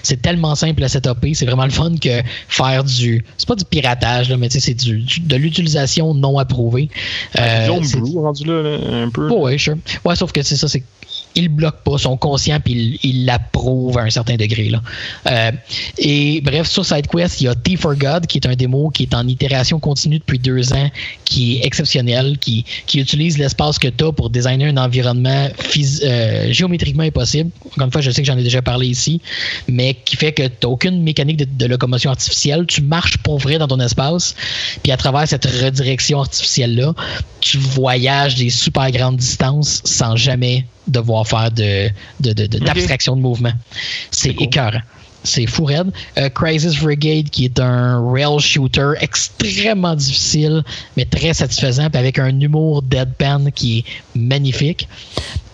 C'est tellement simple à setuper. C'est vraiment le fun que faire du. C'est pas du piratage, là, mais c'est du, du- de l'utilisation non approuvée. Euh, Zone c'est- Blue rendu là, là, un peu. Oh, ouais, sure. Ouais, sauf que c'est ça, c'est ils bloquent pas, sont conscients puis ils l'approuvent à un certain degré. Là. Euh, et bref, sur SideQuest, il y a T for God, qui est un démo qui est en itération continue depuis deux ans, qui est exceptionnel, qui, qui utilise l'espace que tu as pour designer un environnement euh, géométriquement impossible. Encore une fois, je sais que j'en ai déjà parlé ici, mais qui fait que tu n'as aucune mécanique de, de locomotion artificielle. Tu marches pour vrai dans ton espace, puis à travers cette redirection artificielle-là, tu voyages des super grandes distances sans jamais devoir faire de, de- de- de- d'abstraction de mouvement. C'est écœurant. C'est fou raide. Euh, Crisis Brigade, qui est un rail shooter extrêmement difficile, mais très satisfaisant, puis avec un humour deadpan qui est magnifique.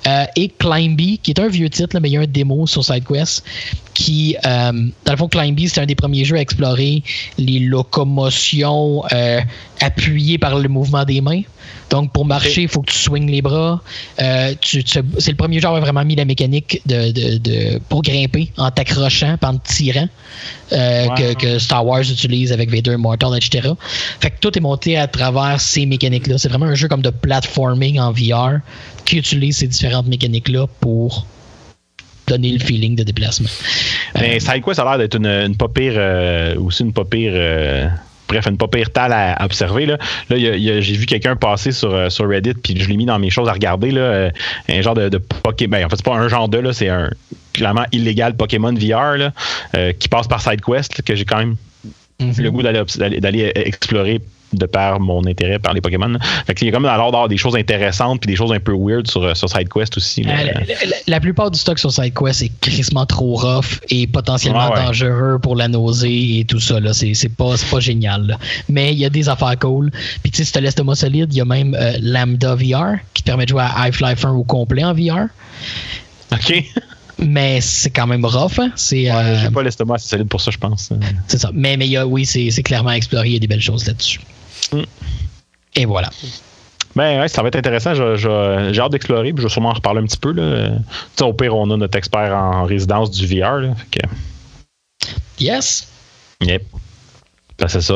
Euh, et Climby, qui est un vieux titre, là, mais il y a un démo sur SideQuest qui, euh, dans le fond, Climby, c'est un des premiers jeux à explorer les locomotions euh, appuyées par le mouvement des mains. Donc, pour marcher, il faut que tu swings les bras. Euh, c'est le premier jeu à avoir vraiment mis la mécanique de, de- de- pour grimper en t'accrochant, en te tirant, que, que Star Wars utilise avec Vader Immortal, etc. Fait que tout est monté à travers ces mécaniques-là. C'est vraiment un jeu comme de platforming en VR qui utilise ces différentes mécaniques-là pour donner le feeling de déplacement. Mais SideQuest a l'air d'être une, une pas pire, euh, aussi une pas pire. euh, bref, une pas pire à, observer. Là, là j'ai vu quelqu'un passer sur, euh, sur Reddit, puis je l'ai mis dans mes choses à regarder. Là, euh, un genre de, de Pokémon. Ben, en fait, c'est pas un genre de, là, c'est un clairement illégal Pokémon VR là, euh, qui passe par SideQuest, là, que j'ai quand même le goût d'aller explorer de par mon intérêt par les Pokémon. Fait qu'il y a comme alors d'avoir des choses intéressantes puis des choses un peu weird sur, sur SideQuest aussi. Euh, la, la- la plupart du stock sur SideQuest est crissement trop rough et potentiellement ouais. dangereux pour la nausée et tout ça. Là. C'est, c'est, pas, c'est pas génial. là. Mais il y a des affaires cool. Puis tu sais, si t'as l'estomac solide, il y a même euh, Lambda VR qui te permet de jouer à Half-Life 1 au complet en VR. OK. Mais c'est quand même rough. Hein? C'est, euh, J'ai pas l'estomac assez solide pour ça, je pense. c'est ça. Mais, mais il y a, oui, c'est, c'est clairement à explorer. Il y a des belles choses là-dessus. Mm. Et voilà. Ben ouais, ça va être intéressant. J'ai hâte d'explorer, puis je vais sûrement en reparler un petit peu. Là. Au pire, on a notre expert en résidence du VR. Là, fait que, Yes. yep. Ben, c'est ça.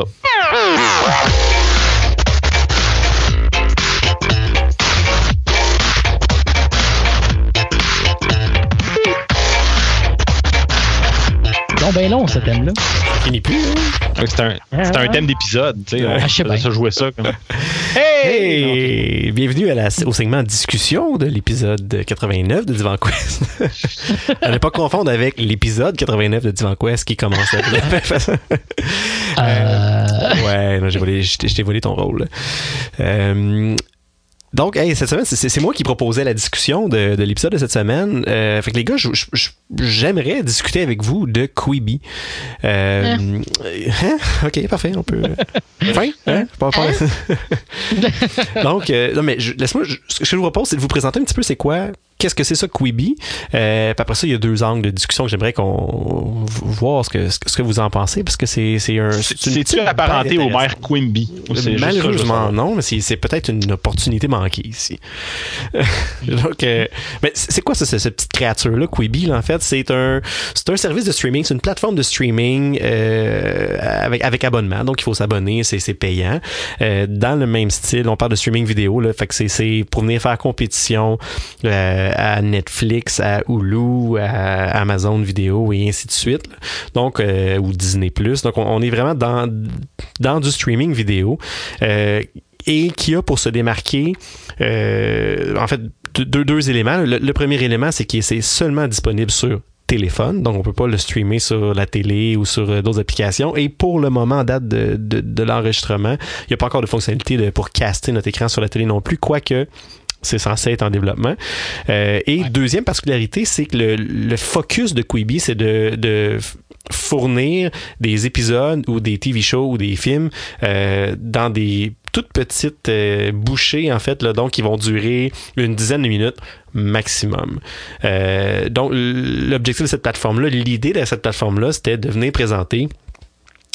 Donc, ben long, ce thème-là. Ça plus. hein? Ouais, C'est un, c'est un thème d'épisode. tu sais. Ah, je sais On bien. ça jouer ça. Comme... Hey! Bienvenue à la, au segment discussion de l'épisode 89 de Divan Quest. à ne pas confondre avec l'épisode 89 de Divan Quest qui commence à de la même façon. Euh, Ouais, non, j'ai volé, je t'ai je t'ai volé ton rôle. Euh, donc, hey, cette semaine, c'est moi qui proposais la discussion de, de l'épisode de cette semaine. Euh, fait que les gars, j'aimerais discuter avec vous de Quibi. Euh, hein? Ok, parfait, on peut. Fin? Hein? Pas- pas- Donc, euh, non, mais laisse-moi. Ce que je vous propose, c'est de vous présenter un petit peu c'est quoi. Qu'est-ce que c'est ça, Quibi? Euh, puis après ça, il y a deux angles de discussion que j'aimerais qu'on voir ce que, ce que vous en pensez, parce que c'est c'est un. c'est une C'est-tu apparenté au maire Quimby? Malheureusement, non, mais c'est c'est peut-être une opportunité manquée ici. Donc, euh, mais c'est quoi ça, ce- cette petite créature-là, Quibi, là, en fait? C'est un, c'est un service de streaming, c'est une plateforme de streaming euh, avec, avec abonnement, donc il faut s'abonner, c'est c'est payant. Euh, dans le même style, on parle de streaming vidéo, là, fait que c'est- c'est pour venir faire compétition euh, à Netflix, à Hulu, à Amazon Vidéo et ainsi de suite. Donc, euh, ou Disney+. Donc, on, est vraiment dans, dans du streaming vidéo. Euh, et qui a pour se démarquer, euh, en fait, deux, deux- éléments. Le, premier élément, c'est qu'il c'est seulement disponible sur téléphone, donc on peut pas le streamer sur la télé ou sur euh, d'autres applications. Et pour le moment, en date de, de, l'enregistrement, il n'y a pas encore de fonctionnalité pour caster notre écran sur la télé non plus, quoique c'est censé être en développement. Euh, et deuxième particularité, c'est que le, le focus de Quibi, c'est de, de fournir des épisodes ou des TV shows ou des films euh, dans des toutes petites euh, bouchées, en fait, là, donc qui vont durer une dizaine de minutes maximum. Euh, donc, l'objectif de cette plateforme-là, l'idée de cette plateforme-là, c'était de venir présenter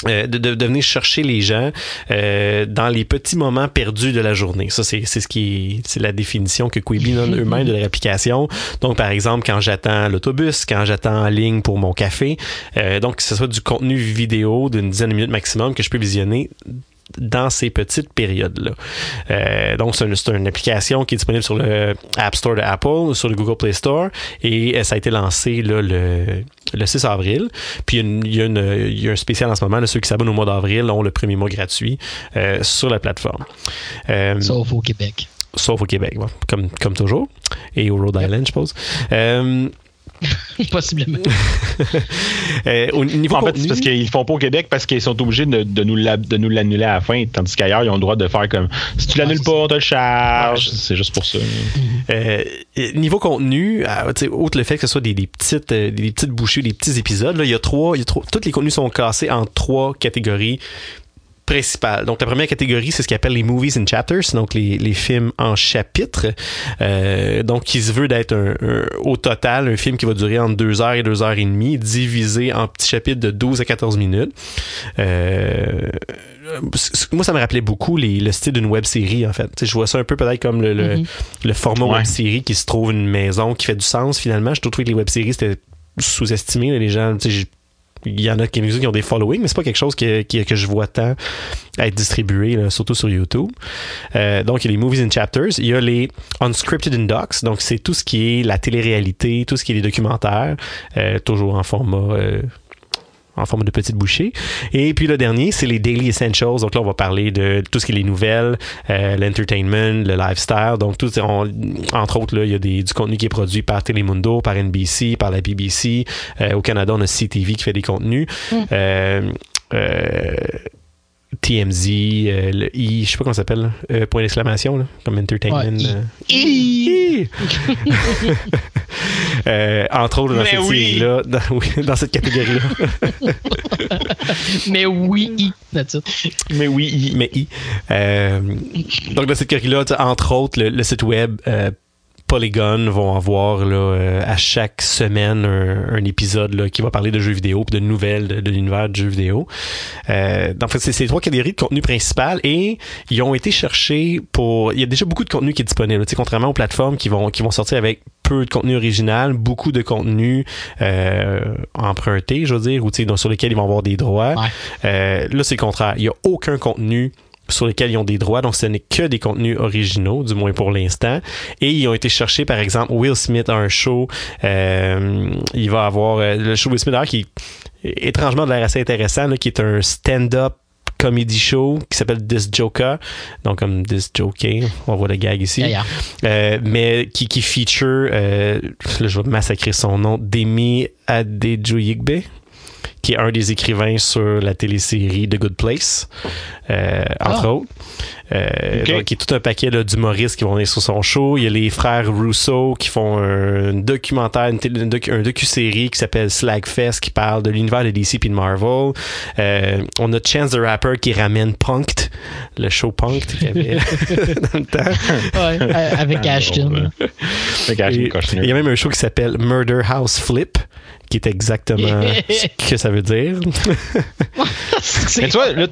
euh, de, de, de venir chercher les gens euh, dans les petits moments perdus de la journée. Ça, c'est c'est ce qui est, c'est la définition que Quibi donne eux-mêmes de leur application. Donc, par exemple, quand j'attends l'autobus, quand j'attends en ligne pour mon café, euh, donc que ce soit du contenu vidéo d'une dizaine de minutes maximum que je peux visionner dans ces petites périodes-là. Euh, donc, c'est une, application qui est disponible sur le App Store de Apple, sur le Google Play Store, et euh, ça a été lancé là, le, le 6 avril. Puis, il y a, une- il y un spécial en ce moment. là, ceux qui s'abonnent au mois d'avril ont le premier mois gratuit euh, sur la plateforme. Euh, sauf au Québec. sauf au Québec, comme, comme toujours. Et au Rhode Island, je suppose. Possiblement. euh, au niveau En fait, c'est parce qu'ils le font pas au Québec parce qu'ils sont obligés de, de nous la- de nous l'annuler à la fin, tandis qu'ailleurs, ils ont le droit de faire comme si tu l'annules Ouais, pas, on te le charge. C'est juste pour ça. Euh, niveau contenu, euh, outre le fait que ce soit des, des petites, euh, des petites bouchées, des petits épisodes, là, il y a trois, il y a trois, tous les contenus sont cassés en trois catégories principales. Donc, la première catégorie, c'est ce qu'on appelle les movies in chapters, donc les, les films en chapitres. Euh, donc, qui se veut d'être un, un- au total un film qui va durer entre 2 heures et 2 heures et demie, divisé en petits chapitres de 12 à 14 minutes. Euh, moi, ça me rappelait beaucoup les- le style d'une web série, en fait. Tu sais, je vois ça un peu peut-être comme le, le, Mhm. le format Ouais. web série qui se trouve une maison qui fait du sens finalement. Je trouve que les web séries c'était sous-estimé. Les gens, il y en a qui ont des followings, mais c'est pas quelque chose que, que, je vois tant être distribué, là, surtout sur YouTube. Euh, donc, il y a les movies in chapters. Il y a les unscripted in docs. Donc, c'est tout ce qui est la télé-réalité, tout ce qui est les documentaires, euh, toujours en format. En forme de petite bouchée. Et puis le dernier, c'est les Daily Essentials. Donc là, on va parler de tout ce qui est les nouvelles, euh, l'entertainment, le lifestyle. Donc, tout, on- entre autres, là, il y a des, du contenu qui est produit par Telemundo, par NBC, par la BBC. Euh, au Canada, on a CTV qui fait des contenus. Euh, euh, TMZ, euh, le I, je sais pas comment ça s'appelle, euh, point d'exclamation, là, comme entertainment. Ouais, I. euh. I. Euh, entre autres, dans Mais cette oui. série-là, dans, oui, dans cette catégorie-là. Mais oui, i, that's it. Mais oui, il- mais I. Euh, donc, dans cette catégorie-là, entre autres, le, le site web euh, Polygon vont avoir là, euh, à chaque semaine un, un épisode là, qui va parler de jeux vidéo puis de nouvelles de, de l'univers de jeux vidéo. Euh, donc, c'est ces trois catégories de contenu principal et ils ont été cherchés pour. Il y a déjà beaucoup de contenu qui est disponible. Tu sais, contrairement aux plateformes qui vont, qui vont sortir avec peu de contenu original, beaucoup de contenu euh, emprunté, je veux dire, ou tu sais, donc, sur lesquels ils vont avoir des droits. Ouais. Euh, là, c'est le contraire. Il n'y a aucun contenu sur lesquels ils ont des droits, donc ce n'est que des contenus originaux, du moins pour l'instant. Et ils ont été cherchés, par exemple, Will Smith a un show, euh, il va avoir euh, le show Will Smith d'ailleurs qui étrangement de l'air assez intéressant, là, qui est un stand-up comedy show qui s'appelle This Joker, donc comme This Joker, on voit le gag ici. Yeah, yeah. Euh, mais qui, qui feature, euh, là, je vais massacrer son nom, Demi Adejuyigbe, qui est un des écrivains sur la télésérie The Good Place, euh, entre Ah. autres. Euh, Ok. donc, il y a tout un paquet d'humoristes qui vont venir sur son show. Il y a les frères Russo qui font un documentaire, une télé- un docu- un docu-série qui s'appelle Slagfest qui parle de l'univers de DC puis de Marvel. Euh, on a Chance the Rapper qui ramène Punked, le show Punked qu'il y avait dans le temps. Ouais, euh, avec Ah, Ashton. Et Kutcher. Il y a même un show qui s'appelle Murder House Flip, qui est exactement ce que ça veut dire. Mais tu vois, là,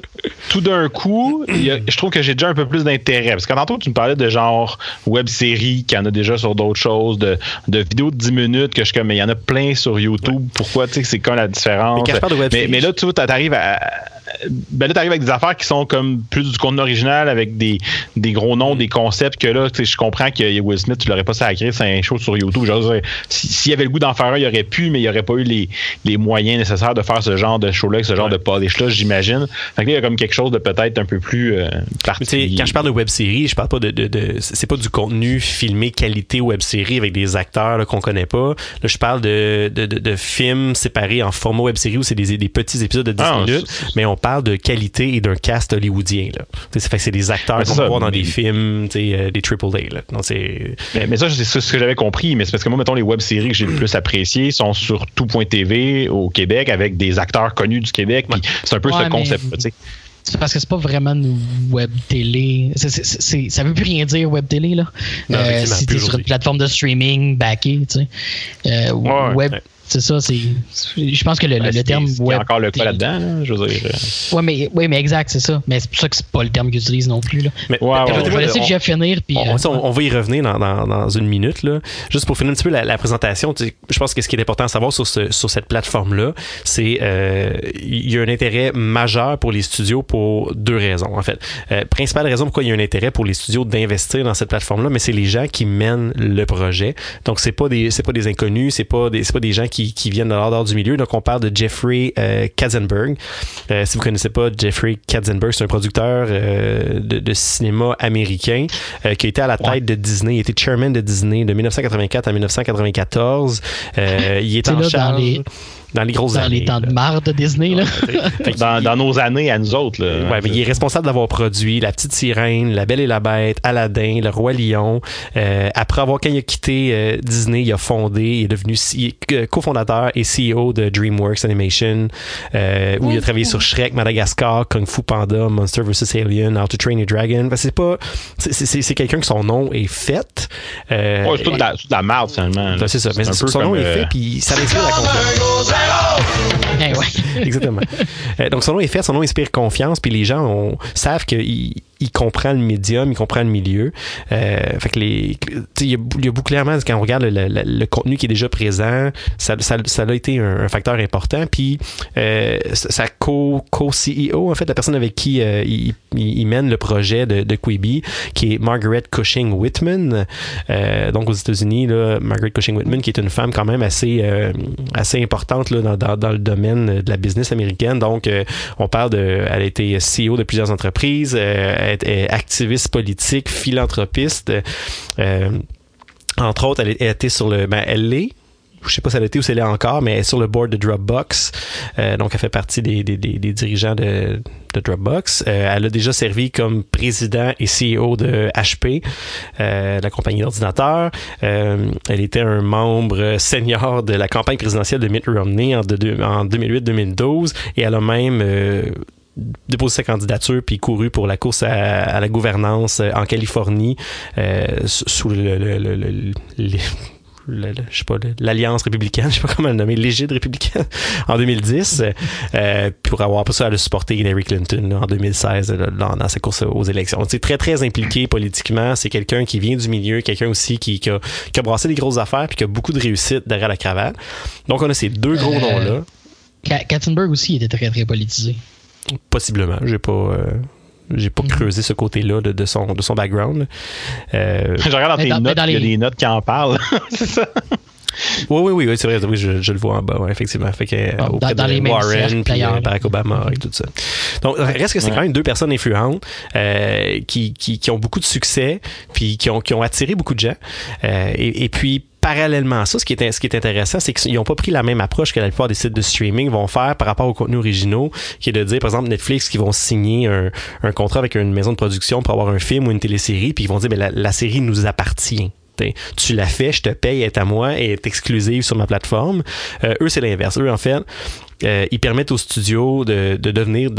tout d'un coup, y a- je trouve que j'ai déjà un peu plus d'intérêt. Parce que tantôt, tu me parlais de genre web série qui en a déjà sur d'autres choses, de, de vidéos de 10 minutes que je comme, mais il y en a plein sur YouTube. Pourquoi, tu sais, c'est quoi la différence? Mais quand mais là, tu vois, t'arrives à. Ben là, t'arrives avec des affaires qui sont comme plus du contenu original avec des, des gros noms, des concepts que là, tu sais, je comprends que Will Smith, tu l'aurais pas sacré, c'est un show sur YouTube. Si- S'il y avait le goût d'en faire un, il aurait pu, mais il aurait pas eu les, les moyens nécessaires de faire ce genre de show-là, ce genre de polish-là, j'imagine. Fait que là, il y a comme quelque chose de peut-être un peu plus euh, quand je parle de web série, je parle pas de, de, de- c'est pas du contenu filmé qualité web série avec des acteurs qu'on connaît pas. Là, je parle de, de, de, de films séparés en format web série où c'est des, des petits épisodes de 10 Ah, minutes, mais on parle de qualité et d'un cast hollywoodien. Là. Tu sais, ça fait que c'est des acteurs qu'on voir dans mais- des films, euh, des triple A. Là. Donc c'est Mais, mais ça, c'est ce que j'avais compris. Mais c'est parce que moi, mettons, les web-séries que j'ai le plus appréciées sont sur tout.tv au Québec avec des acteurs connus du Québec. C'est un peu Ouais, ce mais- concept-là, tu sais. C'est parce que c'est pas vraiment une web télé. Ça veut plus rien dire web télé là. Euh, si t'es sur une plateforme de streaming backé, tu sais. Euh, Ouais, web, ouais. C'est ça. C'est. Je pense que le, le- le terme c'est web. encore le cas télé- là-dedans, là, je veux dire. euh. Ouais, mais, ouais, mais exact, c'est ça. Mais c'est pour ça que c'est pas le terme qu'ils utilisent non plus là. mais, Ouais, ouais, je vais laisser on- Jeff finir puis. On, euh, on- on va y revenir dans, dans- dans une minute. Là. Juste pour finir un petit peu la, la présentation, tu sais, je pense que ce qui est important à savoir sur, ce- sur cette plateforme-là, c'est euh, il y a un intérêt majeur pour les studios pour deux raisons, en fait. Euh, principale raison pourquoi il y a un intérêt pour les studios d'investir dans cette plateforme-là, mais c'est les gens qui mènent le projet. Donc, c'est pas des c'est pas des inconnus, c'est pas des c'est pas des gens qui, qui viennent de l'ordre du milieu. Donc, on parle de Jeffrey euh, Katzenberg. Euh, si vous connaissez pas Jeffrey Katzenberg, c'est un producteur euh, de, de cinéma américain qui a été à la tête Ouais. de Disney. Il était chairman de Disney de 1984 à 1994. Euh, il est sais, en dans charge. les- dans les grosses Dans années. les temps là. de marre de Disney, là. Fait que dans, dans nos années à nous autres. Là, Ouais, mais il est responsable d'avoir produit La Petite Sirène, La Belle et la Bête, Aladdin, Le Roi Lion. Euh, après avoir, quand il a quitté euh, Disney, il a fondé, il est devenu euh, cofondateur et CEO de DreamWorks Animation, euh, où il a travaillé sur Shrek, Madagascar, Kung Fu Panda, Monster vs. Alien, How to Train Your Dragon. Que c'est pas, c'est, c'est, c'est quelqu'un que son nom est fait. Euh, Ouais, c'est toute de la, la merde, finalement. ben, c'est ça. Mais un son peu son nom est euh, fait, puis ça la confiance. Exactement. Euh, donc, son nom est fait, son nom inspire confiance, puis les gens savent qu'il il comprend le médium, il comprend le milieu. Euh, fait que les. Il y, a, beaucoup clairement, quand on regarde le, contenu qui est déjà présent, ça, ça, ça a été un, facteur important. Puis, euh, sa co- co-CEO, en fait, la personne avec qui euh, il, mène le projet de, Quibi, qui est Margaret Cushing Whitman. Euh, donc, aux États-Unis, Margaret Cushing Whitman, qui est une femme quand même assez, euh, assez importante là, dans, dans, dans le domaine de la business américaine. Donc, on parle de. Elle a été CEO de plusieurs entreprises, est activiste politique, philanthropiste. Euh, entre autres, elle, était sur le. Ben, elle l'est. Je sais pas si elle était ou si elle est encore, mais elle est sur le board de Dropbox. Euh, donc, elle fait partie des, des, des, dirigeants de, Dropbox. Euh, elle a déjà servi comme président et CEO de HP, euh, la compagnie d'ordinateurs. Euh, elle était un membre senior de la campagne présidentielle de Mitt Romney en, en 2008-2012 et elle a même euh, déposé sa candidature puis couru pour la course à, à la gouvernance euh, en Californie euh, sous le, le- le- le- je sais pas, l'Alliance républicaine, je sais pas comment le nommer, l'égide républicaine en 2010, euh, pour avoir pour ça a supporté Hillary Clinton là, en 2016 là, dans, sa course aux élections. C'est très très impliqué politiquement. C'est quelqu'un qui vient du milieu, quelqu'un aussi qui, qui, a, qui a brassé des grosses affaires puis qui a beaucoup de réussite derrière la cravate. Donc on a ces deux gros Euh, noms là. Ka- Katzenberg aussi était très, très politisé. Possiblement. J'ai pas. euh, j'ai pas Mhm. creusé ce côté-là de, de son, de son background. Euh, Je regarde dans tes dans- notes, dans il y a des notes qui en parlent. c'est ça. Oui, oui, oui, oui, c'est vrai, oui, je, je le vois en bas, ouais, effectivement. Fait que, euh, Dans- auprès dans de les Warren, puis euh, Barack Obama et tout ça. Donc, reste que c'est Ouais. quand même deux personnes influentes euh, qui, qui, qui ont beaucoup de succès, puis qui ont, qui ont attiré beaucoup de gens. Euh, et, et puis, parallèlement à ça, ce qui est, ce qui est intéressant, c'est qu'ils n'ont pas pris la même approche que la plupart des sites de streaming vont faire par rapport aux contenus originaux, qui est de dire, par exemple, Netflix, qui vont signer un, contrat avec une maison de production pour avoir un film ou une télésérie, puis ils vont dire, ben, la, la série nous appartient. Tu l'as fait, je te paye, elle est à moi, elle est exclusive sur ma plateforme. Euh, eux, c'est l'inverse. Eux, en fait, euh, ils permettent aux studios de, de devenir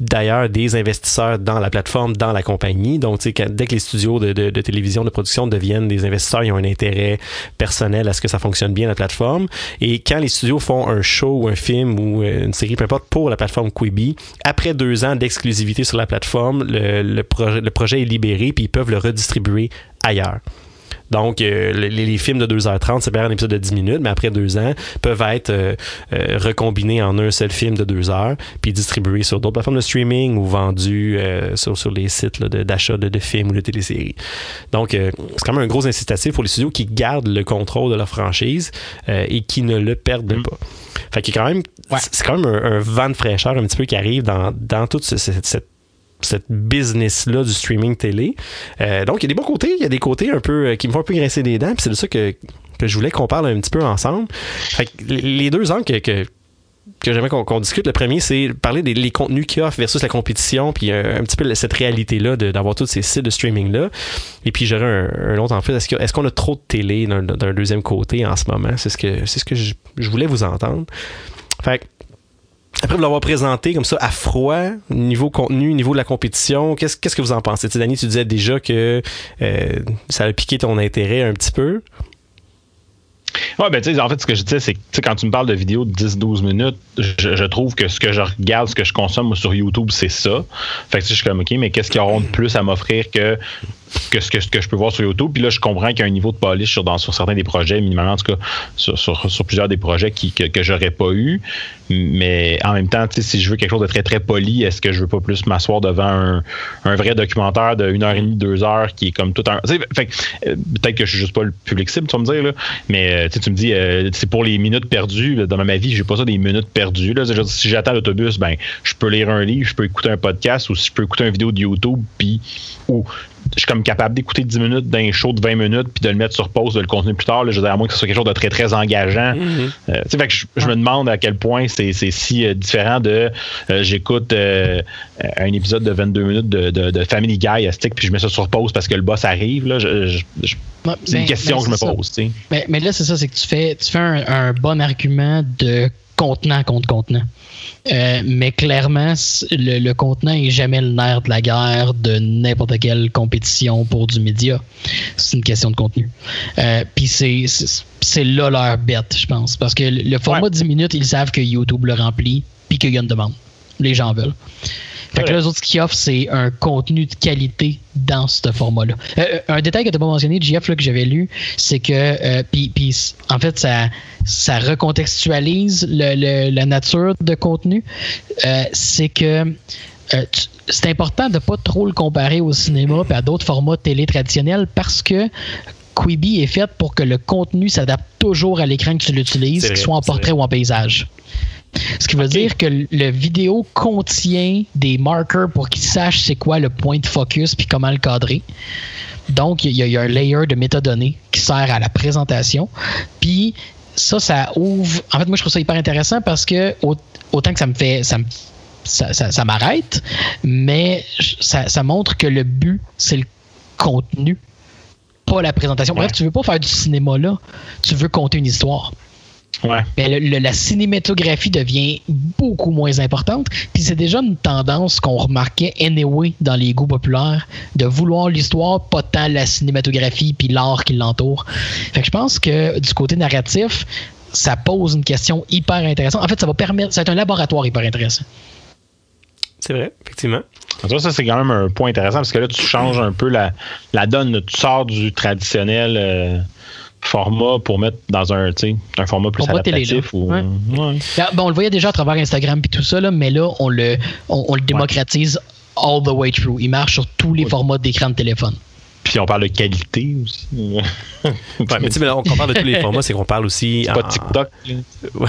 d'ailleurs des investisseurs dans la plateforme, dans la compagnie. Donc, dès que les studios de, de- télévision, de production deviennent des investisseurs, ils ont un intérêt personnel à ce que ça fonctionne bien la plateforme. Et quand les studios font un show ou un film ou euh, une série, peu importe, pour la plateforme Quibi, après deux ans d'exclusivité sur la plateforme, le, le projet, le projet est libéré puis ils peuvent le redistribuer ailleurs. Donc, euh, les, les films de 2h30, c'est pas un épisode de 10 minutes, mais après deux ans, peuvent être euh, euh, recombinés en un seul film de deux heures, puis distribués sur d'autres plateformes de streaming ou vendus euh, sur, sur les sites de- d'achat de, de films ou de téléséries. Donc, euh, c'est quand même un gros incitatif pour les studios qui gardent le contrôle de leur franchise euh, et qui ne le perdent Mm. pas. Fait que quand même, Ouais. c'est quand même un, un vent de fraîcheur un petit peu qui arrive dans, dans toute ce- ce- cette cette business-là du streaming télé. Euh, donc, il y a des bons côtés, il y a des côtés un peu euh, qui me font un peu grincer des dents, puis c'est de ça que, que je voulais qu'on parle un petit peu ensemble. Fait que les- deux angles que, que, que j'aimerais qu'on discute, le premier, c'est parler des contenus qu'il offre versus la compétition, puis euh, un petit peu cette réalité-là d'avoir tous ces sites de streaming-là. Et puis, j'aurais un, un autre en fait. Est-ce qu'on a trop de télé d'un deuxième côté en ce moment? C'est ce que, ce que je, je voulais vous entendre. Fait après vous l'avoir présenté comme ça à froid, niveau contenu, niveau de la compétition, qu'est-ce que vous en pensez? Tu sais, Danny, tu disais déjà que euh, ça a piqué ton intérêt un petit peu. Ouais, ben, tu sais, en fait, ce que je disais, c'est que, quand tu me parles de vidéos de 10-12 minutes, je, je trouve que ce que je regarde, ce que je consomme sur YouTube, c'est ça. Fait que, je suis comme, OK, mais qu'est-ce qu'ils auront de plus à m'offrir que, que, ce que que je peux voir sur YouTube? Puis là, je comprends qu'il y a un niveau de polish sur, dans, sur certains des projets, minimalement, en tout cas, sur, sur, plusieurs des projets qui, que, j'aurais pas eu. Mais en même temps, si je veux quelque chose de très, très poli, est-ce que je veux pas plus m'asseoir devant un, un vrai documentaire de 1 heure et demie, 2 heures qui est comme tout un. euh, peut-être que je suis juste pas le public cible, tu vas me dire, là. Mais euh, tu me dis, euh, c'est pour les minutes perdues. Dans ma vie, j'ai pas ça des minutes perdues. Là. Si j'attends l'autobus, ben, je peux lire un livre, je peux écouter un podcast ou si je peux écouter une vidéo de YouTube, puis ou je suis comme capable d'écouter 10 minutes d'un show de 20 minutes puis de le mettre sur pause, de le continuer plus tard. Là, je veux dire, à moins que ce soit quelque chose de très, très engageant. Mm-hmm. Euh, tu sais, fait que je, je me demande à quel point c'est si euh, différent de euh, j'écoute euh, un épisode de 22 minutes de, de, de Family Guy à stick puis je mets ça sur pause parce que le boss arrive. Là, je- je- je- Ouais, c'est une ben- question ben, que je me ça. pose. Mais, mais là, c'est ça, c'est que tu fais, tu fais un, un bon argument de contenant contre contenant. Euh, mais clairement, le, le contenant est jamais le nerf de la guerre de n'importe quelle compétition pour du média. C'est une question de contenu. Euh, Puis c'est- là leur bête, je pense. Parce que le format 10 minutes, ils savent que YouTube le remplit puis qu'il y a une demande. Les gens veulent. Fait que là, les autres, ce qu'ils offrent, c'est un contenu de qualité dans ce format-là. Euh, un détail que tu n'as pas mentionné, JF, là, que j'avais lu, c'est que, euh, puis, en fait, ça, ça recontextualise le- le- la nature de contenu. Euh, c'est que euh, c'est important de pas trop le comparer au cinéma et à d'autres formats télé traditionnels parce que Quibi est fait pour que le contenu s'adapte toujours à l'écran que tu l'utilises, qu'il soit en portrait ou en paysage. Ce qui veut dire que le vidéo contient des marqueurs pour qu'il sache c'est quoi le point de focus puis comment le cadrer. Donc, il y, a- il y a un layer de métadonnées qui sert à la présentation. Puis, ça, ça ouvre. En fait, moi, je trouve ça hyper intéressant parce que au- autant que ça me fait. Ça me- ça, ça- ça m'arrête, mais ça, ça montre que le but, c'est le contenu, pas la présentation. Bref, tu veux pas faire du cinéma là, tu veux compter une histoire. Ouais. Mais le- le- la cinématographie devient beaucoup moins importante. Puis c'est déjà une tendance qu'on remarquait anyway dans les goûts populaires de vouloir l'histoire, pas tant la cinématographie puis l'art qui l'entoure. Fait que je pense que du côté narratif, ça pose une question hyper intéressante. En fait, ça va permettre, c'est un laboratoire hyper intéressant. C'est vrai, effectivement. Ça, ça c'est quand même un point intéressant parce que là, tu changes un peu la, la donne. Tu sors du traditionnel euh, format pour mettre dans un, un format plus télé, adaptatif. ou, Ouais. Ouais. Là, ben, on le voyait déjà à travers Instagram puis tout ça, là, mais là, on le, on, on le démocratise all the way through. Il marche sur tous les formats d'écran de téléphone. Puis on parle de qualité aussi. Ouais, mais tu sais, mais on parle de tous les formats, c'est qu'on parle aussi. C'est en- pas TikTok. Ouais,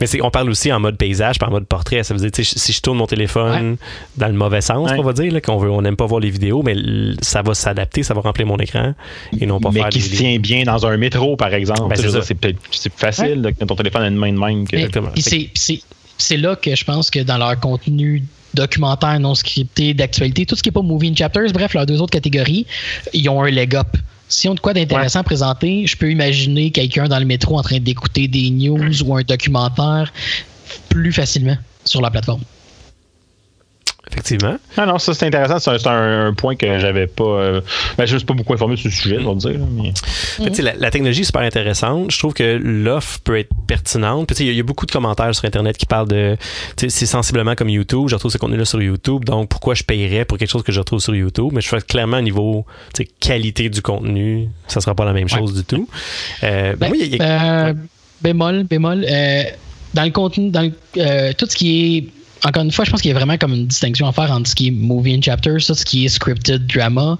mais c'est on parle aussi en mode paysage, pas en mode portrait. Ça veut dire, tu sais, si je tourne mon téléphone dans le mauvais sens, Ouais. on va dire, qu'on veut, on n'aime pas voir les vidéos, mais ça va s'adapter, ça va remplir mon écran et non pas mais faire qui des se tient bien dans un métro, par exemple. Ben, c'est peut-être c'est plus facile là, que ton téléphone a une main de même. Que... Mais- Exactement. puis c'est- puis c'est c'est là que je pense que dans leur contenu documentaire non scripté, d'actualité, tout ce qui n'est pas movie in chapters, bref, leurs deux autres catégories, ils ont un leg up. Si on a de quoi d'intéressant à présenter, je peux imaginer quelqu'un dans le métro en train d'écouter des news ou un documentaire plus facilement sur la plateforme. Effectivement. Ah non, ça c'est intéressant. C'est un, point que j'avais pas. euh, ben, je ne suis pas beaucoup informé sur le sujet, on va dire. mais... La, la technologie est super intéressante. Je trouve que l'offre peut être pertinente. Puis, tu sais, Il y, a- il y a beaucoup de commentaires sur Internet qui parlent de. tu sais, C'est sensiblement comme YouTube. Je retrouve ce contenu-là sur YouTube. Donc, pourquoi je payerais pour quelque chose que je retrouve sur YouTube? Mais je fais clairement au niveau qualité du contenu, ça sera pas la même chose du tout. Euh, ben, Ben, moi, il y a- il y a- euh, Bémol, bémol. euh, dans le contenu, dans le- euh, tout ce qui est. Encore une fois, je pense qu'il y a vraiment comme une distinction à faire entre ce qui est movie and chapters, ça, ce qui est scripted drama,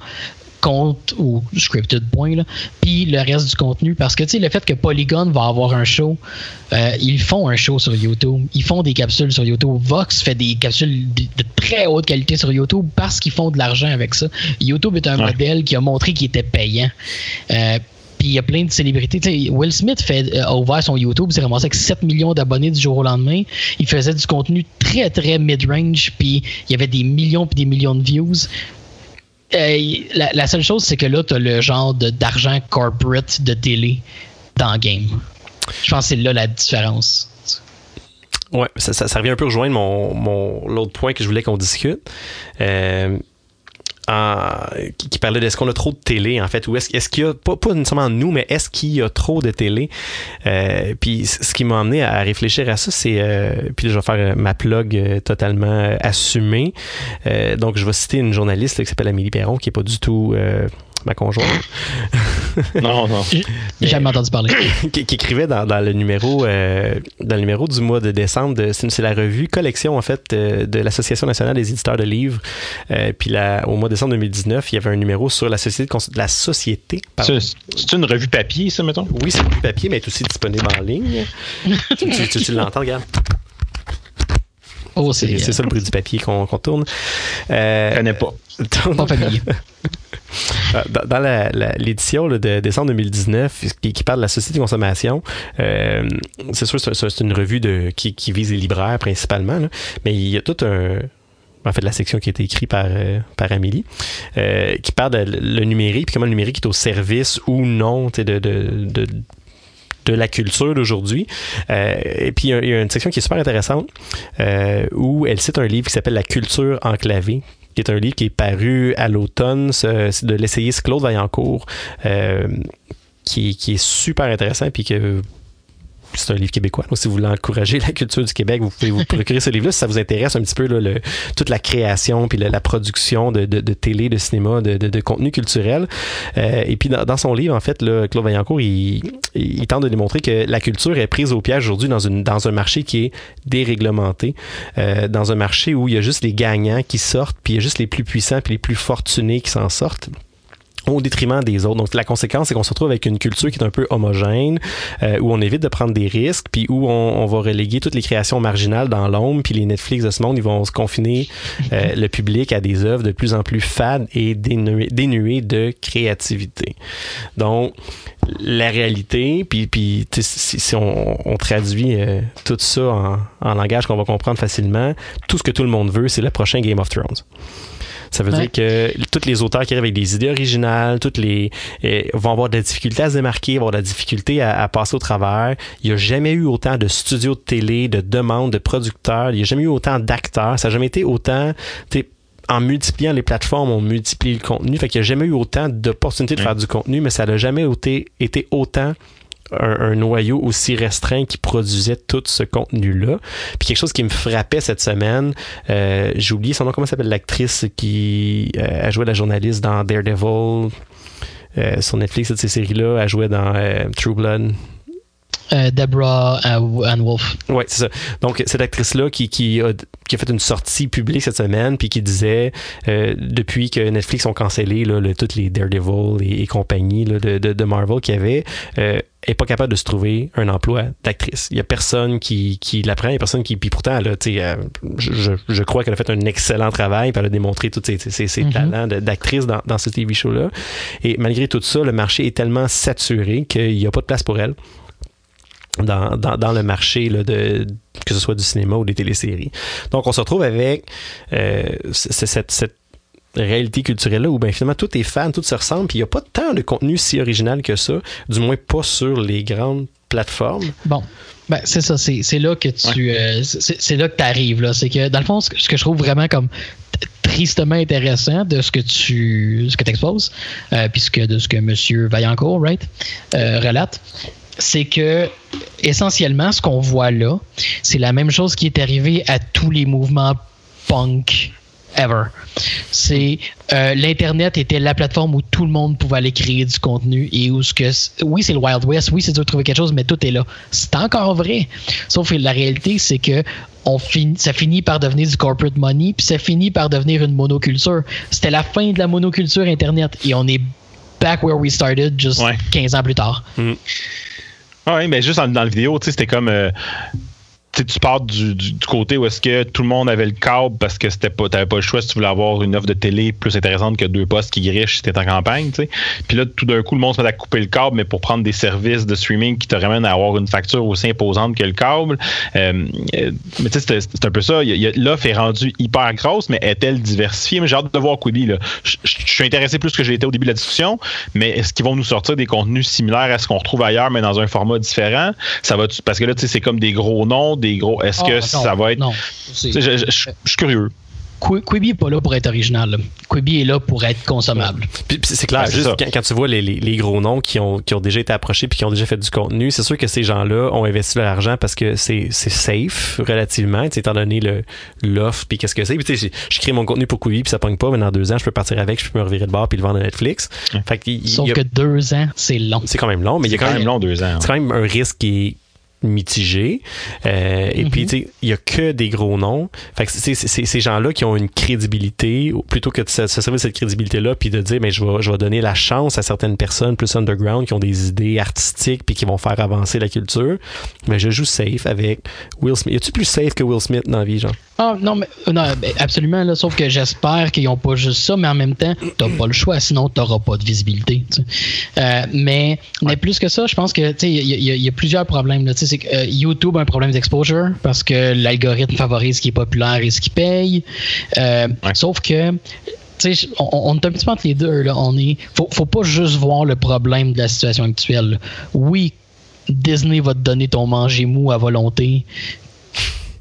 compte ou scripted point, là, puis le reste du contenu. Parce que tu sais, le fait que Polygon va avoir un show, euh, ils font un show sur YouTube, ils font des capsules sur YouTube. Vox fait des capsules de, de très haute qualité sur YouTube parce qu'ils font de l'argent avec ça. YouTube est un Ouais. modèle qui a montré qu'il était payant. Euh, puis il y a plein de célébrités. Will Smith fait, euh, a ouvert son YouTube, s'est ramassé avec 7 millions d'abonnés du jour au lendemain. Il faisait du contenu très, très mid-range, puis il y avait des millions puis des millions de views. Euh, la, seule chose, c'est que là, tu as le genre d'argent corporate de télé dans le game. Je pense que c'est là la différence. Ouais, ça, ça, revient un peu rejoindre mon, mon, l'autre point que je voulais qu'on discute. Euh, qui, parlait d'est-ce qu'on a trop de télé, en fait, ou est-ce, est-ce qu'il y a, pas, pas nécessairement nous, mais est-ce qu'il y a trop de télé? Euh, puis ce qui m'a amené à réfléchir à ça, c'est, euh, puis là, je vais faire ma plug euh, totalement assumée. Donc, je vais citer une journaliste qui s'appelle Amélie Perron, qui est pas du tout ma conjointe. Non, non. J'ai jamais entendu parler. qui, qui écrivait dans, dans le numéro euh, dans le numéro du mois de décembre de c'est la revue collection en fait euh, de l'association nationale des éditeurs de livres Euh, puis là, au mois de décembre 2019 il y avait un numéro sur la société la société. C'est une revue papier, ça, mettons? oui c'est du papier mais elle est aussi disponible en ligne tu, tu- tu- tu l'entends regarde Oh, c'est C'est ça le bruit du papier qu'on qu'on tourne. Euh, Je connais pas. pas familier. Euh, dans, dans la- la- l'édition là, de décembre 2019 qui, qui parle de la société de consommation, euh, c'est sûr c'est, c'est une revue de, qui, qui vise les libraires principalement, là, mais il y a tout un en fait la section qui a été écrite par, euh, par Amélie, euh, qui parle de le numérique, puis comment le numérique est au service ou non de, de la culture d'aujourd'hui. Euh, et puis, il y, a, une section qui est super intéressante euh, où elle cite un livre qui s'appelle La culture enclavée qui est un livre qui est paru à l'automne de l'essayiste Claude Vaillancourt, euh, qui, qui est super intéressant, puis que c'est un livre québécois. Donc, si vous voulez encourager la culture du Québec, vous pouvez vous procurer ce livre-là si ça vous intéresse un petit peu là, le- toute la création puis la, la production de, de- de télé, de cinéma, de, de- contenu culturel. Euh, et puis dans, dans son livre, en fait, là, Claude Vaillancourt, il, il tente de démontrer que la culture est prise au piège aujourd'hui dans, dans un marché qui est déréglementé, euh, dans un marché où il y a juste les gagnants qui sortent, puis il y a juste les plus puissants puis les plus fortunés qui s'en sortent au détriment des autres. Donc la conséquence, c'est qu'on se retrouve avec une culture qui est un peu homogène, euh, où on évite de prendre des risques, puis où on, va reléguer toutes les créations marginales dans l'ombre, puis les Netflix de ce monde, ils vont se confiner euh, le public à des œuvres de plus en plus fades et dénuées, de créativité. Donc la réalité, puis, si, on, traduit euh, tout ça en langage qu'on va comprendre facilement, tout ce que tout le monde veut, c'est le prochain Game of Thrones. Ça veut Ouais. dire que tous les auteurs qui arrivent avec des idées originales, toutes les euh, vont avoir de la difficulté à se démarquer, vont avoir de la difficulté à, à passer au travers. Il n'y a jamais eu autant de studios de télé, de demandes, de producteurs. Il n'y a jamais eu autant d'acteurs. Ça n'a jamais été autant. tu sais, En multipliant les plateformes, on multiplie le contenu. Fait qu'il n'y a jamais eu autant d'opportunités de Ouais. faire du contenu, mais ça n'a jamais été, été autant un, un noyau aussi restreint qui produisait tout ce contenu-là. Puis quelque chose qui me frappait cette semaine, euh, j'ai oublié son nom, comment s'appelle l'actrice qui euh, a joué la journaliste dans Daredevil, euh, sur Netflix, toutes ces séries-là, a joué dans euh, True Blood. Euh, Deborah euh, Ann Wolf. Ouais, c'est ça. Donc, cette actrice-là qui, qui, a, qui a fait une sortie publique cette semaine, puis qui disait, euh, depuis que Netflix ont cancellé là, le, toutes les Daredevil et, et compagnie là, de, de, de Marvel qu'il y avait, est pas capable de se trouver un emploi d'actrice. Il y a personne qui, qui l'apprend, il y a personne qui. Puis pourtant, là, je, je, crois qu'elle a fait un excellent travail, puis elle a démontré tous ses, ses, ses Mhm. talents d'actrice dans, dans ce TV show-là. Et malgré tout ça, le marché est tellement saturé qu'il n'y a pas de place pour elle dans, dans, dans le marché là, de que ce soit du cinéma ou des téléséries. Donc on se retrouve avec euh, cette, cette réalité culturelle là où ben finalement tout est fan, tout se ressemble, puis il n'y a pas tant de contenu si original que ça, du moins pas sur les grandes plateformes. Bon, ben, c'est ça, c'est là que tu. euh, c'est là que tu arrives. là. C'est que, dans le fond, ce que, ce que je trouve vraiment comme tristement intéressant de ce que tu ce que exposes, euh, puis ce que- de ce que M. Vaillancourt right, euh, relate, c'est que essentiellement, ce qu'on voit là, c'est la même chose qui est arrivé à tous les mouvements punk ever. C'est euh, l'internet était la plateforme où tout le monde pouvait aller créer du contenu et où ce que oui c'est le Wild West, oui c'est dur de trouver quelque chose, mais tout est là. C'est encore vrai. Sauf que la réalité c'est que on finit, ça finit par devenir du corporate money puis ça finit par devenir une monoculture. C'était la fin de la monoculture internet et on est back where we started juste Ouais. 15 ans plus tard. Oui, mais juste dans, dans la vidéo, tu sais, c'était comme. euh, tu pars du, du- côté où est-ce que tout le monde avait le câble parce que c'était pas, t'avais pas le choix si tu voulais avoir une offre de télé plus intéressante que deux postes qui grichent si t'es en campagne, tu sais. Puis là, tout d'un coup, le monde se met à couper le câble, mais pour prendre des services de streaming qui te ramènent à avoir une facture aussi imposante que le câble. Euh, mais tu sais, c'est- un peu ça. L'offre est rendue hyper grosse, mais est-elle diversifiée? Mais j'ai hâte de voir Quibi, là. Je suis intéressé plus que j'ai été au début de la discussion, mais est-ce qu'ils vont nous sortir des contenus similaires à ce qu'on retrouve ailleurs, mais dans un format différent? Ça va parce que là, tu sais, c'est comme des gros noms, des gros. Est-ce que Ah, non, ça va être. Non. Je, je- je- je suis curieux. Qui- Quibi n'est pas là pour être original. Quibi est là pour être consommable. C'est clair, Ouais, juste quand, quand tu vois les, les- les gros noms qui ont, qui ont déjà été approchés puis qui ont déjà fait du contenu, c'est sûr que ces gens-là ont investi leur argent parce que c'est safe relativement, tu sais, étant donné l'offre puis qu'est-ce que c'est. Puis tu sais, je je crée mon contenu pour Quibi puis ça pogne pas, mais dans deux ans, je peux partir avec, je peux me revirer de bord puis le vendre à Netflix. Fait que il- Sauf y a- que deux ans, c'est long. c'est quand même long, mais il y a quand même long, deux ans. c'est quand même un risque qui est mitigé. Euh, Et puis, Mhm. tu sais, il y a que des gros noms. Fait que c'est ces gens-là qui ont une crédibilité, plutôt que de se, se servir de cette crédibilité-là, puis de dire, mais je vais, je vais donner la chance à certaines personnes plus underground qui ont des idées artistiques puis qui vont faire avancer la culture. Mais je joue safe avec Will Smith. Y a-tu plus safe que Will Smith dans la vie, genre? Ah, non, mais, non, ben, absolument, là, sauf que j'espère qu'ils n'ont pas juste ça, mais en même temps, t'as pas le choix, sinon t'auras pas de visibilité. Euh, mais, mais plus que ça, je pense que tu sais, il y, y a plusieurs problèmes. Là, tu sais, c'est que, euh, YouTube a un problème d'exposure parce que l'algorithme favorise ce qui est populaire et ce qui paye. Euh, Sauf que tu sais, on, on est un petit peu entre les deux. Là. On est, faut, faut pas juste voir le problème de la situation actuelle. Oui, Disney va te donner ton manger mou à volonté.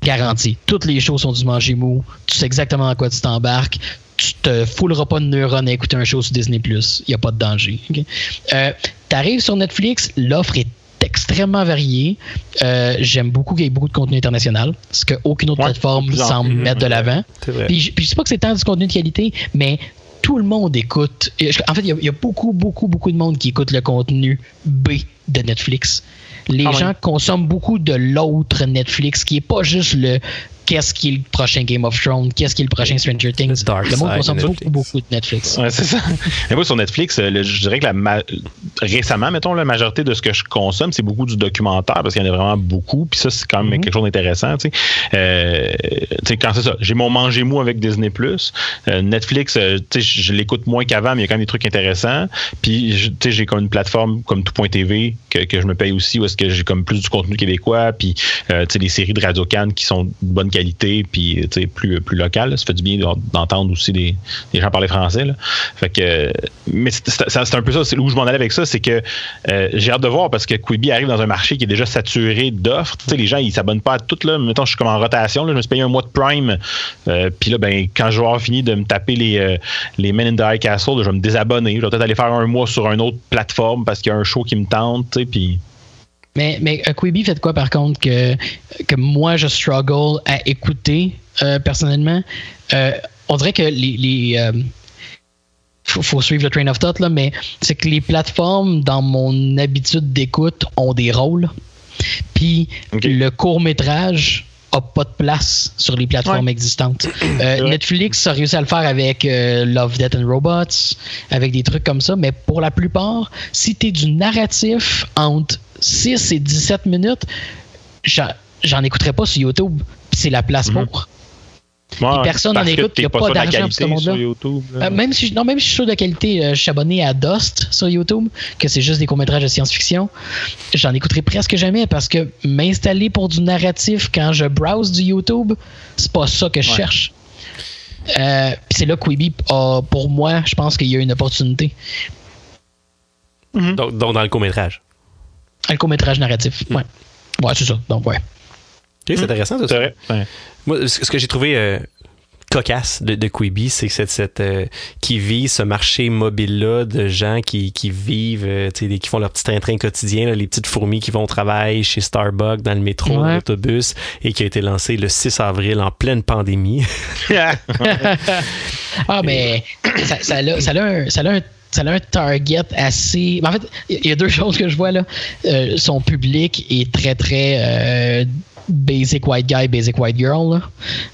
Garanti. Toutes les choses sont du manger mou. Tu sais exactement à quoi tu t'embarques. Tu te fouleras pas de neurones à écouter un show sur Disney+. Il n'y a pas de danger. ok? Euh, T'arrives sur Netflix, l'offre est extrêmement variée. Euh, J'aime beaucoup qu'il y ait beaucoup de contenu international, ce qu'aucune autre Ouais, plateforme semble mettre de l'avant. C'est vrai. Puis, je- je sais pas que c'est tant du contenu de qualité, mais tout le monde écoute. En fait, il y a- il y, a beaucoup, beaucoup, beaucoup de monde qui écoute le contenu B de Netflix. Les Ah gens consomment beaucoup de l'autre Netflix, qui est pas juste le qu'est-ce qui est le prochain Game of Thrones, qu'est-ce qui est le prochain Stranger Things. Le dark le monde consomme beaucoup, beaucoup de Netflix. Ouais, c'est ça. Mais moi, sur Netflix, euh, le- je dirais que la ma- récemment, mettons, la majorité de ce que je consomme, c'est beaucoup du documentaire parce qu'il y en a vraiment beaucoup. Puis ça, c'est quand même Mhm. quelque chose d'intéressant. Tu sais, Euh, tu sais, quand c'est ça, j'ai mon manger mou avec Disney Euh, Netflix, tu sais, je l'écoute moins qu'avant, mais il y a quand même des trucs intéressants. Puis, tu sais, j'ai comme une plateforme comme tout.tv que, que je me paye aussi, où est-ce que j'ai comme plus du contenu québécois, puis euh, tu sais, les séries de Radio Cannes qui sont de bonne qualité, puis tu sais, plus, plus locales. là. Ça fait du bien d'en- d'entendre aussi des, gens parler français. Fait que, mais c'est un peu ça. Où je m'en allais avec ça, c'est que euh, j'ai hâte de voir parce que Quibi arrive dans un marché qui est déjà saturé d'offres. Les gens, ils s'abonnent pas à tout. Là. Mettons, je suis comme en rotation. Je me suis payé un mois de Prime. Euh, Puis là, ben, quand je vais avoir fini de me taper les, euh, les Men in the High Castle, je vais me désabonner. Je vais peut-être aller faire un mois sur une autre plateforme parce qu'il y a un show qui me tente. Puis Mais, mais Quibi fait quoi par contre que, que moi je struggle à écouter euh, personnellement? Euh, on dirait que les. les euh, faut, faut suivre le train of thought, là, mais c'est que les plateformes, dans mon habitude d'écoute, ont des rôles. Puis le court-métrage a pas de place sur les plateformes Ouais. existantes. Euh. Netflix a réussi à le faire avec euh, Love, Death and Robots, avec des trucs comme ça, mais pour la plupart, si tu es du narratif entre 6 et 17 minutes, j'en écouterai pas sur YouTube. C'est la place Mhm. pour. Ouais, personne parce en que écoute, t'es y a pas d'argent pour ce monde-là. Euh, même si, non, même si je suis sûr de qualité, euh, je suis abonné à Dust sur YouTube, que c'est juste des courts-métrages de science-fiction. J'en écouterai presque jamais parce que m'installer pour du narratif quand je browse du YouTube, c'est pas ça que je Ouais. cherche. Euh, Puis c'est là que Quibi, a, pour moi, je pense qu'il y a une opportunité. Donc, donc dans le court-métrage. Un court-métrage narratif. Ouais. Ouais, c'est ça. Donc, ouais. C'est intéressant, tout C'est ça. Ouais. Moi, ce que j'ai trouvé euh, cocasse de, de Quibi, c'est que cette, cette, euh, qui vit ce marché mobile-là de gens qui, qui vivent, euh, tu sais, des- qui font leur petit train-train quotidien, là, les petites fourmis qui vont au travail chez Starbucks, dans le métro, dans l'autobus, et qui a été lancé le 6 avril en pleine pandémie. Ah, mais ça, ça, a, ça, a un, ça, a un, ça a un target assez. En fait, il y a deux choses que je vois là. Euh, son public est très, très. euh, Basic white guy, basic white girl. là.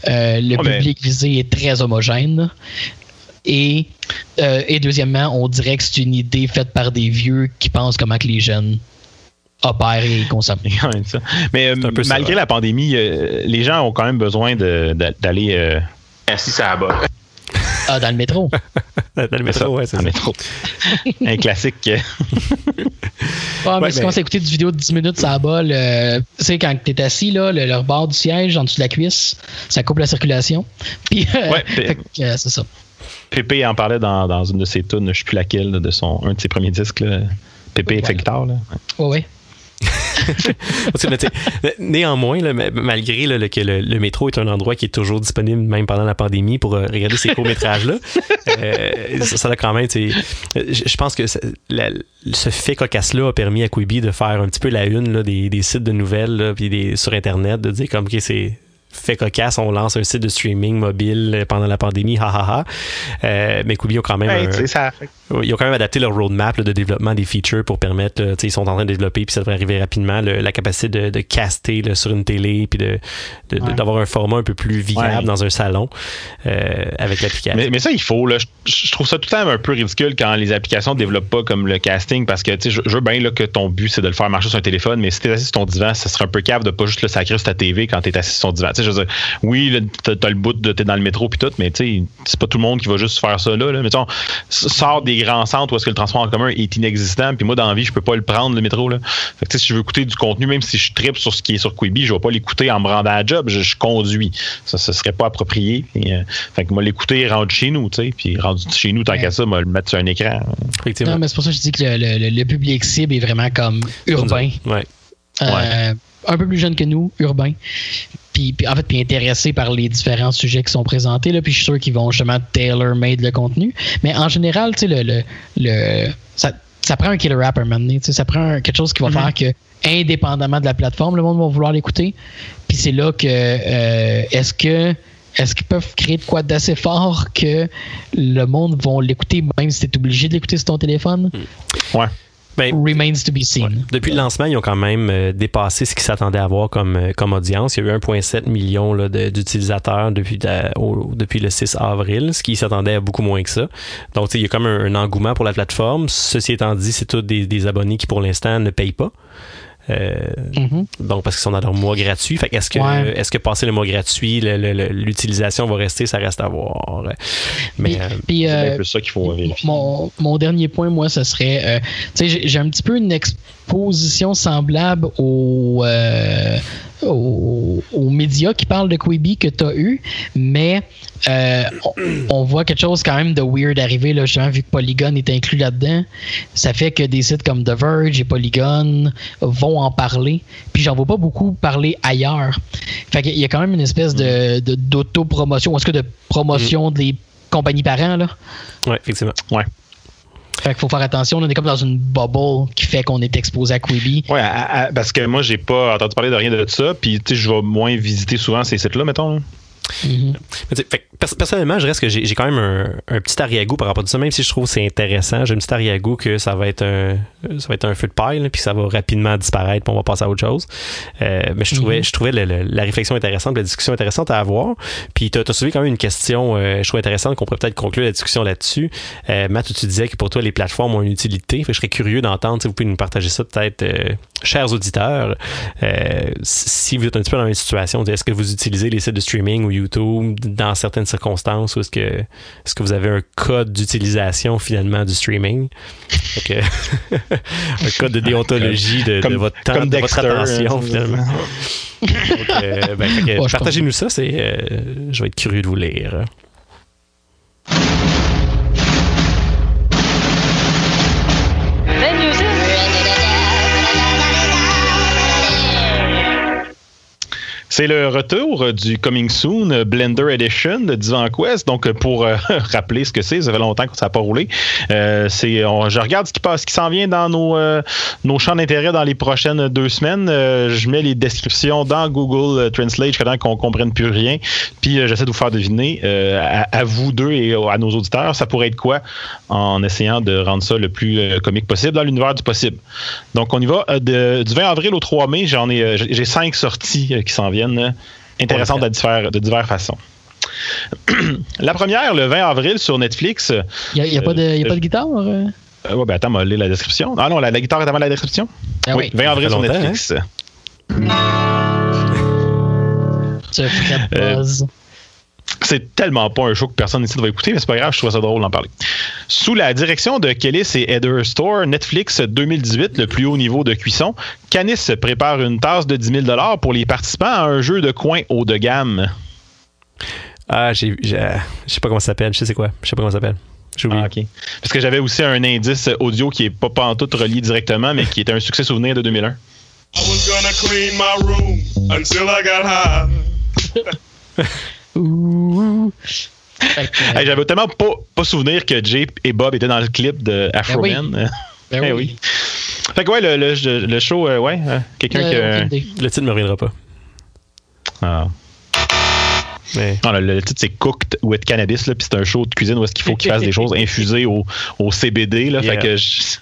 Euh, le Ouais, mais- public visé est très homogène. là. Et, euh, et deuxièmement, on dirait que c'est une idée faite par des vieux qui pensent comment que les jeunes opèrent et consomment. Mais euh, ça, malgré la pandémie, euh, les gens ont quand même besoin d'aller euh, assis à la bas. Ah, dans le métro. dans le métro, ouais, c'est Dans ça. le métro. Un classique. euh, Ah, mais Ouais, si mais- commences à écouter une vidéo de 10 minutes, ça bas, le- tu sais, quand t'es assis, là, le, le rebord du siège, en dessous de la cuisse, ça coupe la circulation. Puis, euh, Ouais, euh, c'est ça. Pépé en parlait dans, dans une de ses tunes, je sais plus laquelle, de son, un de ses premiers disques. Là. Pépé fait guitare. Là. Ouais, ouais. Néanmoins, là, malgré là, le- que le, le métro est un endroit qui est toujours disponible même pendant la pandémie pour euh, regarder ces courts-métrages-là, euh, ça, ça a quand même, je pense que ça- la- ce fait cocasse-là a permis à Quibi de faire un petit peu la une là, des, des sites de nouvelles puis des, sur Internet, de dire comme, OK, c'est fait cocasse, on lance un site de streaming mobile pendant la pandémie, ha ha ha. Euh, mais Quibi ont quand même. Un- ça- ils ont quand même adapté leur roadmap là, de développement des features pour permettre, là, sais, ils sont en train de développer, puis ça devrait arriver rapidement, le- la capacité de, de caster là, sur une télé, puis de, de- de- Ouais. d'avoir un format un peu plus viable Ouais. dans un salon euh, avec l'application. Mais, mais ça, il faut. Là, je, je trouve ça tout le temps un peu ridicule quand les applications ne développent pas comme le casting parce que je, je veux bien là, que ton but, c'est de le faire marcher sur un téléphone, mais si tu es assis sur ton divan, ça serait un peu cave de pas juste le sacrer sur ta TV quand tu es assis sur ton divan. Je veux dire, oui, tu as, le bout de t'es dans le métro puis tout, mais tu sais, c'est pas tout le monde qui va juste faire ça là. là. Mettons, s- sors des grands centres où est-ce que le transport en commun est inexistant, puis moi, dans la vie, je peux pas le prendre, le métro. Là. Fait que, tu sais, si je veux écouter du contenu, même si je tripe sur ce qui est sur Quibi, je vais pas l'écouter en me rendant à la job, je, je conduis. Ça, ce serait pas approprié. Euh, fait que moi, l'écouter rendu chez nous, tu sais, puis rendu chez nous, tant Ouais. qu'à ça, moi, le mettre sur un écran. Effectivement. Non, mais c'est pour ça que je dis que le, le- le- le public cible est vraiment comme urbain. Ouais. Euh, Un peu plus jeune que nous, urbain. Puis, puis, en fait, puis intéressé par les différents sujets qui sont présentés. Là, puis je suis sûr qu'ils vont justement tailor-made le contenu. Mais en général, tu sais, le, le, le- ça, ça prend un killer app à un moment donné. tu sais, Ça prend un- quelque chose qui va faire que, indépendamment de la plateforme, le monde va vouloir l'écouter. Puis c'est là que euh, est-ce que est-ce qu'ils peuvent créer de quoi d'assez fort que le monde va l'écouter même si tu es obligé de l'écouter sur ton téléphone? Ouais. Ben, Remains to be seen. Depuis le lancement, ils ont quand même euh, dépassé ce qu'ils s'attendaient à avoir comme, euh, comme audience. Il y a eu 1,7 million de- d'utilisateurs depuis, au- depuis le 6 avril, ce qui s'attendait à beaucoup moins que ça. Donc, il y a comme un, un engouement pour la plateforme. Ceci étant dit, c'est tous des, des abonnés qui, pour l'instant, ne payent pas. Euh, Mhm. donc, parce qu'ils sont dans leur mois gratuit. Fait que est-ce que, Ouais. est-ce que passer le mois gratuit, l'utilisation va rester, ça reste à voir. Mais, Puis- euh, C'est euh, un peu ça qu'il faut vérifier. mon, mon dernier point, moi, ce serait. euh, tu sais, j'ai- j'ai un petit peu une exposition semblable aux, euh, aux, aux médias qui parlent de Quibi que tu as eu, mais euh, on, on voit quelque chose quand même de weird arriver, là, justement, vu que Polygon est inclus là-dedans. Ça fait que des sites comme The Verge et Polygon vont en parler, puis j'en vois pas beaucoup parler ailleurs. Fait qu'il y a quand même une espèce de de- d'auto-promotion, ou est-ce que de promotion des compagnies parents, là? ouais, effectivement. Ouais. Fait qu'il faut faire attention, on est comme dans une bubble qui fait qu'on est exposé à Quibi. À- parce que moi, j'ai pas entendu parler de rien de ça, puis tu sais, je vais moins visiter souvent ces sites-là, mettons. Mhm. Fait personnellement, je reste que j'ai quand même un, un petit arrière-goût par rapport à ça, même si je trouve que c'est intéressant. J'ai un petit arrière-goût que ça va être un, ça va être un feu de paille, là, puis ça va rapidement disparaître, puis on va passer à autre chose. Euh, mais je trouvais, Mhm. je trouvais le- le- la réflexion intéressante, la discussion intéressante à avoir. Puis tu as soulevé quand même une question, euh, je trouve intéressante qu'on pourrait peut-être conclure la discussion là-dessus. Euh, Matt, tu disais que pour toi, les plateformes ont une utilité. Fait je serais curieux d'entendre, si vous pouvez nous partager ça peut-être, euh, chers auditeurs, si vous êtes un petit peu dans la même situation, est-ce que vous utilisez les sites de streaming ou YouTube dans certaines circonstances ou est-ce que, est-ce que vous avez un code d'utilisation finalement du streaming? Que- un code de déontologie de, votre temps, comme de votre attention hein, finalement. Donc, euh, ben, Ouais, je partagez-nous ça, c'est, euh, je vais être curieux de vous lire. C'est le retour du Coming Soon Blender Edition de Divan Quest. Donc, pour euh, rappeler ce que c'est, ça fait longtemps que ça n'a pas roulé. Euh, je regarde ce qui passe, ce qui s'en vient dans nos, euh, nos champs d'intérêt dans les prochaines deux semaines. Euh, je mets les descriptions dans Google euh, Translate jusqu'à temps qu'on comprenne plus rien. Puis, euh, j'essaie de vous faire deviner euh, à, vous deux et à nos auditeurs, ça pourrait être quoi en essayant de rendre ça le plus euh, comique possible dans l'univers du possible. Donc, on y va euh, de- du 20 avril au 3 mai. J'en ai, euh, j'ai cinq sorties euh, qui s'en viennent euh, intéressantes de diverses, de diverses façons. La première, le 20 avril sur Netflix. Il n'y a, y a pas de- y a Euh, pas de guitare? euh? Euh, ouais, ben attends, lire la description. Ah non, la, la guitare est avant la description? Ah oui, oui. 20 avril sur Netflix. C'est tellement pas un show que personne ici ne va écouter, mais c'est pas grave, je trouve ça drôle d'en parler. Sous la direction de Kellis et Heather Store, Netflix 2018, le plus haut niveau de cuisson, Canis prépare une tasse de 10 000 pour les participants à un jeu de coin haut de gamme. Ah, j'ai, j'ai- je sais pas comment ça s'appelle, je sais c'est quoi, je sais pas comment ça s'appelle. J'ai oublié. Ah, ok. Parce que j'avais aussi un indice audio qui est pas pantoute relié directement, mais qui était un succès souvenir de 2001. I was gonna clean my room until I got high. Ouh. Fait que, Hey, j'avais tellement pas, pas souvenir que Jay et Bob étaient dans le clip de Afro Ben oui. Man. ben Eh oui. Fait que ouais, le, le, le show, euh, ouais, euh, quelqu'un Euh, qui. Le titre ne me reviendra pas. Ah. Mais Non, le, le titre, c'est Cooked with Cannabis, là, puis c'est un show de cuisine où est-ce qu'il faut qu'il fasse des choses infusées au, au CBD. Là, Yeah. Fait que je-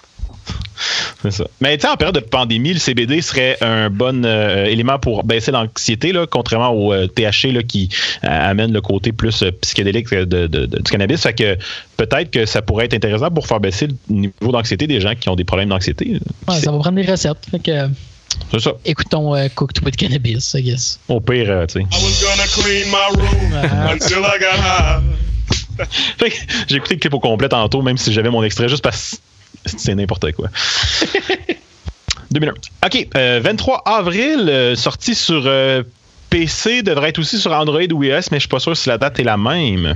C'est ça. Mais tu sais, en période de pandémie, le CBD serait un bon euh, élément pour baisser l'anxiété, là, contrairement au euh, THC là, qui euh, amène le côté plus euh, psychédélique de, de- de- du cannabis. Fait que peut-être que ça pourrait être intéressant pour faire baisser le niveau d'anxiété des gens qui ont des problèmes d'anxiété. Ouais, ça va prendre des recettes. Fait que, C'est ça. écoutons euh, Cooked with Cannabis, I guess. Au pire, euh, tu sais. I was gonna clean my room until I got high. Fait que J'ai écouté le clip au complet tantôt, même si j'avais mon extrait, juste parce que c'est n'importe quoi. 2001. OK. euh, 23 avril, euh, sorti sur euh, PC, devrait être aussi sur Android ou iOS, mais je suis pas sûr si la date est la même.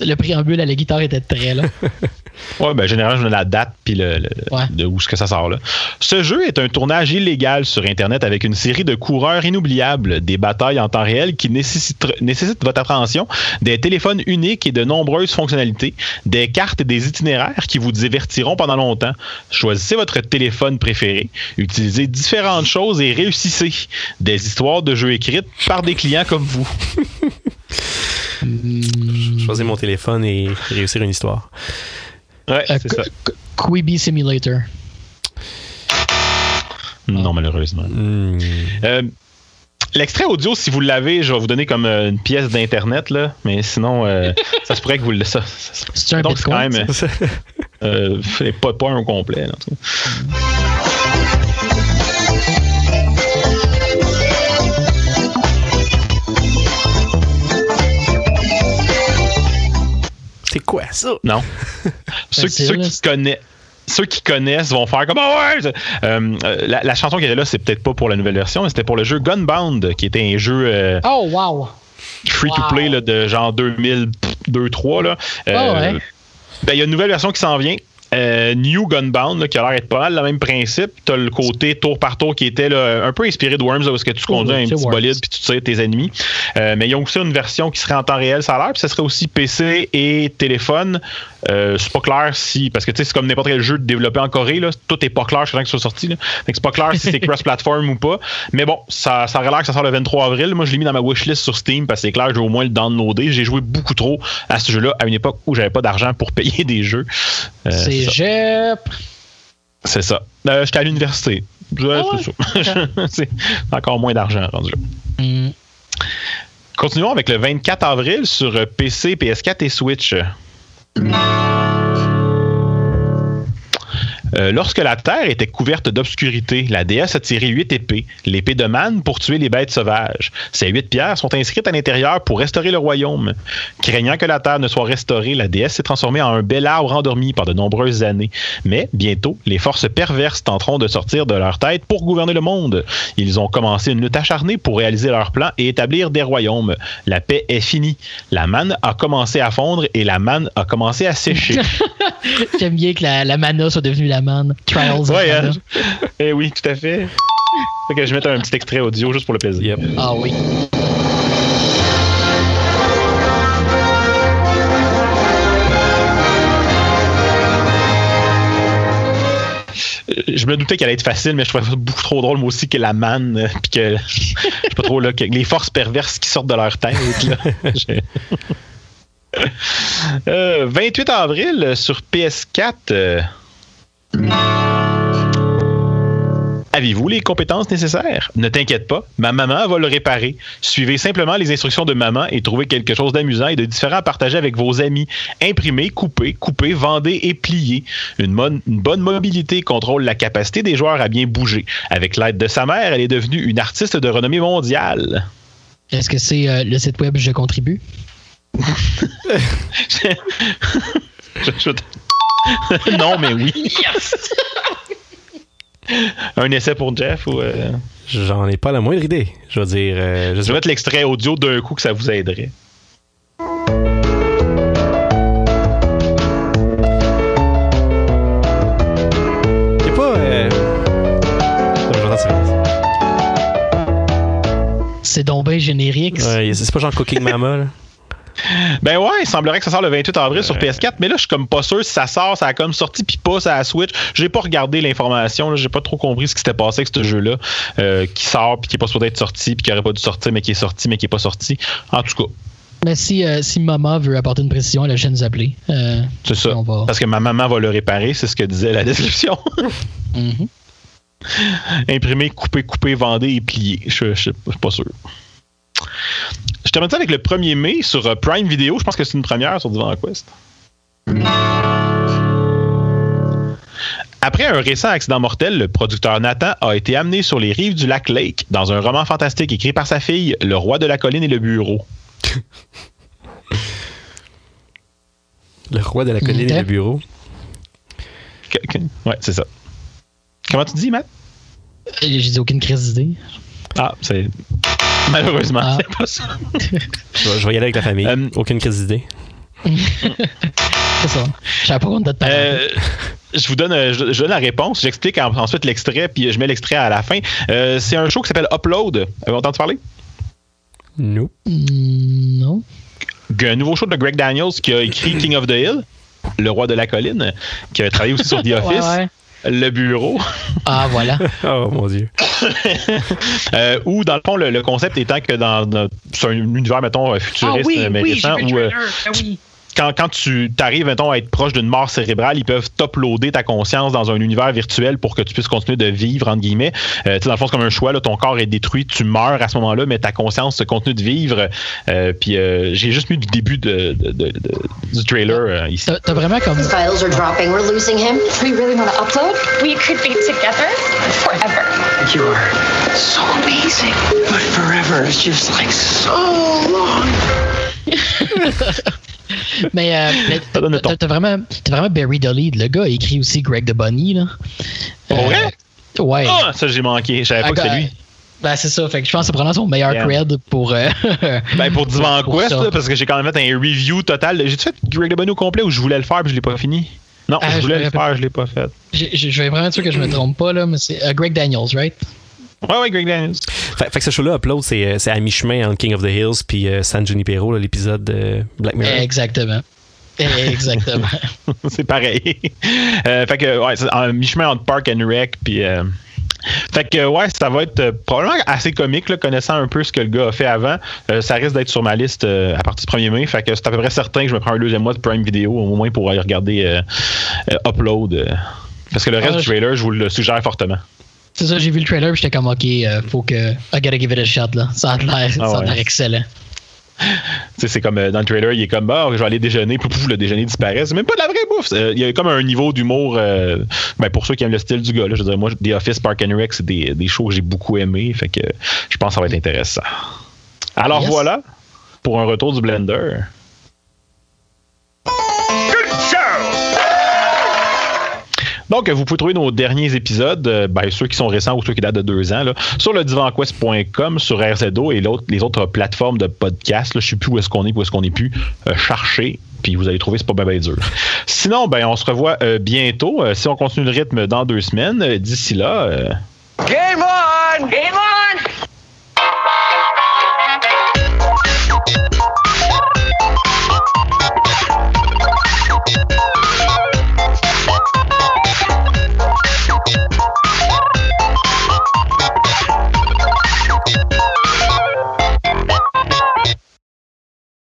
Le préambule à la guitare était très long. Ouais, ben, généralement, je mets la date puis le, le- Ouais. de où est-ce que ça sort là. Ce jeu est un tournage illégal sur Internet avec une série de coureurs inoubliables, des batailles en temps réel qui nécessitent, nécessitent votre attention, des téléphones uniques et de nombreuses fonctionnalités, des cartes et des itinéraires qui vous divertiront pendant longtemps. Choisissez votre téléphone préféré, utilisez différentes choses et réussissez. Des histoires de jeux écrites par des clients comme vous. choisir mon téléphone et réussir une histoire. Ouais, Euh, c'est ça. Qu- Qu- Quibi Simulator. Non, malheureusement. Hmm. Euh, L'extrait audio, si vous l'avez, je vais vous donner comme euh, une pièce d'internet là, mais sinon, euh, ça se pourrait que vous le ça, ça- C'est un donc, c'est quand même ça? euh, euh, pas, pas un complet. là, quoi ça? Non. ceux, c'est ceux qui connaissent. Ceux qui connaissent vont faire comme Ah ouais! Euh, euh, la, la chanson qui était là, c'est peut-être pas pour la nouvelle version, mais c'était pour le jeu Gunbound, qui était un jeu euh, Oh, wow! free to play là, de genre 2002-3. Là. Euh, Ah ouais. ben, il y a une nouvelle version qui s'en vient. Euh, New Gunbound, là, qui a l'air d'être pas mal le même principe. Tu as le côté tour par tour qui était là, un peu inspiré de Worms, là, où est-ce que tu conduis oui, un petit Worms. bolide puis tu tires tes ennemis. Euh, mais ils ont aussi une version qui serait en temps réel, ça a l'air, puis ça serait aussi PC et téléphone. Euh, c'est pas clair si. Parce que tu sais, c'est comme n'importe quel jeu développé en Corée, là, tout est pas clair jusqu'à temps que ce soit sorti. Là. Fait que c'est pas clair si c'est cross-platform ou pas. Mais bon, ça, ça aurait l'air que ça sort le 23 avril. Moi, je l'ai mis dans ma wishlist sur Steam parce que c'est clair, je vais au moins le downloader. J'ai joué beaucoup trop à ce jeu-là à une époque où j'avais pas d'argent pour payer des jeux. Euh, c'est C'est ça. Jep. C'est ça. Euh, J'étais à l'université. Ah ouais? c'est encore moins d'argent rendu là. Hmm. Continuons avec le 24 avril sur euh, PC, PS4 et Switch. Euh, lorsque la Terre était couverte d'obscurité, la déesse a tiré huit épées, l'épée de Man pour tuer les bêtes sauvages. Ces huit pierres sont inscrites à l'intérieur pour restaurer le royaume. Craignant que la Terre ne soit restaurée, la déesse s'est transformée en un bel arbre endormi par de nombreuses années. Mais bientôt, les forces perverses tenteront de sortir de leur tête pour gouverner le monde. Ils ont commencé une lutte acharnée pour réaliser leur plan et établir des royaumes. La paix est finie. La manne a commencé à fondre et la manne a commencé à sécher. J'aime bien que la, la soit devenue la man. Trials mana. hein? Eh oui, tout à fait. Fait que je vais mettre un petit extrait audio juste pour le plaisir. Yep. Ah oui. Je me doutais qu'elle allait être facile, mais je trouvais ça beaucoup trop drôle, moi aussi, que la manne, euh, puis que, je sais pas trop, là, que les forces perverses qui sortent de leur tête. là. J'ai- Euh, 28 avril sur PS4. euh, Avez-vous les compétences nécessaires? Ne t'inquiète pas, ma maman va le réparer. Suivez simplement les instructions de maman et trouvez quelque chose d'amusant et de différent à partager avec vos amis. Imprimez, coupez, coupez, vendez et pliez. Une, mon- une bonne mobilité contrôle la capacité des joueurs à bien bouger. Avec l'aide de sa mère, elle est devenue une artiste de renommée mondiale. Est-ce que c'est euh, le site web Je contribue? Je- je- non, mais oui. Un essai pour Jeff ou. euh, J'en ai pas la moindre idée. Je veux dire, euh, je vais mettre l'extrait audio d'un coup que ça vous aiderait. A pas. Euh... C'est donc bien générique. Ouais, c'est pas genre Cooking Mama, là. Ben ouais, il semblerait que ça sort le 28 avril sur PS4, mais là, je suis comme pas sûr si ça sort, ça a comme sorti, puis pas ça la Switch. J'ai pas regardé l'information, j'ai pas trop compris ce qui s'était passé avec ce jeu-là, euh, qui sort, puis qui est pas supposé être sorti, puis qui aurait pas dû sortir, mais qui est sorti, mais qui est pas sorti. En tout cas, Mais si, euh, si maman veut apporter une précision, elle a juste nous appeler. Euh, c'est ça. On va- Parce que ma maman va le réparer, c'est ce que disait la description. mhm. Imprimer, couper, couper, vendre et plier. Je je- je suis pas sûr. Je termine ça avec le 1er mai sur euh, Prime Video. Je pense que c'est une première sur Divan Quest. Après un récent accident mortel, le producteur Nathan a été amené sur les rives du lac Lake dans un roman fantastique écrit par sa fille, Le roi de la colline et le bureau. Le roi de la colline et le bureau? Ouais, c'est ça. Comment tu dis, Matt? J'ai dit aucune crise d'idée. Ah, c'est. Malheureusement, Ah. c'est pas ça. Je vais, je vais y aller avec la famille. Euh, Aucune crise d'idée. C'est ça. Je savais pas qu'on était de parler. Euh, je vous donne, euh, je, je donne la réponse. J'explique en- ensuite l'extrait, puis je mets l'extrait à la fin. Euh, c'est un show qui s'appelle Upload. Avez-vous entendu parler? Nous. Mm, non. Un nouveau show de Greg Daniels qui a écrit King of the Hill, le roi de la colline, qui a travaillé aussi sur The Office, Ouais, ouais. Le bureau, Ah, voilà. Oh mon dieu. euh, où dans le fond, le, le concept étant que dans, un univers, mettons, euh, futuriste, euh, mais récent, où euh, quand, quand tu arrives, mettons, à être proche d'une mort cérébrale, ils peuvent t'uploader ta conscience dans un univers virtuel pour que tu puisses continuer de vivre, entre guillemets. Euh, dans le fond, c'est comme un choix, là, ton corps est détruit, tu meurs à ce moment-là, mais ta conscience continue de vivre. Euh, puis euh, j'ai juste mis du début de, de- de- de- du trailer euh, ici. T'as vraiment comme. Files are dropping. We're losing him. We really want to upload? We could be together forever. You are so amazing. But forever is just like so long. Mais, euh, t'as vraiment, vraiment Barry Dolly. Le gars a écrit aussi Greg the Bunny. Là. Pour vrai? Ouais. Ah, ça j'ai manqué. Je savais pas que c'était lui. Ben, c'est ça. Fait que je pense que c'est probablement son meilleur Yeah. cred pour. euh, Ben pour Divan Quest, là, parce que j'ai quand même fait un review total. J'ai fait Greg Bonnet au complet ou je voulais le faire puis je l'ai pas fini? Non, Ah, je voulais le faire, je l'ai pas fait. Je vais vraiment être sûr que je me trompe pas, là, mais c'est euh, Greg Daniels, right? Ouais, ouais, Greg Daniels. Fait, fait que ce show-là, Upload, c'est euh, c'est à mi-chemin entre King of the Hills puis euh, San Junipero, là, l'épisode de Black Mirror. Exactement. Exactement. c'est pareil. Euh, fait que, ouais, c'est en mi-chemin entre Park and Rec, puis. euh, fait que, ouais, ça va être euh, probablement assez comique, là, connaissant un peu ce que le gars a fait avant. Euh, ça risque d'être sur ma liste euh, à partir du 1er mai. Fait que c'est à peu près certain que je me prends un deuxième mois de Prime Video, au moins pour aller regarder euh, euh, Upload. euh, parce que le reste Ah, du trailer, je vous le suggère fortement. C'est ça, j'ai vu le trailer j'étais comme, ok, euh, faut que. I gotta give it a shot, là. Ça a l'air Ah ouais. excellent. Tu sais, c'est comme euh, dans le trailer, il est comme bah, je vais aller déjeuner, puis pouf, le déjeuner disparaît. C'est même pas de la vraie bouffe. Euh, Il y a comme un niveau d'humour, euh, ben, pour ceux qui aiment le style du gars. Là, je dire, moi, The Office, Park and Rec, c'est des, des shows que j'ai beaucoup aimés. Fait que je pense que ça va être intéressant. Alors Yes. voilà, pour un retour du Blender. Donc, vous pouvez trouver nos derniers épisodes, euh, ben, ceux qui sont récents ou ceux qui datent de deux ans, là, sur le divanquest.com, sur RZO et les autres plateformes de podcast. Là, je ne sais plus où est-ce qu'on est, où est-ce qu'on n'est plus. Euh, cherchez, puis vous allez trouver, c'est pas bien ben dur. Sinon, ben, on se revoit euh, bientôt. Euh, si on continue le rythme dans deux semaines, euh, d'ici là, euh, Game on! Game on!